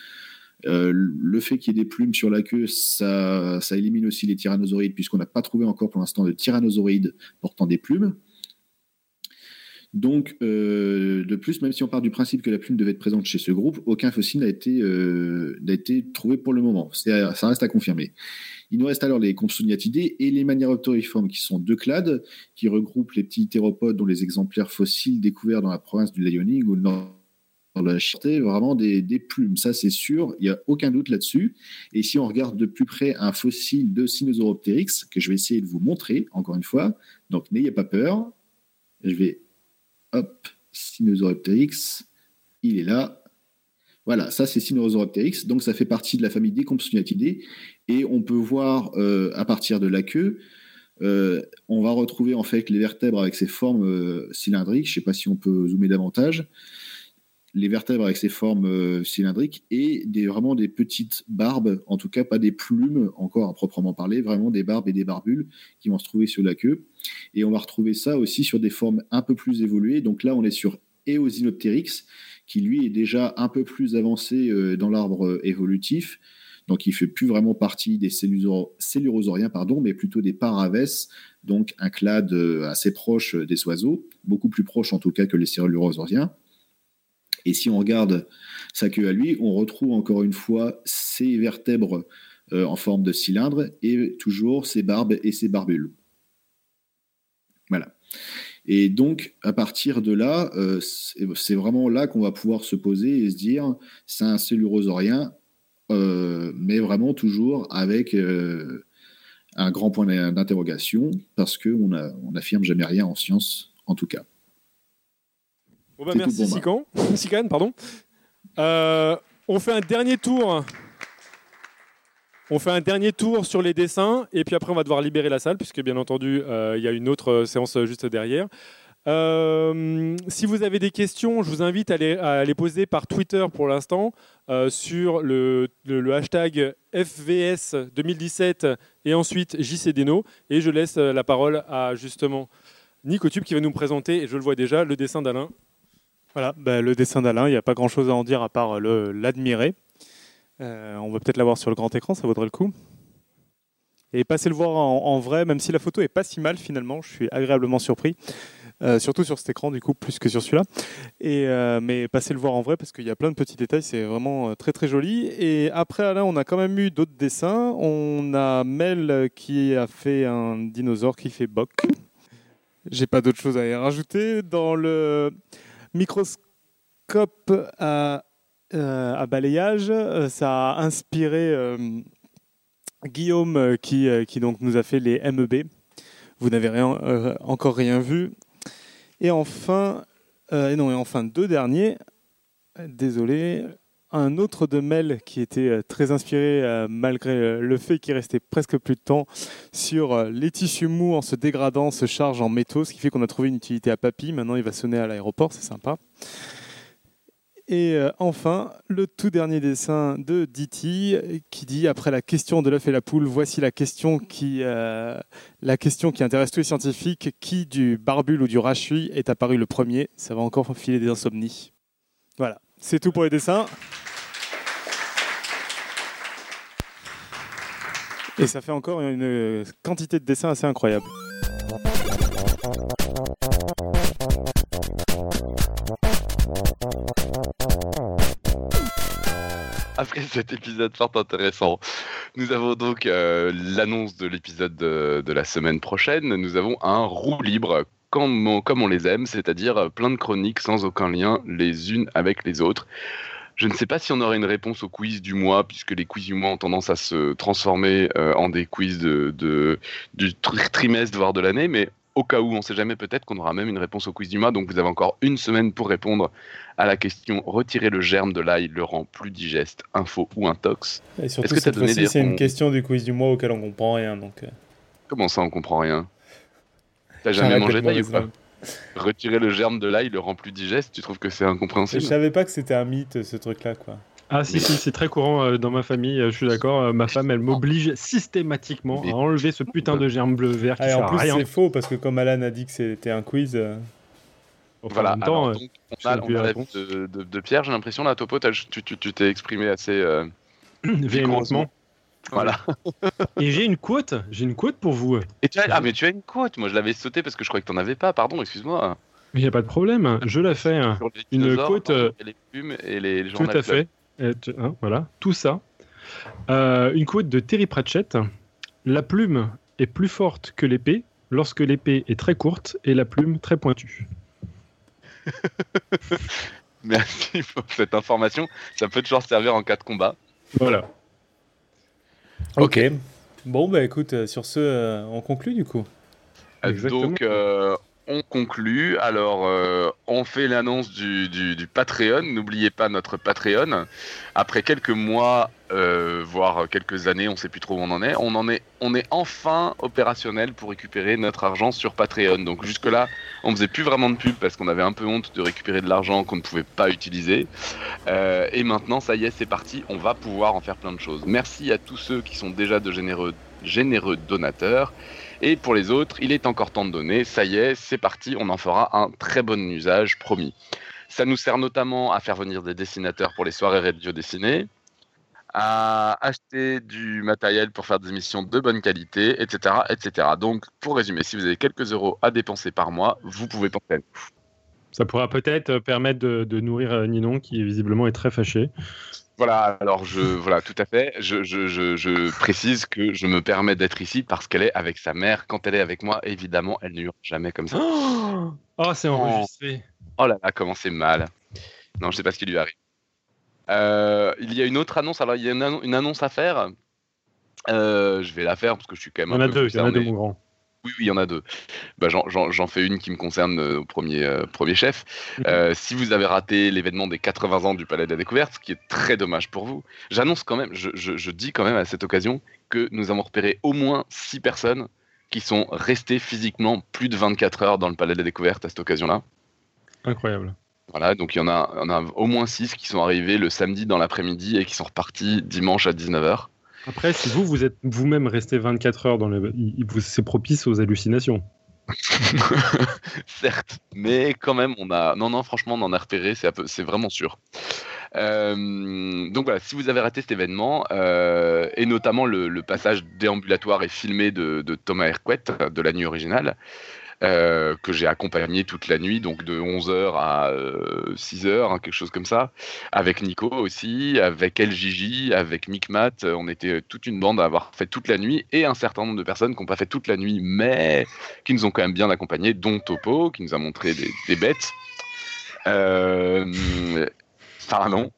Le fait qu'il y ait des plumes sur la queue, ça, ça élimine aussi les tyrannosaurides, puisqu'on n'a pas trouvé encore pour l'instant de tyrannosaurides portant des plumes. Donc, euh, de plus, même si on part du principe que la plume devait être présente chez ce groupe, aucun fossile n'a été, euh, n'a été trouvé pour le moment. Ça reste à confirmer. Il nous reste alors les Compsognathidés et les Maniraptoriformes, qui sont deux clades, qui regroupent les petits théropodes dont les exemplaires fossiles découverts dans la province du Liaoning ou dans la Chine, vraiment des, des plumes, ça c'est sûr, il n'y a aucun doute là-dessus. Et si on regarde de plus près un fossile de Sinosauropteryx, que je vais essayer de vous montrer, encore une fois, donc n'ayez pas peur, je vais, hop, Sinosauropteryx, il est là. Voilà, ça c'est Sinosauropteryx, donc ça fait partie de la famille des Compsognathidés, et on peut voir euh, à partir de la queue, euh, on va retrouver en fait les vertèbres avec ces formes euh, cylindriques, je ne sais pas si on peut zoomer davantage, les vertèbres avec ces formes euh, cylindriques et des, vraiment des petites barbes, en tout cas pas des plumes encore à proprement parler, vraiment des barbes et des barbules qui vont se trouver sur la queue. Et on va retrouver ça aussi sur des formes un peu plus évoluées. Donc là, on est sur Eosinopteryx, qui lui est déjà un peu plus avancé euh, dans l'arbre euh, évolutif. Donc il fait plus vraiment partie des cellulosor- cellurosauriens, pardon, mais plutôt des paravès, donc un clade assez proche des oiseaux, beaucoup plus proche en tout cas que les cellurosauriens. Et si on regarde sa queue à lui, on retrouve encore une fois ses vertèbres euh, en forme de cylindre et toujours ses barbes et ses barbules. Voilà. Et donc, à partir de là, euh, c'est vraiment là qu'on va pouvoir se poser et se dire, c'est un cellurosaurien, euh, mais vraiment toujours avec euh, un grand point d'interrogation, parce qu'on on n'affirme jamais rien en science, en tout cas. Bon bah merci Sican, Sican, pardon. Euh, on fait un dernier tour. On fait un dernier tour sur les dessins et puis après on va devoir libérer la salle puisque bien entendu euh, il y a une autre euh, séance juste derrière. Euh, si vous avez des questions, je vous invite à les, à les poser par Twitter pour l'instant euh, sur le, le- le hashtag FVS 2017 et ensuite JCDeno et je laisse la parole à justement Nico Tube qui va nous présenter et je le vois déjà le dessin d'Alain. Voilà, bah, le dessin d'Alain, il n'y a pas grand-chose à en dire à part le- l'admirer. Euh, on va peut-être l'avoir sur le grand écran, ça vaudrait le coup. Et passez le voir en, vrai, même si la photo est pas si mal finalement, je suis agréablement surpris. Euh, surtout sur cet écran du coup, plus que sur celui-là. Euh, mais passez le voir en vrai parce qu'il y a plein de petits détails, c'est vraiment euh, très très joli. Et après Alain, on a quand même eu d'autres dessins. On a Mel qui a fait un dinosaure qui fait Boc. J'ai pas d'autre chose à y rajouter. Dans le microscope à, euh, balayage, euh, ça a inspiré euh, Guillaume qui, qui donc nous a fait les MEB. Vous n'avez rien, encore rien vu. Et enfin, non, et enfin deux derniers. Désolé. Un autre de Mel qui était euh, très inspiré euh, malgré euh, le fait qu'il restait presque plus de temps sur les tissus mous en se dégradant se charge en métaux, ce qui fait qu'on a trouvé une utilité à Papy. Maintenant, il va sonner à l'aéroport, c'est sympa. Et enfin, le tout dernier dessin de Diti qui dit après la question de l'œuf et la poule, voici la question qui, la question qui intéresse tous les scientifiques qui du barbule ou du rachui est apparu le premier? Ça va encore filer des insomnies. Voilà, c'est tout pour les dessins. Et ça fait encore une quantité de dessins assez incroyable. après cet épisode fort intéressant, nous avons donc euh, l'annonce de l'épisode de, de la semaine prochaine. Nous avons un roue libre comme on, comme on les aime, c'est-à-dire plein de chroniques sans aucun lien les unes avec les autres. Je ne sais pas si on aura une réponse au quiz du mois, puisque les quiz du mois ont tendance à se transformer euh, en des quiz de, de- du tri- trimestre, voire de l'année, mais au cas où, on ne sait jamais, peut-être qu'on aura même une réponse au quiz du mois. Donc vous avez encore une semaine pour répondre à la question retirer le germe de l'ail le rend plus digeste, info ou intox. Et Est-ce que cette fois-ci, c'est une question du quiz du mois auquel on comprend rien. Donc, euh, Comment ça, on comprend rien? T'as jamais mangé d'être d'ail ou pas. Retirer le germe de l'ail le rend plus digeste, tu trouves que c'est Je incompréhensible savais pas que c'était un mythe, ce truc-là, quoi. Ah si, si, c'est très courant euh, dans ma famille, euh, je suis d'accord. euh, ma femme, elle m'oblige systématiquement à enlever ce putain de germe bleu vert qui Ah, et sert en à plus, rien. c'est faux, parce que comme Alan a dit que c'était un quiz, euh, Enfin, Voilà, en même temps, alors, euh, donc, on je a, on a la de, de- de Pierre, j'ai l'impression, là, Topo, t'as- tu tu- tu t'es exprimé assez... euh, véhémentement. Voilà. Et j'ai une quote, j'ai une quote pour vous. Et tu as, ah, mais tu as une quote, moi je l'avais sauté parce que je croyais que t'en avais pas, pardon, excuse-moi. Il n'y a pas de problème, je la fais. hein. Une quote, euh, et les plumes et les Tout à fait. Tu- hein, voilà, tout ça. Euh, une quote de Terry Pratchett. La plume est plus forte que l'épée lorsque l'épée est très courte et la plume très pointue. Merci pour cette information, ça peut toujours servir en cas de combat. Voilà. Ok. Bon, bah écoute, euh, sur ce, euh, on conclut du coup. Euh, Exactement. Donc, euh, on conclut. Alors, euh, on fait l'annonce du, Patreon. N'oubliez pas notre Patreon. Après quelques mois, euh, voire quelques années, on ne sait plus trop où on en est. On est, enfin opérationnel pour récupérer notre argent sur Patreon. Donc jusque-là, on faisait plus vraiment de pub parce qu'on avait un peu honte de récupérer de l'argent qu'on ne pouvait pas utiliser. Euh, et maintenant, ça y est, c'est parti. On va pouvoir en faire plein de choses. Merci à tous ceux qui sont déjà de généreux donateurs. Et pour les autres, il est encore temps de donner. Ça y est, c'est parti. On en fera un très bon usage, promis. Ça nous sert notamment à faire venir des dessinateurs pour les soirées radio dessinées, à acheter du matériel pour faire des émissions de bonne qualité, etc., etc. Donc, pour résumer, si vous avez quelques euros à dépenser par mois, vous pouvez penser à nous. Ça pourra peut-être permettre de, de nourrir euh, Ninon qui visiblement est très fâché. Voilà, alors je, voilà, tout à fait. Je, je, je, je précise que je me permets d'être ici parce qu'elle est avec sa mère. Quand elle est avec moi, évidemment, elle ne hurle jamais comme ça. Oh, c'est enregistré. Oh là là, comment c'est mal. Non, je sais pas ce qui lui arrive. Euh, il y a une autre annonce. Alors, il y a une, annon- une annonce à faire. Euh, je vais la faire parce que je suis quand Il même y en a deux, il y en a deux, mon grand. Oui, oui, il y en a deux. Bah, j'en- fais une qui me concerne euh, au premier, euh, premier chef. Mhm. Euh, si vous avez raté l'événement des 80 ans du Palais de la Découverte, ce qui est très dommage pour vous, j'annonce quand même, je, je- je dis quand même à cette occasion que nous avons repéré au moins 6 personnes qui sont restées physiquement plus de 24 heures dans le Palais de la Découverte à cette occasion-là. Incroyable. Voilà, donc il y en a, on a au moins 6 qui sont arrivés le samedi dans l'après-midi et qui sont repartis dimanche à 19h. Après, si vous, vous êtes vous-même resté 24 heures dans le. C'est propice aux hallucinations. Certes, mais quand même, on a. Non, non, franchement, on en a repéré, c'est peu- vraiment sûr. Euh, donc voilà, si vous avez raté cet événement, euh, et notamment le, passage déambulatoire et filmé de, de Thomas Hercouet de la nuit originale, euh, que j'ai accompagné toute la nuit, donc de 11h à 6h, hein, quelque chose comme ça, avec Nico aussi, avec LJJ, avec Micmat, euh, on était toute une bande à avoir fait toute la nuit, et un certain nombre de personnes qui n'ont pas fait toute la nuit, mais qui nous ont quand même bien accompagnés, dont Topo, qui nous a montré des, des bêtes. Euh, pardon.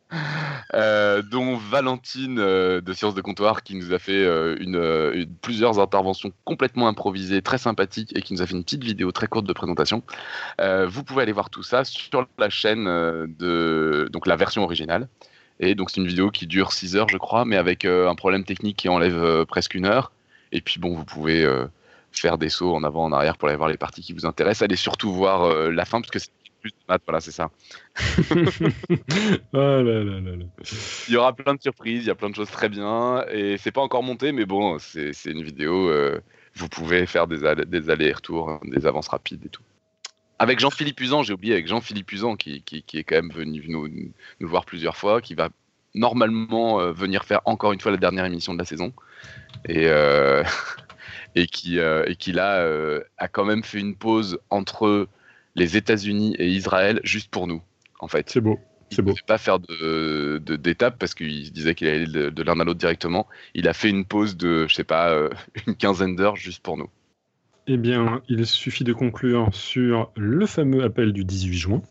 Euh, dont Valentine euh, de Sciences de Comptoir qui nous a fait euh, euh, une- plusieurs interventions complètement improvisées, très sympathiques et qui nous a fait une petite vidéo très courte de présentation. Vous pouvez aller voir tout ça sur la chaîne de donc la version originale. Et donc c'est une vidéo qui dure 6 heures je crois, mais avec un problème technique qui enlève presque une heure. Et puis bon, vous pouvez faire des sauts en avant, en arrière pour aller voir les parties qui vous intéressent. Allez surtout voir la fin parce que c'est plus de maths, voilà c'est ça. Oh là là là là. Il y aura plein de surprises, il y a plein de choses très bien, et c'est pas encore monté, mais bon, c'est une vidéo, euh, vous pouvez faire des, des allers-retours, hein, des avances rapides et tout. Avec Jean-Philippe Usan, j'ai oublié, avec Jean-Philippe Usan, qui, qui, qui est quand même venu nous, nous voir plusieurs fois, qui va normalement euh, venir faire encore une fois la dernière émission de la saison, et, euh, et, qui, euh, et qui là euh, a quand même fait une pause entre les États-Unis et Israël juste pour nous, en fait. C'est beau. Il ne pas faire de d'étape parce qu'il disait qu'il allait de, de l'un à l'autre directement. Il a fait une pause de, je sais pas, euh, une quinzaine d'heures juste pour nous. Eh bien, il suffit de conclure sur le fameux appel du 18 juin.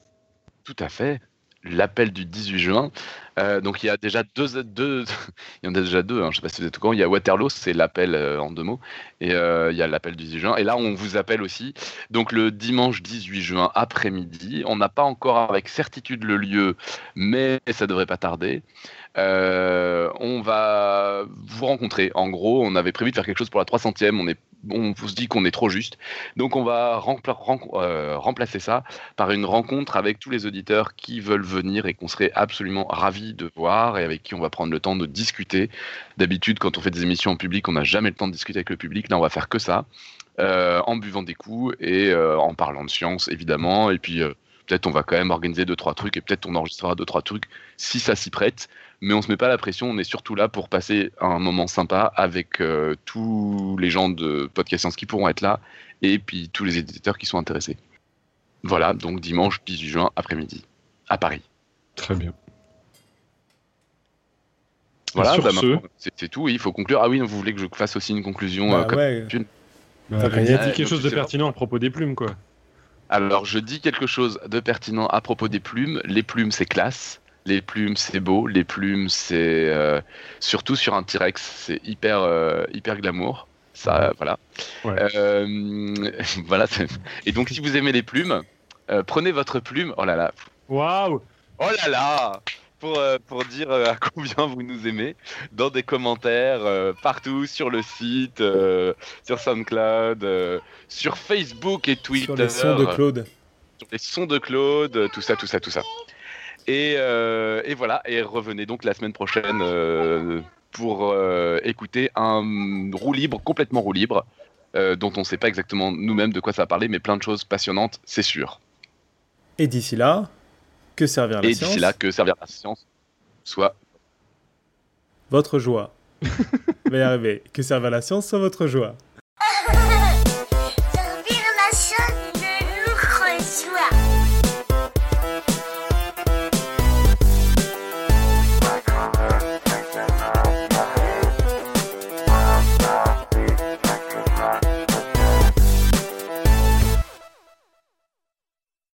Tout à fait. L'appel du 18 juin. Euh, donc il y a déjà deux, il y en a déjà deux. Hein, je sais pas si vous êtes au courant. Il y a Waterloo, c'est l'appel euh, en deux mots, et euh, il y a l'appel du 18 juin. Et là, on vous appelle aussi. Donc le dimanche 18 juin après-midi. On n'a pas encore avec certitude le lieu, mais ça devrait pas tarder. On va vous rencontrer. En gros, on avait prévu de faire quelque chose pour la 300e. On est on se dit qu'on est trop juste. Donc on va remplacer ça par une rencontre avec tous les auditeurs qui veulent venir et qu'on serait absolument ravis de voir et avec qui on va prendre le temps de discuter. D'habitude, quand on fait des émissions en public, on n'a jamais le temps de discuter avec le public. Là, on va faire que ça, euh, en buvant des coups et euh, en parlant de science, évidemment. Et puis, euh, peut-être on va quand même organiser deux, trois trucs et peut-être on enregistrera deux, trois trucs si ça s'y prête. Mais on se met pas la pression, on est surtout là pour passer un moment sympa avec tous les gens de Podcast Science qui pourront être là et puis tous les éditeurs qui sont intéressés. Voilà, donc dimanche 18 juin après-midi à Paris. Très bien. Voilà, sur bah, ce- maintenant, c'est tout. Il faut conclure. Ah oui, vous voulez que je fasse aussi une conclusion Bah euh, comme ouais. d'habitude Bah, T'as dis gagné. quelque chose de pertinent à propos des plumes, quoi. Alors, je dis quelque chose de pertinent à propos des plumes. Les plumes, c'est classe. Les plumes, c'est beau. Les plumes, c'est euh, surtout sur un T-Rex, c'est hyper, euh, hyper glamour. Ça, voilà. Ouais. Euh, voilà. Et donc, si vous aimez les plumes, euh, prenez votre plume. Oh là là. Waouh Oh là là. Pour, euh, pour dire euh, à combien vous nous aimez dans des commentaires euh, partout sur le site, euh, sur SoundCloud, euh, sur Facebook et Twitter Sur les sons de Claude. sur les sons de Claude, tout ça, tout ça, tout ça. Et, et voilà, et revenez donc la semaine prochaine pour écouter un roue libre, complètement roue libre, dont on ne sait pas exactement nous-mêmes de quoi ça va parler, mais plein de choses passionnantes, c'est sûr. Et d'ici là, que servir la et science d'ici là, que servir la science soit Votre joie. Y arriver. Que servir la science soit votre joie.